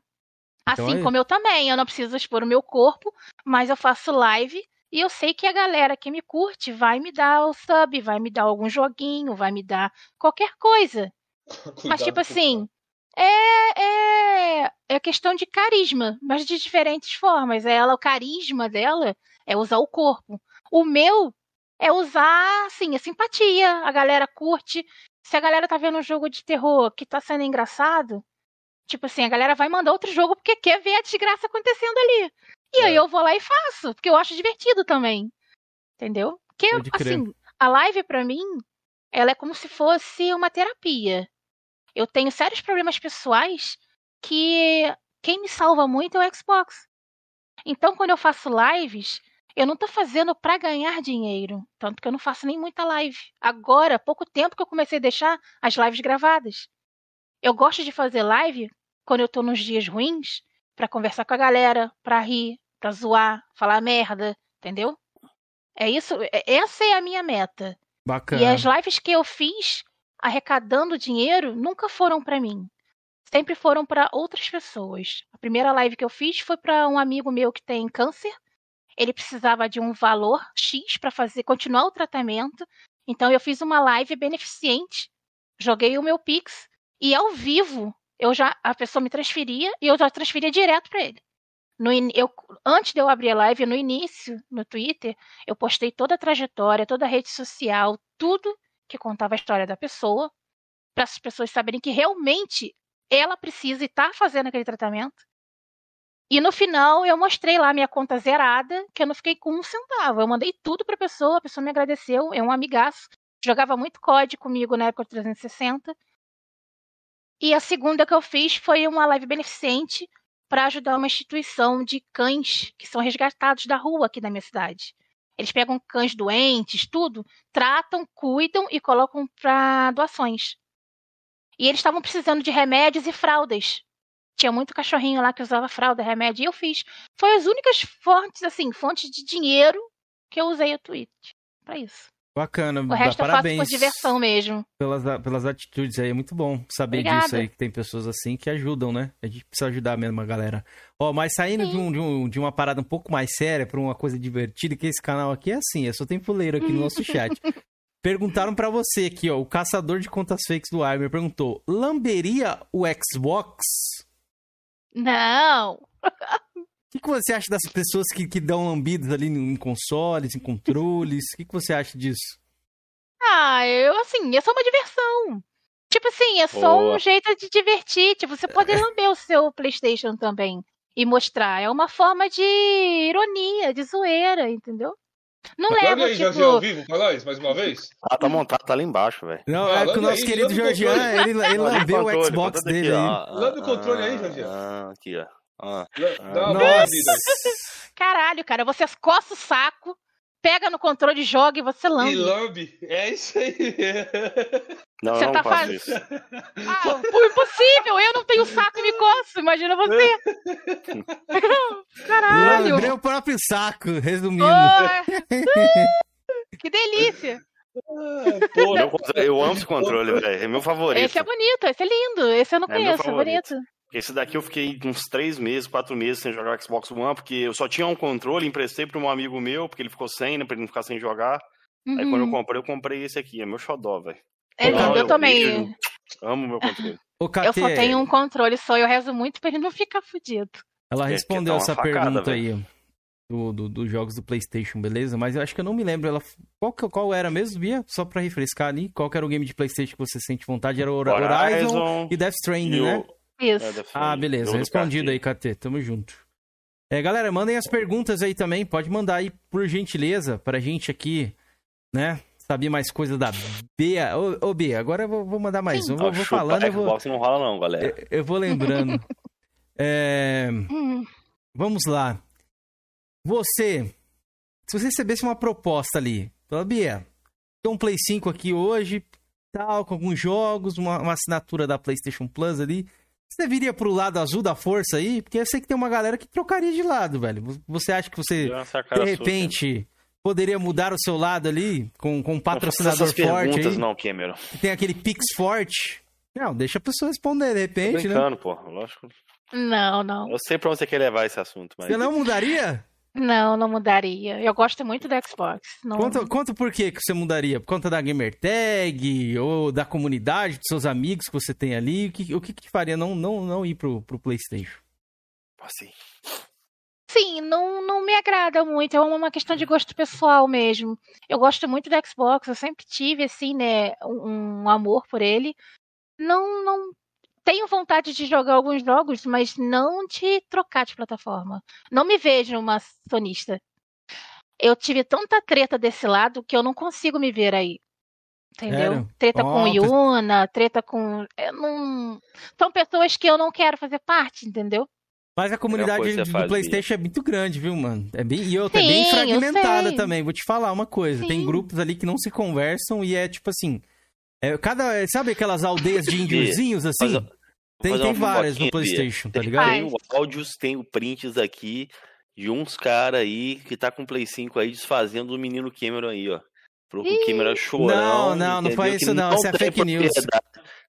Assim então, é... como eu também. Eu não preciso expor o meu corpo, mas eu faço live e eu sei que a galera que me curte vai me dar o sub, vai me dar algum joguinho, vai me dar qualquer coisa. [laughs] mas, tipo assim, é, é, é questão de carisma, mas de diferentes formas. Ela, o carisma dela é usar o corpo. O meu é usar, assim, a simpatia. A galera curte. Se a galera tá vendo um jogo de terror que tá sendo engraçado, tipo assim, a galera vai mandar outro jogo porque quer ver a desgraça acontecendo ali. E é. aí eu vou lá e faço, porque eu acho divertido também. Entendeu? Porque, assim, a live para mim, ela é como se fosse uma terapia. Eu tenho sérios problemas pessoais que quem me salva muito é o Xbox. Então, quando eu faço lives, eu não tô fazendo para ganhar dinheiro. Tanto que eu não faço nem muita live. Agora, pouco tempo que eu comecei a deixar as lives gravadas. Eu gosto de fazer live quando eu tô nos dias ruins, para conversar com a galera, para rir, para zoar, falar merda, entendeu? É isso, é, essa é a minha meta. Bacana. E as lives que eu fiz arrecadando dinheiro nunca foram para mim. Sempre foram para outras pessoas. A primeira live que eu fiz foi para um amigo meu que tem câncer. Ele precisava de um valor X para fazer continuar o tratamento. Então eu fiz uma live beneficente, joguei o meu Pix e ao vivo eu já a pessoa me transferia e eu já transferia direto para ele. No, eu, antes de eu abrir a live, no início, no Twitter, eu postei toda a trajetória, toda a rede social, tudo que contava a história da pessoa, para as pessoas saberem que realmente ela precisa estar tá fazendo aquele tratamento. E no final eu mostrei lá minha conta zerada, que eu não fiquei com um centavo. Eu mandei tudo para a pessoa, a pessoa me agradeceu, é um amigaço. Jogava muito COD comigo na época do 360. E a segunda que eu fiz foi uma live beneficente para ajudar uma instituição de cães que são resgatados da rua aqui da minha cidade. Eles pegam cães doentes, tudo, tratam, cuidam e colocam para doações. E eles estavam precisando de remédios e fraldas. Tinha muito cachorrinho lá que usava fralda, remédio, e eu fiz. Foi as únicas fontes, assim, fontes de dinheiro que eu usei o Twitch para isso. Bacana, o resto parabéns eu faço por diversão mesmo. Pelas, pelas atitudes aí, é muito bom saber Obrigada. disso aí, que tem pessoas assim que ajudam, né? A gente precisa ajudar mesmo a galera. Ó, mas saindo de, um, de, um, de, uma parada um pouco mais séria pra uma coisa divertida, que esse canal aqui é assim, eu só tenho fuleiro aqui no [laughs] nosso chat. Perguntaram para você aqui, ó, o caçador de contas fakes do Armer perguntou: lamberia o Xbox? Não! [laughs] O que, que, você acha das pessoas que, que dão lambidas ali em consoles, em controles? O que, que você acha disso? Ah, eu assim, é só uma diversão. Tipo assim, é só Boa. um jeito de divertir. Tipo, você pode lamber o seu PlayStation também e mostrar. É uma forma de ironia, de zoeira, entendeu? Não leva, aí, tipo... Jorginho, ao vivo pra nós, mais uma vez? Ah, tá montado, tá lá embaixo, velho. Não, é que o nosso aí, querido Jorginho, ele, ele lambeu o Xbox dele aí. Lambe o controle aí, Jorginho. Ah, aqui, ó. Ah, ah. Nossa. Caralho, cara, você coça o saco, pega no controle, joga e você lambe. E lambe, é isso aí. Não, você não tá fazendo. Isso. Ah, impossível, eu não tenho saco e me coço, imagina você. [laughs] Caralho. Lambrei o próprio saco, resumindo. que delícia. Ah, eu amo esse controle, velho. É meu favorito. Esse é bonito, esse é lindo. Esse eu não é conheço, é bonito. Esse daqui eu fiquei uns três meses, quatro meses sem jogar Xbox One, porque eu só tinha um controle, emprestei para um amigo meu, porque ele ficou sem, né, pra ele não ficar sem jogar. Uhum. Aí quando eu uhum. comprei, eu comprei esse aqui, é meu xodó, velho. É lindo, eu, eu também. amo meu controle. eu só tenho um controle só, eu rezo muito pra ele não ficar fudido. Ela respondeu essa facada, pergunta véio. aí. dos do, do jogos do PlayStation, beleza? Mas eu acho que eu não me lembro. Ela, qual, qual era mesmo, Bia? Só pra refrescar ali. Qual era o game de PlayStation que você sente vontade? Era Horizon, Horizon e Death Stranding, né? Isso. É, ah, beleza. Respondido aí, KT. Tamo junto. É, galera, mandem as perguntas aí também. Pode mandar aí, por gentileza, pra gente aqui, né? Saber mais coisa da Bia. Ô, ô Bia, agora eu vou, vou mandar mais um. Eu vou, falando. Eu vou... não rola, não, galera. Eu, eu vou lembrando. é... Vamos lá. Você, se você recebesse uma proposta ali, fala, Bia, tem um Play 5 aqui hoje, tal, com alguns jogos, uma, uma assinatura da PlayStation Plus ali. Você viria pro lado azul da força aí? Porque eu sei que tem uma galera que trocaria de lado, velho. Você acha que você, de repente, poderia mudar o seu lado ali com, com um patrocinador não forte aí? não, Cameron. Tem aquele Pix forte? Não, deixa a pessoa responder, de repente, Tô né? brincando, né? pô. Lógico. Não, não. Eu sei pra onde você quer levar esse assunto, mas... Você não mudaria? Não, não mudaria. Eu gosto muito do Xbox. Não... Conta, conta por que você mudaria? Por conta da gamer tag ou da comunidade, dos seus amigos que você tem ali? O que, o que, que faria não, não, não ir pro, pro PlayStation? Assim. Sim, não, não me agrada muito. É uma questão de gosto pessoal mesmo. Eu gosto muito do Xbox. Eu sempre tive, assim, né, um, um amor por ele. Não, não tenho vontade de jogar alguns jogos, mas não de trocar de plataforma. Não me vejo uma sonista. Eu tive tanta treta desse lado que eu não consigo me ver aí. Entendeu? Treta oh, com Yuna, treta com. Não... São pessoas que eu não quero fazer parte, entendeu? Mas a comunidade do fazia. PlayStation é muito grande, viu, mano? É bem, e outra, Sim, é bem fragmentada também. Vou te falar uma coisa: Sim. tem grupos ali que não se conversam e é tipo assim. É, cada, sabe aquelas aldeias de índiozinhos, assim? tem, tem várias no PlayStation, tá ligado? Tem áudios, tem prints aqui de uns caras aí que tá com o Play 5 aí desfazendo o menino Cameron aí, ó. Pro. Cameron chorando. Não, não, não foi isso não, isso é fake news.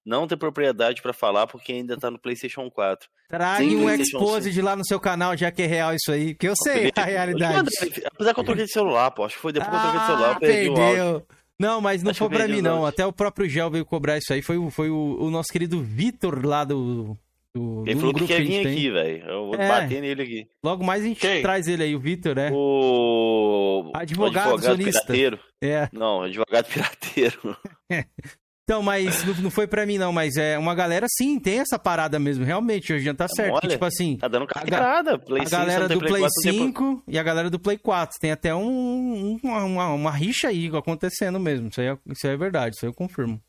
Não tem propriedade para falar porque ainda tá no PlayStation 4. Traga um expose de lá no seu canal, já que é real isso aí, que eu sei a realidade. Apesar que eu troquei de celular, pô. Acho que foi depois que eu troquei de celular, eu ah, perdi perdeu. o áudio. Não, mas não Acho foi pra mim, não. Até o próprio Gel veio cobrar isso aí. Foi, foi o, o nosso querido Vitor lá do. do ele falou que quer vir aqui, velho. Eu vou é. bater nele aqui. Logo mais a gente Quem? traz ele aí, o Vitor, né? O. Advogado, o advogado pirateiro. É. Não, advogado pirateiro. [laughs] Então, mas não, foi pra mim, não, mas é uma galera sim, tem essa parada mesmo, realmente, hoje já tá certo. Que, tipo assim. Tá dando carteirada. Play a 5, galera do Play, Play 5 e a galera do Play 4. Tem até um, uma, uma, uma, rixa aí acontecendo mesmo. Isso aí, é, isso aí é verdade, isso aí eu confirmo.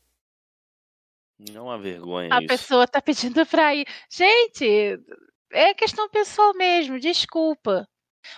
Não há vergonha. A isso. pessoa tá pedindo pra ir. Gente, é questão pessoal mesmo, desculpa.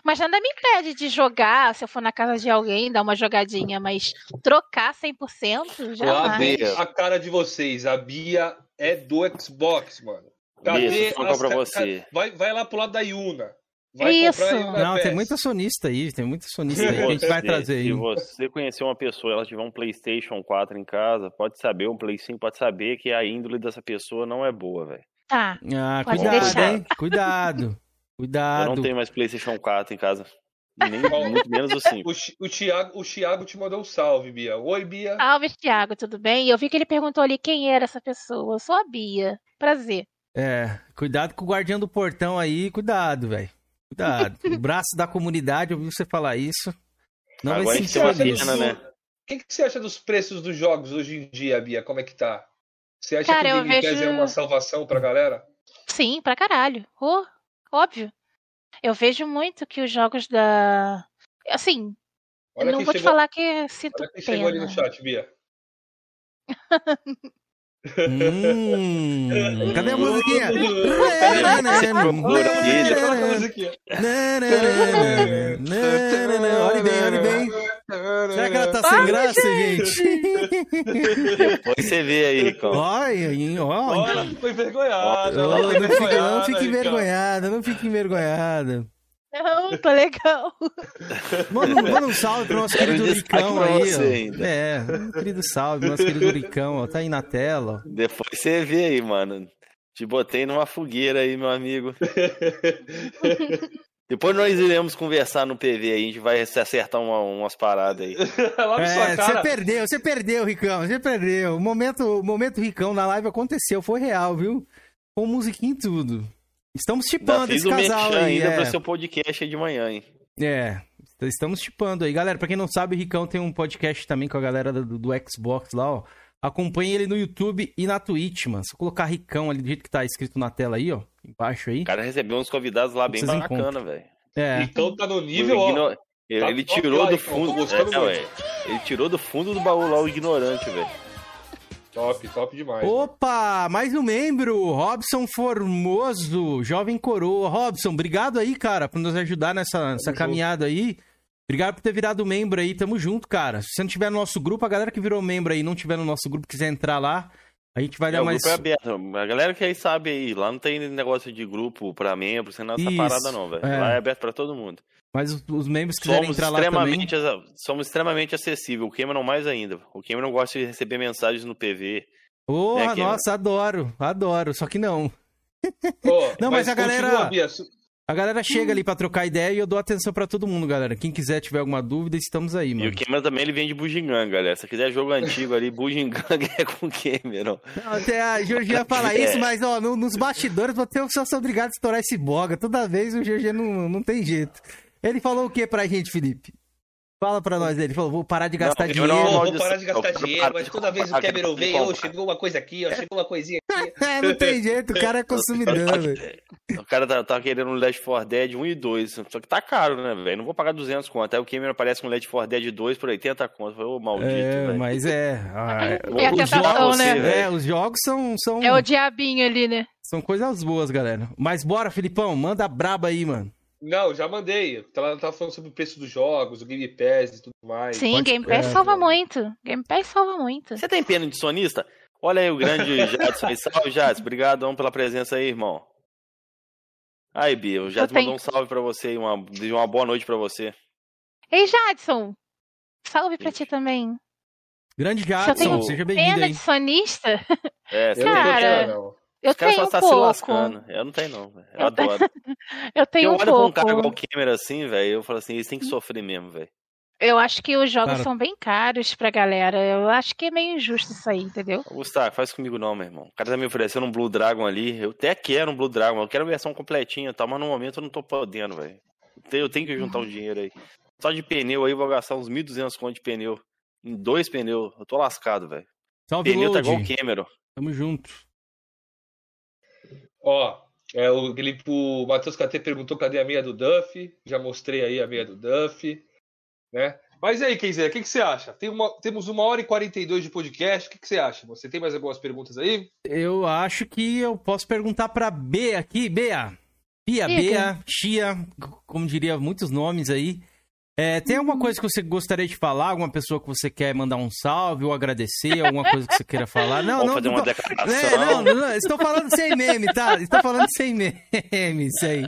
Mas nada me impede de jogar, se eu for na casa de alguém, dar uma jogadinha, mas trocar 100%, jamais. a cara de vocês, a Bia é do Xbox, mano. Cadê Isso, as... pra você. Vai, vai lá pro lado da Yuna. Vai Isso. Não, tem muita sonista aí, tem muita sonista aí que a gente vai trazer aí. Se você conhecer uma pessoa, ela tiver um PlayStation 4 em casa, pode saber, um Play 5, pode saber que a índole dessa pessoa não é boa, velho. Tá. Ah, cuidado, deixar. hein? Cuidado. Cuidado. Eu não tenho mais PlayStation 4 em casa. Nem, muito menos o 5. [laughs] O, o, Thiago, o Thiago te mandou um salve, Bia. Oi, Bia. Salve, Thiago, tudo bem? Eu vi que ele perguntou ali quem era essa pessoa. Eu sou a Bia. Prazer. É, cuidado com o guardião do portão aí, cuidado, velho. Cuidado. [laughs] o braço da comunidade, eu ouvi você falar isso. Não Agora vai sentir pena, né? O que, que você acha dos preços dos jogos hoje em dia, Bia? Como é que tá? Você acha Cara, que o Game vejo... é uma salvação pra galera? Sim, pra caralho. Oh, Óbvio. Eu vejo muito que os jogos da. Assim, Olha não vou chegou... te falar que sinto Olha quem pena. chegou ali no chat, Bia. hum, cadê a [laughs] musiquinha? Olha bem, olha bem. [laughs] Será que ela tá sem graça, gente? [laughs] Depois você vê aí, Ricão. Olha, olha. Foi envergonhada. Oh, não, fique, não fique envergonhada, não fique envergonhada. Não, tá legal. Manda, manda um salve pro nosso querido Ricão aí, ó. É, um querido salve, nosso querido Ricão, ó. Tá aí na tela. Depois você vê aí, mano. Te botei numa fogueira aí, meu amigo. [laughs] Depois nós iremos conversar no PV aí, a gente vai se acertar uma, umas paradas aí. [laughs] é, você perdeu, você perdeu, Ricão, você perdeu. O momento, o momento Ricão na live aconteceu, foi real, viu? Com musiquinha e tudo. Estamos chipando esse casal aí. ainda é. pro seu podcast aí de manhã, hein? É, estamos chipando aí. Galera, pra quem não sabe, o Ricão tem um podcast também com a galera do, do Xbox lá, ó. Acompanhe ele no YouTube e na Twitch, mano. Se colocar Ricão ali do jeito que tá escrito na tela aí, ó. Embaixo aí. O cara recebeu uns convidados lá bem bacana, velho. É. Então tá no nível, ó. Igno- Ele, Tá ele tirou do Ricão, fundo. é, ué. Ele tirou do fundo do baú lá o ignorante, velho. Top, top demais. Opa, mais um membro, Robson Formoso, jovem coroa. Robson, obrigado aí, cara, por nos ajudar nessa, nessa caminhada aí. Obrigado por ter virado membro aí, tamo junto, cara. Se você não tiver no nosso grupo, a galera que virou membro aí, não tiver no nosso grupo, quiser entrar lá, a gente vai É, dar o mais... grupo é aberto. A galera que aí sabe aí, lá não tem negócio de grupo pra membro, sem nada essa parada não, velho. é. Lá é aberto pra todo mundo. Mas os, os membros que quiserem entrar lá também... extremamente, somos extremamente acessíveis. O Cameron mais ainda. O Cameron gosta de receber mensagens no PV. Porra, É, Cameron. nossa, adoro, adoro, só que não. Ó, [laughs] Não, mas a galera- continua, A galera chega ali pra trocar ideia e eu dou atenção pra todo mundo, galera. Quem quiser tiver alguma dúvida, estamos aí, E mano. o Cameron também ele vende Bugiganga, galera. Se quiser jogo antigo ali, Bugiganga [laughs] é com o Cameron. Não, Até a Georgia fala É. isso, mas ó, no- nos bastidores você eu sou obrigado a estourar esse boga. Toda vez o Georgia não, não tem jeito. Ele falou o que pra gente, Felipe? Fala pra nós, ele falou, vou parar de gastar Não, dinheiro. não- vou parar de gastar dinheiro, mas de toda vez o Cameron vem, ô, comprar. chegou uma coisa aqui, ó, chegou uma coisinha aqui. [laughs] É, não tem jeito, o cara é consumidor, [laughs] velho. O cara tá, tá querendo um Left 4 Dead 1 e 2. Só que tá caro, né, velho? Não vou pagar 200 conto. Aí o Cameron aparece com um Left 4 Dead 2 por 80 conto. Falei, Ô, maldito, É, velho. mas é. ah, É a os tentação, jogos, né? velho. É, os jogos são, são, É o diabinho ali, né? são coisas boas, galera. Mas bora, Filipão, manda braba aí, mano. Não, já mandei. Ela tava falando sobre o preço dos jogos, o Game Pass e tudo mais. Sim, pode- Game Pass é, salva cara. muito. Game Pass salva muito. Você tem pena de sonista? Olha aí o grande [laughs] Jadson aí. Salve, Jadson. Obrigadão pela presença aí, irmão. Aí, Bia, o Jadson mandou um salve pra você e uma, uma boa noite pra você. Ei, Jadson! Salve pra ti também. Grande Jadson, seja bem-vindo Pena aí. de sonista? É, [laughs] Eu você não tenho Cara, pena, não. Eu Os tenho só um tá se pouco. lascando. Eu não tenho, não. velho. Eu, Eu tenho- adoro. [laughs] Eu tenho eu um olho pra um pouco. cara igual o Cameron assim, velho, eu falo assim, eles têm que sofrer mesmo, velho. Eu acho que os jogos Cara- são bem caros pra galera. Eu acho que é meio injusto isso aí, entendeu? Gustavo, faz comigo não, meu irmão. O cara tá me oferecendo um Blue Dragon ali. Eu até quero um Blue Dragon, eu quero a versão completinha, tá? Mas no momento eu não tô podendo, velho. Eu tenho- Eu que juntar um dinheiro aí. Só de pneu aí eu vou gastar uns 1.200 conto de pneu. Em dois pneus. Eu tô lascado, velho. Pneu tá igual o. Cameron. Tamo junto. Ó, é, o, ele, o Matheus KT perguntou cadê a meia do Duff. Já mostrei aí a meia do Duff. Né? Mas e aí, Kenzer, o que, que você acha? Tem uma- temos uma hora e 42 de podcast. O que, que você acha? Você tem mais algumas perguntas aí? Eu acho que eu posso perguntar pra B aqui, Bea. Bia. Bea, Chia, como diria muitos nomes aí. É, tem alguma coisa que você gostaria de falar? Alguma pessoa que você quer mandar um salve ou agradecer? Alguma coisa que você queira falar? Não, Vamos não, fazer não uma tô- declaração. É, não, não, não, estou falando sem meme, tá? Estou falando sem meme, isso aí.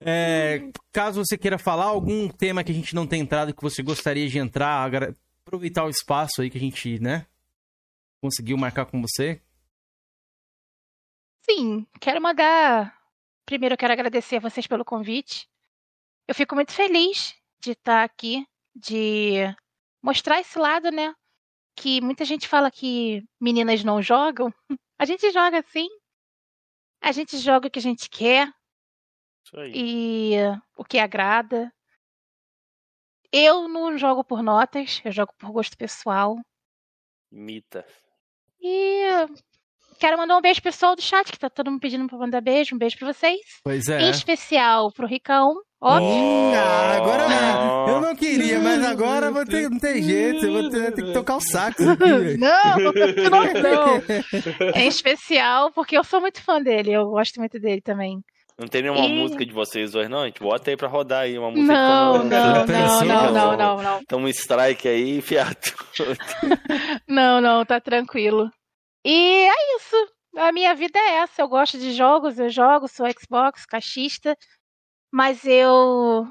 É, caso você queira falar algum tema que a gente não tem entrado que você gostaria de entrar, agra- aproveitar o espaço aí que a gente, né, conseguiu marcar com você. Sim, quero mandar. Primeiro, eu quero agradecer a vocês pelo convite. Eu fico muito feliz de estar aqui, de mostrar esse lado, né? Que muita gente fala que meninas não jogam. [laughs] A gente joga sim. A gente joga o que a gente quer Isso aí. e o que agrada. Eu não jogo por notas, eu jogo por gosto pessoal. Imita. E quero mandar um beijo pro pessoal do chat, que tá todo mundo pedindo pra mandar beijo. Um beijo pra vocês. Pois Em é. especial pro Ricão. Óbvio. Ah, agora Oh. eu não queria, mas agora vou ter, não tem jeito, eu vou ter, ter que tocar o velho. [laughs] Não, [laughs] não, não. Em especial porque eu sou muito fã dele. Eu gosto muito dele também. Não tem nenhuma E- música de vocês dois, não? A gente bota aí pra rodar aí uma música. Não, que não, tamo- não, não, não, não, não. Tamo um strike aí, [laughs] fiado. Não, não, tá tranquilo. E é isso. A minha vida é essa. Eu gosto de jogos, eu jogo, sou Xbox, caixista. Mas eu.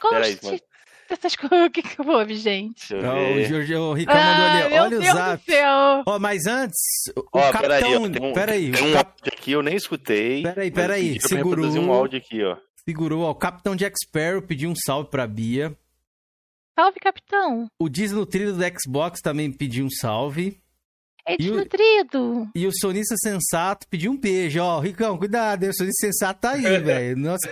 Gosto dessas [laughs] coisas. O que que houve, gente? Não, o, ver. Jorge, o Ricão mandou ali, meu olha o Deus zap. do céu. Ó, mas antes, o Ó, capitão... peraí, ó, tem um, peraí, tem o um cap- áudio aqui, eu nem escutei. Peraí, peraí, segurou. um áudio aqui, ó. segurou, ó, o capitão Jack Sparrow pediu um salve pra Bia. Salve, capitão. O desnutrido do Xbox também pediu um salve. É E o- desnutrido. E o sonista sensato pediu um beijo. Ó, Ricão, cuidado, hein? o sonista sensato tá aí, [laughs] velho. Nossa,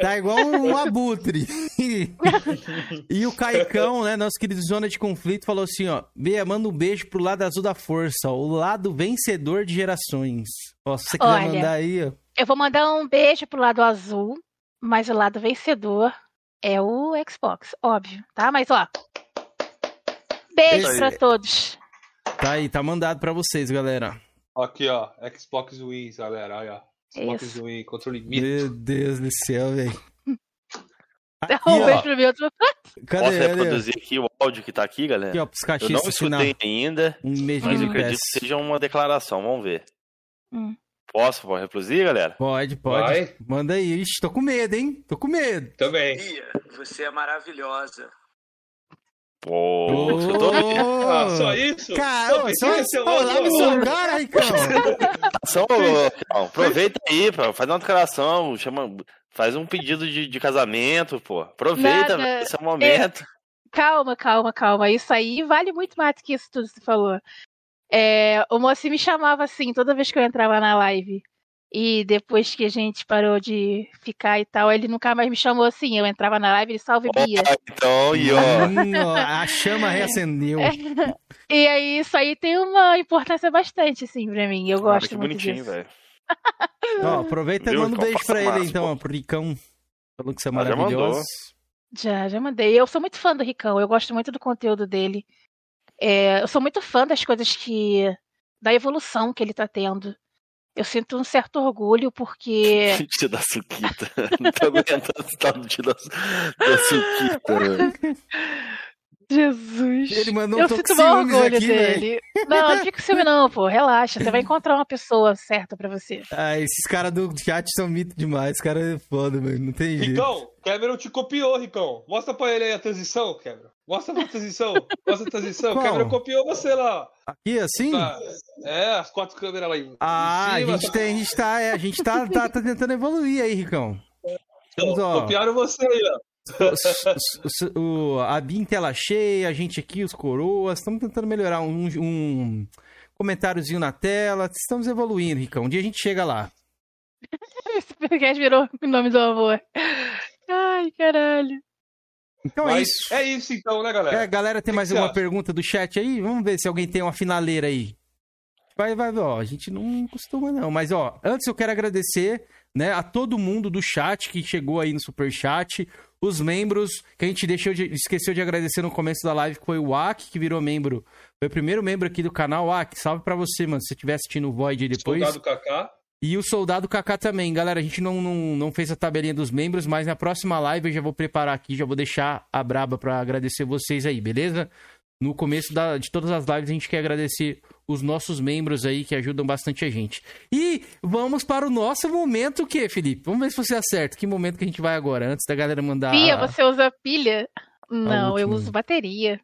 tá igual um abutre. [laughs] e o Caicão, né, nosso querido Zona de Conflito, falou assim, ó. Bia, manda um beijo pro lado azul da força, ó, o lado vencedor de gerações. Ó, se você quiser Olha. mandar aí, ó. Eu vou mandar um beijo pro lado azul, mas o lado vencedor é o Xbox, óbvio, tá? Mas ó. Beijo Esse- pra todos. Tá aí, tá mandado pra vocês, galera. Aqui, ó. Xbox Wins, galera. Aí, ó. Xbox Isso. Win, controle mito. Meu Deus do céu, velho. Um beijo pro meu outro. Cadê Posso reproduzir aqui o áudio que tá aqui, galera? Aqui, ó, pros Eu não escutei ainda, Um mas eu acredito que seja uma declaração. Vamos ver. Hum. Posso? Pode reproduzir, galera? Pode, pode. Vai. Manda aí. Ixi, tô com medo, hein? Tô com medo. Também. Você é maravilhosa. Pô, você tô Ah, só isso? Cara, só uma- lave seu cara, Ricão. [laughs] Só, ó, aproveita aí, pô, faz uma declaração, chama, faz um pedido de, de casamento, pô. Aproveita, Nada. esse é o momento. Calma, calma, calma. Isso aí vale muito mais do que isso tudo que você falou. É, o Moacir me chamava assim toda vez que eu entrava na live. E depois que a gente parou de ficar e tal, ele nunca mais me chamou assim. Eu entrava na live, ele salve Bia. Ó, então, e ó, Hum, ó, a chama reacendeu. É. E aí, isso aí tem uma importância bastante, assim, pra mim. Eu cara, gosto que muito bonitinho, disso. velho. Ó, aproveita e manda um Então, beijo pra ele, massa, então, ó, pro Ricão. Falou que você é Ah, já maravilhoso. mandou. Já, já mandei. Eu sou muito fã do Ricão, eu gosto muito do conteúdo dele. É, eu sou muito fã das coisas que. da evolução que ele tá tendo. Eu sinto um certo orgulho porque. Tio da Suquita. Tal do tio da, da Suquita, velho. Jesus. Ele mandou um eu sinto ciúmes orgulho aqui, velho. dele. Não, não fica com ciúme, não, pô. Relaxa. Você vai encontrar uma pessoa certa pra você. Ah, esses caras do chat são mito demais. Os caras é foda, velho. Não tem jeito. Ricão, Cameron te copiou, Ricão. Mostra pra ele aí a transição, Cameron. Mostra a transição. Mostra a transição. Qual? Cameron copiou você lá. Aqui, assim? Tá. É, as quatro câmeras lá em Ah, a em cima. gente, tem, a gente tá, é, a gente tá, tá, tá tentando evoluir aí, Ricão. Estamos, ó, Copiaram você aí, ó. O, a em tela cheia, a gente aqui, os coroas. Estamos tentando melhorar um, um comentáriozinho na tela. Estamos evoluindo, Ricão. Um dia a gente chega lá. [laughs] Esse podcast virou o nome do amor. Ai, caralho. Então é Mas isso. é isso então, né, galera? É, galera, tem que mais você alguma acha? pergunta do chat aí? Vamos ver se alguém tem uma finaleira aí. Vai, vai, ó, a gente não costuma não, mas ó, antes eu quero agradecer, né, a todo mundo do chat que chegou aí no super chat, os membros que a gente deixou de, esqueceu de agradecer no começo da live, que foi o Ak que virou membro, foi o primeiro membro aqui do canal, Ak, salve pra você, mano, se você estiver assistindo o Void depois. Soldado Kaká. E o Soldado Kaká também. Galera, a gente não, não, não fez a tabelinha dos membros, mas na próxima live eu já vou preparar aqui, já vou deixar a braba pra agradecer vocês aí, beleza? No começo da- de todas as lives a gente quer agradecer os nossos membros aí que ajudam bastante a gente. E vamos para o nosso momento o quê, Felipe? Vamos ver se você acerta. Que momento que a gente vai agora, antes da galera mandar... Bia, você usa pilha? Não, eu uso bateria.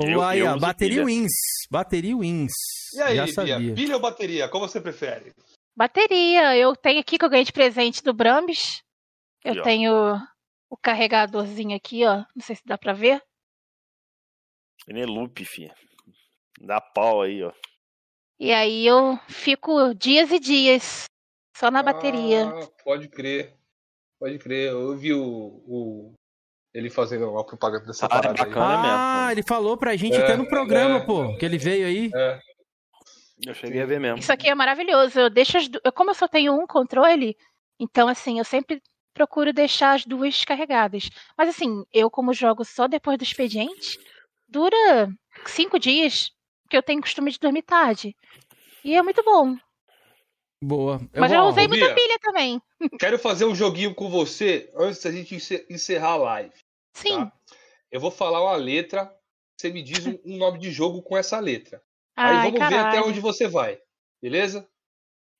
Eu- aí, eu uso bateria pilha. wins. Bateria wins. E aí, já Bia? sabia. Pilha ou bateria? Qual você prefere? Bateria, eu tenho aqui que eu ganhei de presente do Brambis. Eu ó. tenho o carregadorzinho aqui, ó. Não sei se dá pra ver. Eneloop, filho. Dá pau aí, ó. E aí eu fico dias e dias só na bateria. Ah, pode crer. Pode crer. Eu vi o, o- ele fazendo uma propaganda dessa Ah, parada é aí. bacana. mesmo. Ah, ele falou pra gente É, até no programa, é. pô, que ele veio aí. É. Eu cheguei a ver mesmo. Isso aqui é maravilhoso. Eu deixo as du... como eu só tenho um controle, então assim, eu sempre procuro deixar as duas carregadas. Mas assim, eu como jogo só depois do expediente, dura cinco dias, porque eu tenho costume de dormir tarde. E é muito bom. Boa. Mas eu usei muita Bia. pilha também. [laughs] Quero fazer um joguinho com você antes da gente encer- encerrar a live. Sim. Tá? Eu vou falar uma letra, você me diz um, nome de jogo com essa letra. Aí Ai, vamos ver até caralho. onde você vai. Beleza?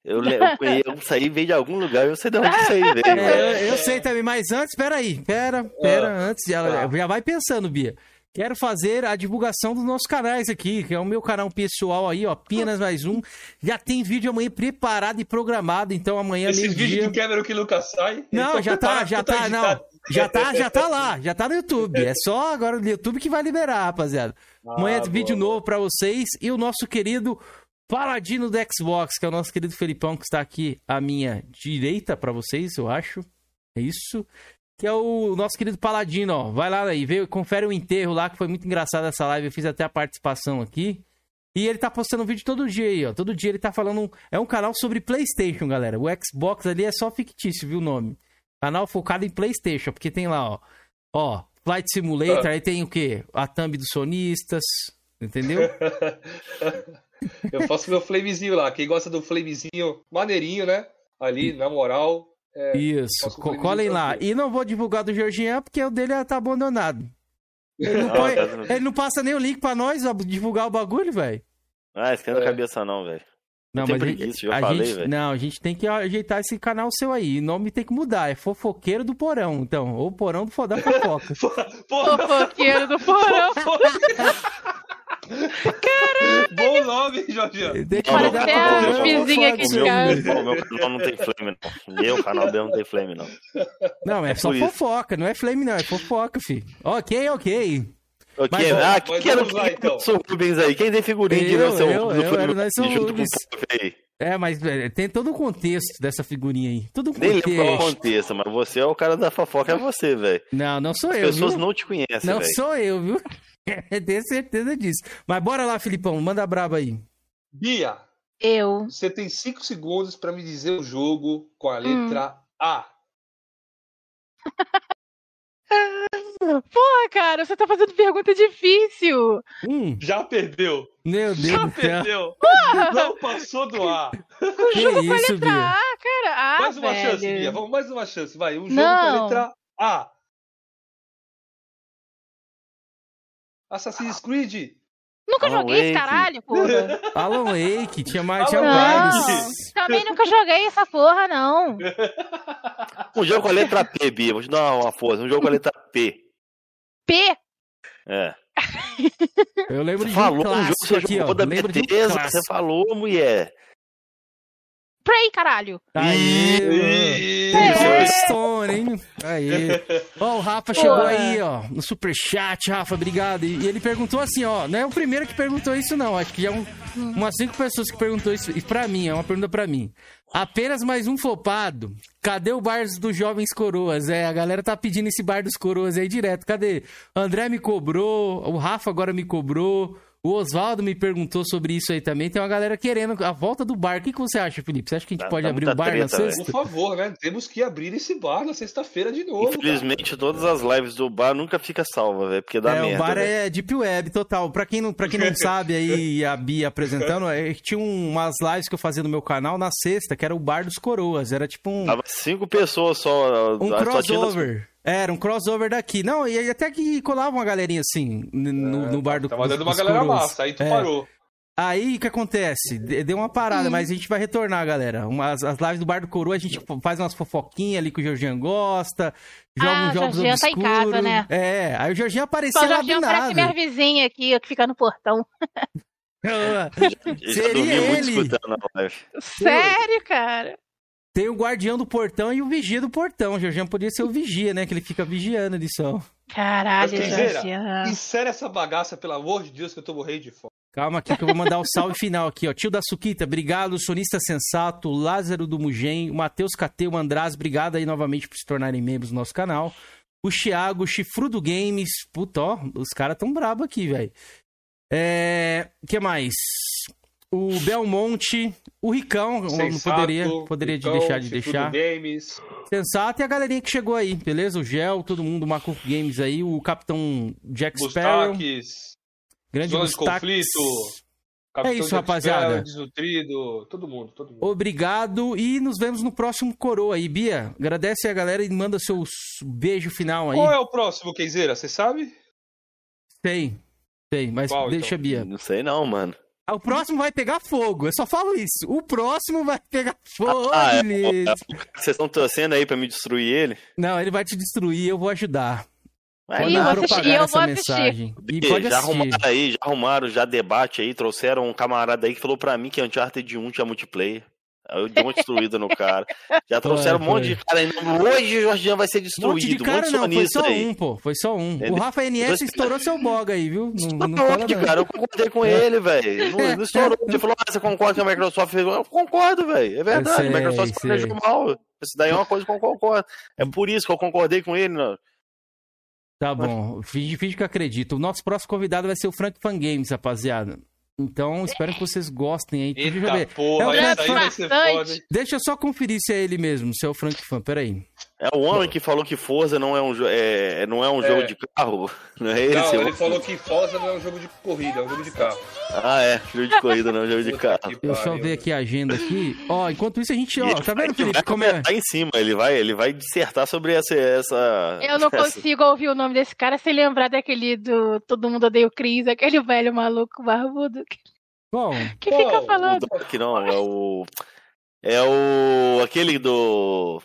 Eu, eu, eu saí veio de algum lugar, eu sei de onde isso aí veio. É, eu, eu sei também, mas antes, peraí, pera, pera, antes, já, tá. já vai pensando, Bia. Quero fazer a divulgação dos nossos canais aqui, que é o meu canal pessoal aí, ó, Pinas Mais Um. Já tem vídeo amanhã preparado e programado, então amanhã Esse meio-dia... vídeo do Cameron que nunca sai. Não, já tá, já tudo tá, não. editado. Já tá, já tá lá, já tá no YouTube. É só agora no YouTube que vai liberar, rapaziada. Amanhã Ah, vídeo boa, novo pra vocês e o nosso querido Paladino do Xbox, que é o nosso querido Felipão, que está aqui à minha direita pra vocês, eu acho. É isso. Que é o nosso querido Paladino, ó. Vai lá aí, veio, confere o enterro lá, que foi muito engraçado essa live. Eu fiz até a participação aqui. E ele tá postando vídeo todo dia aí, ó. Todo dia ele tá falando. É um canal sobre PlayStation, galera. O Xbox ali é só fictício, viu o nome? Canal focado em PlayStation, porque tem lá, ó. Ó, Flight Simulator, aí tem o quê? A thumb dos sonistas, entendeu? [laughs] Eu faço meu flamezinho lá. Quem gosta do flamezinho maneirinho, né? Ali, na moral. É, Isso, colhem isso lá. E não vou divulgar do Georgian porque o dele tá abandonado. Ele não, põe- tá- ele não passa nem o link pra nós ó, divulgar o bagulho, velho. Ah, esquenta a É. cabeça não, velho. Não, mas a gente- preguiça, já a falei, gente, não, a gente tem que ajeitar esse canal seu aí. O nome tem que mudar. É Fofoqueiro do Porão, então. Ou Porão do Foda Fofoca. [laughs] Fofoqueiro do porão. Bom nome. Tem que mudar pra não, Porão não, do vizinho aqui de meu, casa. o meu canal não tem flame, não. Meu canal mesmo não tem flame, não. Não, é só por isso. fofoca, não é flame, não. É fofoca, fi. Ok, ok. Mas, ah, mas quem que era lá, quem então. que o Rubens aí? Quem tem figurinha de Eu, você? eu, eu, era nós junto com Rubens. o. É, mas é, tem todo o contexto dessa figurinha aí. Todo o Nem lembro qual contexto. mas você é o cara da fofoca, é você, velho. Não, não sou As eu, pessoas viu? não te conhecem, Não velho. sou eu, viu? [laughs] Tenho certeza disso. Mas bora lá, Filipão, manda braba aí. Bia, Eu. você tem 5 segundos pra me dizer o jogo com a Hum. letra A. [laughs] [laughs] Porra, cara, você tá fazendo pergunta difícil. Hum, Já perdeu. meu Já Deus céu. perdeu. Não passou do A. Que isso, Bia? Ah, cara, ah, mais uma velho. chance, Bia. Vamos mais uma chance. Vai, um jogo Não. com a letra A. Assassin's Creed. Nunca Alan joguei esse Wake. caralho, porra. [laughs] Alan Wake, tinha mais, tinha vários. Também nunca joguei essa porra, não. [laughs] Um jogo com a letra P, Bia. Vou te dar uma força. Um jogo com a letra P. P. É. Eu lembro Você de falou um um jogo você aqui, ó. jogou da Lembro de um Bethesda. Você falou, mulher. Prey, caralho. Aí, Ih, ó. Stone, hein? Aí. Ó, o Rafa chegou aí, ó, no superchat, Rafa, obrigado. E e ele perguntou assim, ó, não é o primeiro que perguntou isso, não. Acho que já é um, umas cinco pessoas que perguntou isso. E pra mim, é uma pergunta pra mim. Apenas mais um flopado. Cadê o bar dos jovens coroas? É, a galera tá pedindo esse bar dos coroas aí direto. Cadê? André me cobrou, o Rafa agora me cobrou. O Oswaldo me perguntou sobre isso aí também. Tem uma galera querendo a volta do bar. O que, que você acha, Felipe? Você acha que a gente Tá- pode tá abrir um bar na treta, velho. sexta? Por favor, né? Temos que abrir esse bar na sexta-feira de novo. cara. Infelizmente, todas as lives do bar nunca fica salva, velho. Porque dá é, merda. o bar velho. é Deep Web total. Pra quem não, pra quem não [laughs] sabe aí, a Bia apresentando, é, tinha um- umas lives que eu fazia no meu canal na sexta, que era o Bar dos Coroas. Era tipo um, Tava cinco pessoas só. um só tinha- crossover. Era um crossover daqui. Não, e até que colava uma galerinha assim no, no bar do Tava dando uma galera coroas. massa, aí tu É. parou. Aí o que acontece? De- Deu uma parada, mas a gente vai retornar, galera. Umas, as lives do Bar do Coroa, a gente faz umas fofoquinhas ali que o Georgian gosta, joga Ah, uns o jogos Georgian tá em obscuros. casa, né? É, aí o Georgian apareceu Só lá já do tinha parece minha nada. vizinha aqui, que fica no portão. [laughs] Seria ele. escutando a live. Sério, cara? Tem o guardião do portão e o vigia do portão. O Georgian podia ser o vigia, né? Que ele fica vigiando ali só. Caralho, Georgian. Insere essa bagaça, pelo amor de Deus, que eu tô morrendo de fome. Calma aqui que eu vou mandar o salve final aqui, ó. Tio da Suquita, obrigado. Sonista Sensato, Lázaro do Mugem, o Matheus Cateu, o András, obrigado aí novamente por se tornarem membros do nosso canal. O Thiago, o Chifrudo Games, puta, ó, os caras tão brabo aqui, velho. É, que mais? O Belmonte, o Ricão, Sensato, poderia, poderia de Ricão, deixar de deixar. Games. Sensato e a galerinha que chegou aí, beleza? O Gel, todo mundo, o Macuco Games aí, o Capitão Jack Sparrow, Gustaques, grande Zona. Conflito. Capitão isso, Jack rapaziada. Sparrow, Desnutrido, todo mundo, todo mundo. Obrigado e nos vemos no próximo coroa aí. Bia, agradece a galera e manda seu beijo final aí. Qual é o próximo, Kenzeira? Você sabe? Sei, sei, mas Qual, deixa a então? Bia. Não sei não, mano. Ah, O próximo vai pegar fogo, eu só falo isso. O próximo vai pegar fogo. Ah, é, Vinícius. Vocês estão torcendo aí pra me destruir ele? Não, ele vai te destruir, eu vou ajudar. Aí, Pode eu vou assistir, eu essa vou assistir. mensagem. E pode já assistir. arrumaram aí, já arrumaram já debate aí, trouxeram um camarada aí que falou pra mim que Uncharted 1 tinha multiplayer. Aí deu uma destruída no cara. Já trouxeram um monte de cara ainda. Hoje o Jorginho vai ser Um destruído. monte de cara não, foi só aí. um, pô. Foi só um. O Ele- Rafa NS [laughs] estourou seu boga aí, viu? Não, não fala não. cara, eu concordei com ele, velho. Não, não estourou. Ele falou, ah, você concorda que a Microsoft fez? Eu concordo, velho. É verdade. sei, a Microsoft planejou mal. Isso daí é uma coisa que eu concordo. É por isso que eu concordei com ele, não. Tá bom, finge, finge que acredito. O nosso próximo convidado vai ser o Frank Fan Games, rapaziada. Então, espero que vocês gostem aí. Deixa eu ver. Eita porra, É o foda, hein? Deixa eu só conferir se é ele mesmo, se é o Frank Fan. Peraí. É o homem que falou que Forza não é um, jo- é, não é um É. jogo de carro. Não é esse? Não, ele falou que Forza não é um jogo de corrida, é um jogo de carro. Ah, é. Jogo de corrida, não é um jogo de carro. que Deixa eu ver aqui a agenda aqui. Ó, enquanto isso a gente, E ó, tá vai- vendo, ele Felipe, vai como é? comentar em cima, ele vai, ele vai dissertar sobre essa. essa Eu não essa- consigo ouvir o nome desse cara sem lembrar daquele do Todo Mundo Odeia o Chris, aquele velho maluco barbudo que, Bom, que fica O falando. Doc não, é o. É o. aquele do.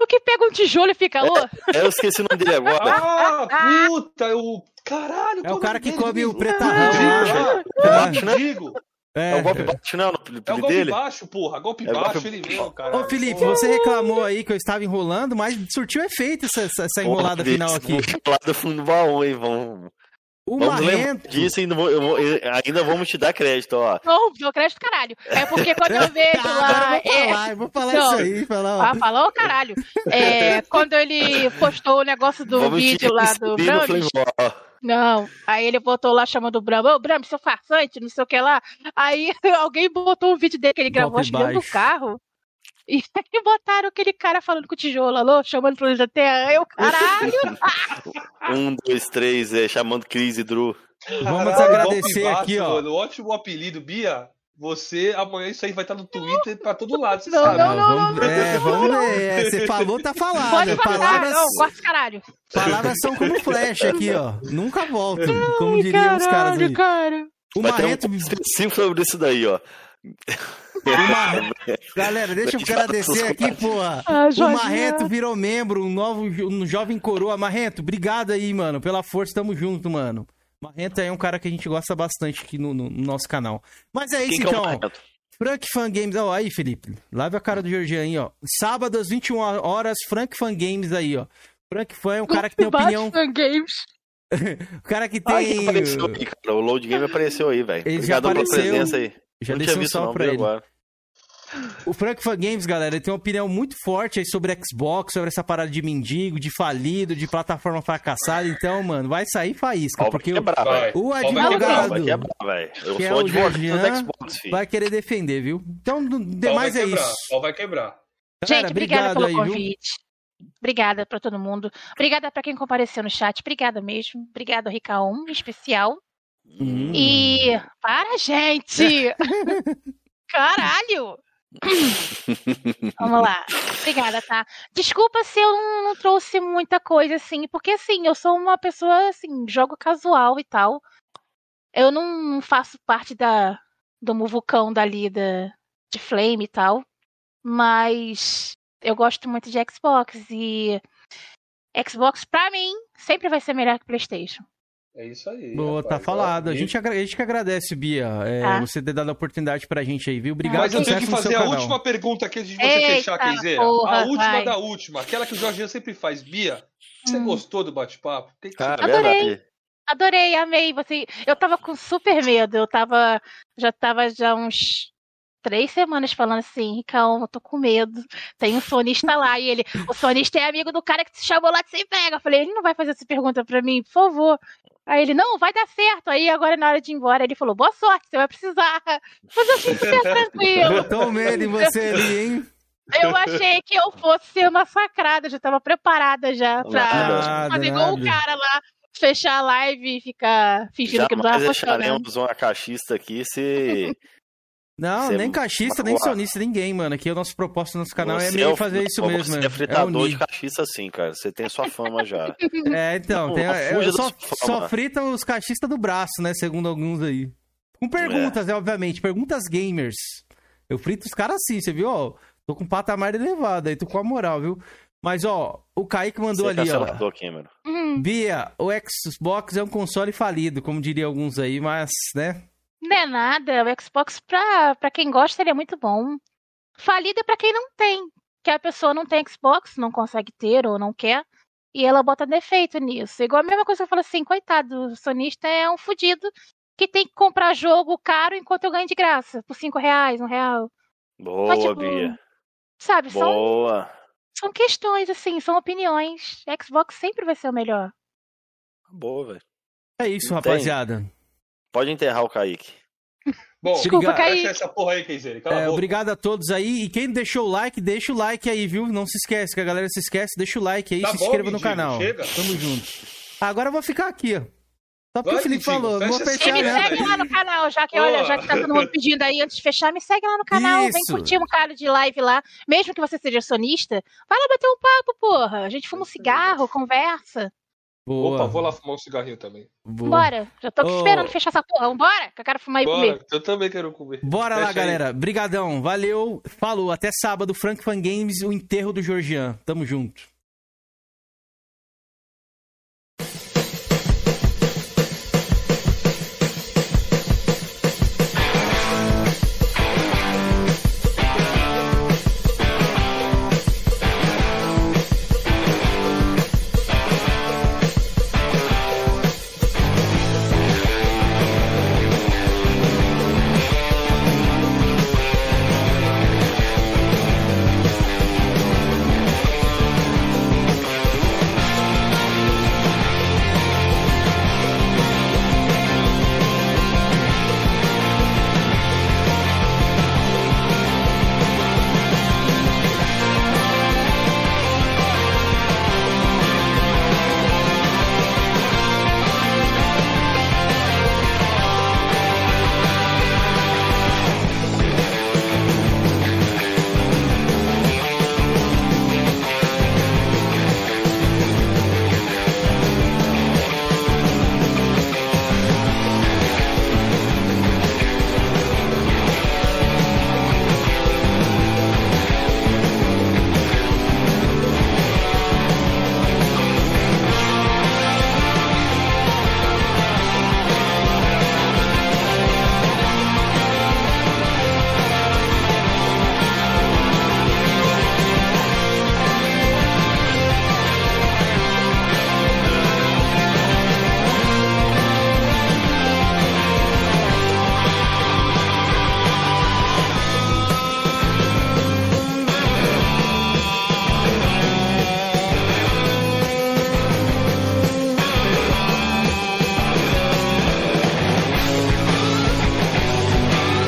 O que pega um tijolo e fica louco? É, eu esqueci o nome dele agora. Ah, [laughs] puta, o. Caralho, é o cara que come o O pretarrão Mendigo lá. lá, É. o mendigo. É o golpe É. baixo, não, no É o apelido golpe dele. baixo, porra. Golpe É baixo, golpe- ele mesmo, cara. Ô, Felipe, você reclamou aí que eu estava enrolando, mas surtiu efeito essa, enrolada final aqui. Do fundo do baú, hein? Vamos, O vamos lembrar Marrento. disso e ainda, vou- eu vou- eu- ainda vamos te dar crédito, ó. Não, deu crédito caralho. É porque quando eu vejo [laughs] lá. eu vou é- falar, eu vou falar Não. isso aí. Falar, ó. Ah, falou caralho. É, [laughs] quando ele postou o negócio do vamos vídeo lá do War. Não, aí ele botou lá chamando o Bram, ô Bram, seu farsante, não sei o que lá. Aí [laughs] alguém botou um vídeo dele que ele gravou acho que dentro do carro. E aí botaram aquele cara falando com o tijolo, alô, chamando pro da Terra. Eu, caralho! [laughs] Um, dois, três, é, chamando Cris e Drew. Vamos Caralho, agradecer golpe aqui, ó. Mano, ótimo apelido, Bia. Você, amanhã isso aí vai estar no Twitter pra todo lado, você Não, sabe. não, não, vamos, é, vamos ver. É, você falou, tá falado. Pode falar, Palavras, não, gosto caralho. palavras são como flecha aqui, ó. Nunca voltam, como diriam os caras. Caralho, cara. O ter um específico sobre isso daí, ó. O Marrento- [laughs] Galera, deixa eu agradecer aqui, porra. [laughs] Ah, O. Marrento virou membro, um novo um jovem coroa. Marrento, obrigado aí, mano, pela força, tamo junto, mano. Marrento é um cara que a gente gosta bastante aqui no, no- no nosso canal. Mas é isso, Quem que é então. Marrento? Frank Fan Games, ó, aí, Felipe. Lave a cara do Georgian aí, ó. Sábado às 21 horas, Frank Fan Games aí, ó. Frank Fan é um cara que tem opinião. Batman Games. [laughs] O cara que tem. apareceu aí, cara. O Load Game apareceu aí, velho. Já Obrigado pela apareceu. presença aí. Já não deixei um visto salve não, pra ele. agora. O Frank Fan Games, galera, ele tem uma opinião muito forte aí sobre Xbox, sobre essa parada de mendigo, de falido, de plataforma fracassada. Então, mano, vai sair faísca, porque o, quebrar, velho. o vai Não, advogado vai quebrar, que é sou o do Xbox, filho. vai querer defender, viu? Então, demais é isso. pau vai quebrar. Galera, Gente, obrigada pelo aí, viu? convite. Obrigada pra todo mundo. Obrigada pra quem compareceu no chat. Obrigada mesmo. Obrigada ao Ricaon, em especial. Hum. E. Para, gente! [laughs] Caralho! [laughs] Vamos lá. Obrigada, tá? Desculpa se eu não, trouxe muita coisa, assim, porque assim, eu sou uma pessoa, assim, jogo casual e tal. Eu não faço parte da, do muvucão dali da, de Flame e tal. Mas eu gosto muito de Xbox e Xbox, pra mim, sempre vai ser melhor que PlayStation. É isso aí. Boa, tá rapaz. falado. A gente, a gente que agradece, Bia, é, Tá. você ter dado a oportunidade pra gente aí, viu? Obrigado, Mas eu tenho que fazer a canal. última pergunta aqui antes de você Eita, fechar, Kenzeira. porra, A última vai. da última, aquela que o Jorginho sempre faz. Bia, você Hum. gostou do bate-papo? O que Cara, Adorei. Adorei, amei. Você, eu tava com super medo. Eu tava, já tava já uns três semanas falando assim, calma, eu tô com medo. Tem um sonista lá e ele, o sonista é amigo do cara que te chamou lá de sem pega. Eu falei, ele não vai fazer essa pergunta pra mim, por favor. Aí ele, não, vai dar certo. Aí agora na hora de ir embora ele falou, boa sorte, você vai precisar. [laughs] Mas eu achei super tranquilo. Botou medo em você ali, hein? Eu achei que eu fosse ser massacrada, já tava preparada já pra Nada, fazer igual o cara lá, fechar a live e ficar fingindo que não tava Jamais funcionando. deixaremos uma caixista aqui se. Não, nem cachista, nem sonista, ninguém, mano. Aqui o nosso propósito do nosso canal é Você meio o- fazer isso não, mesmo. Você é- é fritador unir. de caixista sim, cara. Você tem sua fama já. [laughs] É, então, Não, tem, não é, só, só fama. fritam os cachistas do braço, né? Segundo alguns aí. Com perguntas, né, obviamente. Perguntas gamers. Eu frito os caras assim, você viu? Ó, tô com um patamar elevado aí, tô com a moral, viu? Mas, ó, o Kaique mandou Você é ali, ó. cancelador, Cameron. Hum, Bia, o Xbox é um console falido, como diria alguns aí, mas, né? Não é nada. O Xbox, pra, pra quem gosta, ele é muito bom. Falido é pra quem não tem. Que a pessoa não tem Xbox, não consegue ter ou não quer. E ela bota defeito nisso. Igual a mesma coisa que eu falo assim, coitado, o sonista é um fudido que tem que comprar jogo caro enquanto eu ganho de graça. Por cinco reais, um real. Boa, Mas, tipo, Bia. Sabe, são, Boa. são questões, assim, são opiniões. Xbox sempre vai ser o melhor. Boa, velho. É isso, tem. rapaziada. Pode enterrar o Kaique. [laughs] Bom, Desculpa. Kaique. fecha essa porra aí, a É, boca. obrigado a todos aí. E quem deixou o like, deixa o like aí, viu? Não se esquece, que a galera se esquece, deixa o like aí, Tá se bom, inscreva no canal. chega. Tamo junto. Agora eu vou ficar aqui, ó. Só porque Vai, o Felipe mendigo, falou, não vou fechar me segue aí. lá no canal, já que, olha, já que tá todo mundo pedindo aí antes de fechar, me segue lá no canal, vem Isso. curtir um cara de live lá. Mesmo que você seja sonista, vai lá bater um papo, porra. A gente fuma um cigarro, conversa. Boa. Opa, vou lá fumar um cigarrinho também. boa. Bora. Já tô Ô. esperando fechar essa porra. Vambora, que eu quero fumar e comer. Bora, eu também quero comer. Bora lá, Fecha aí. galera. Brigadão. Valeu. Falou. Até sábado. Frank Fan Games, o enterro do Georgian. Tamo junto.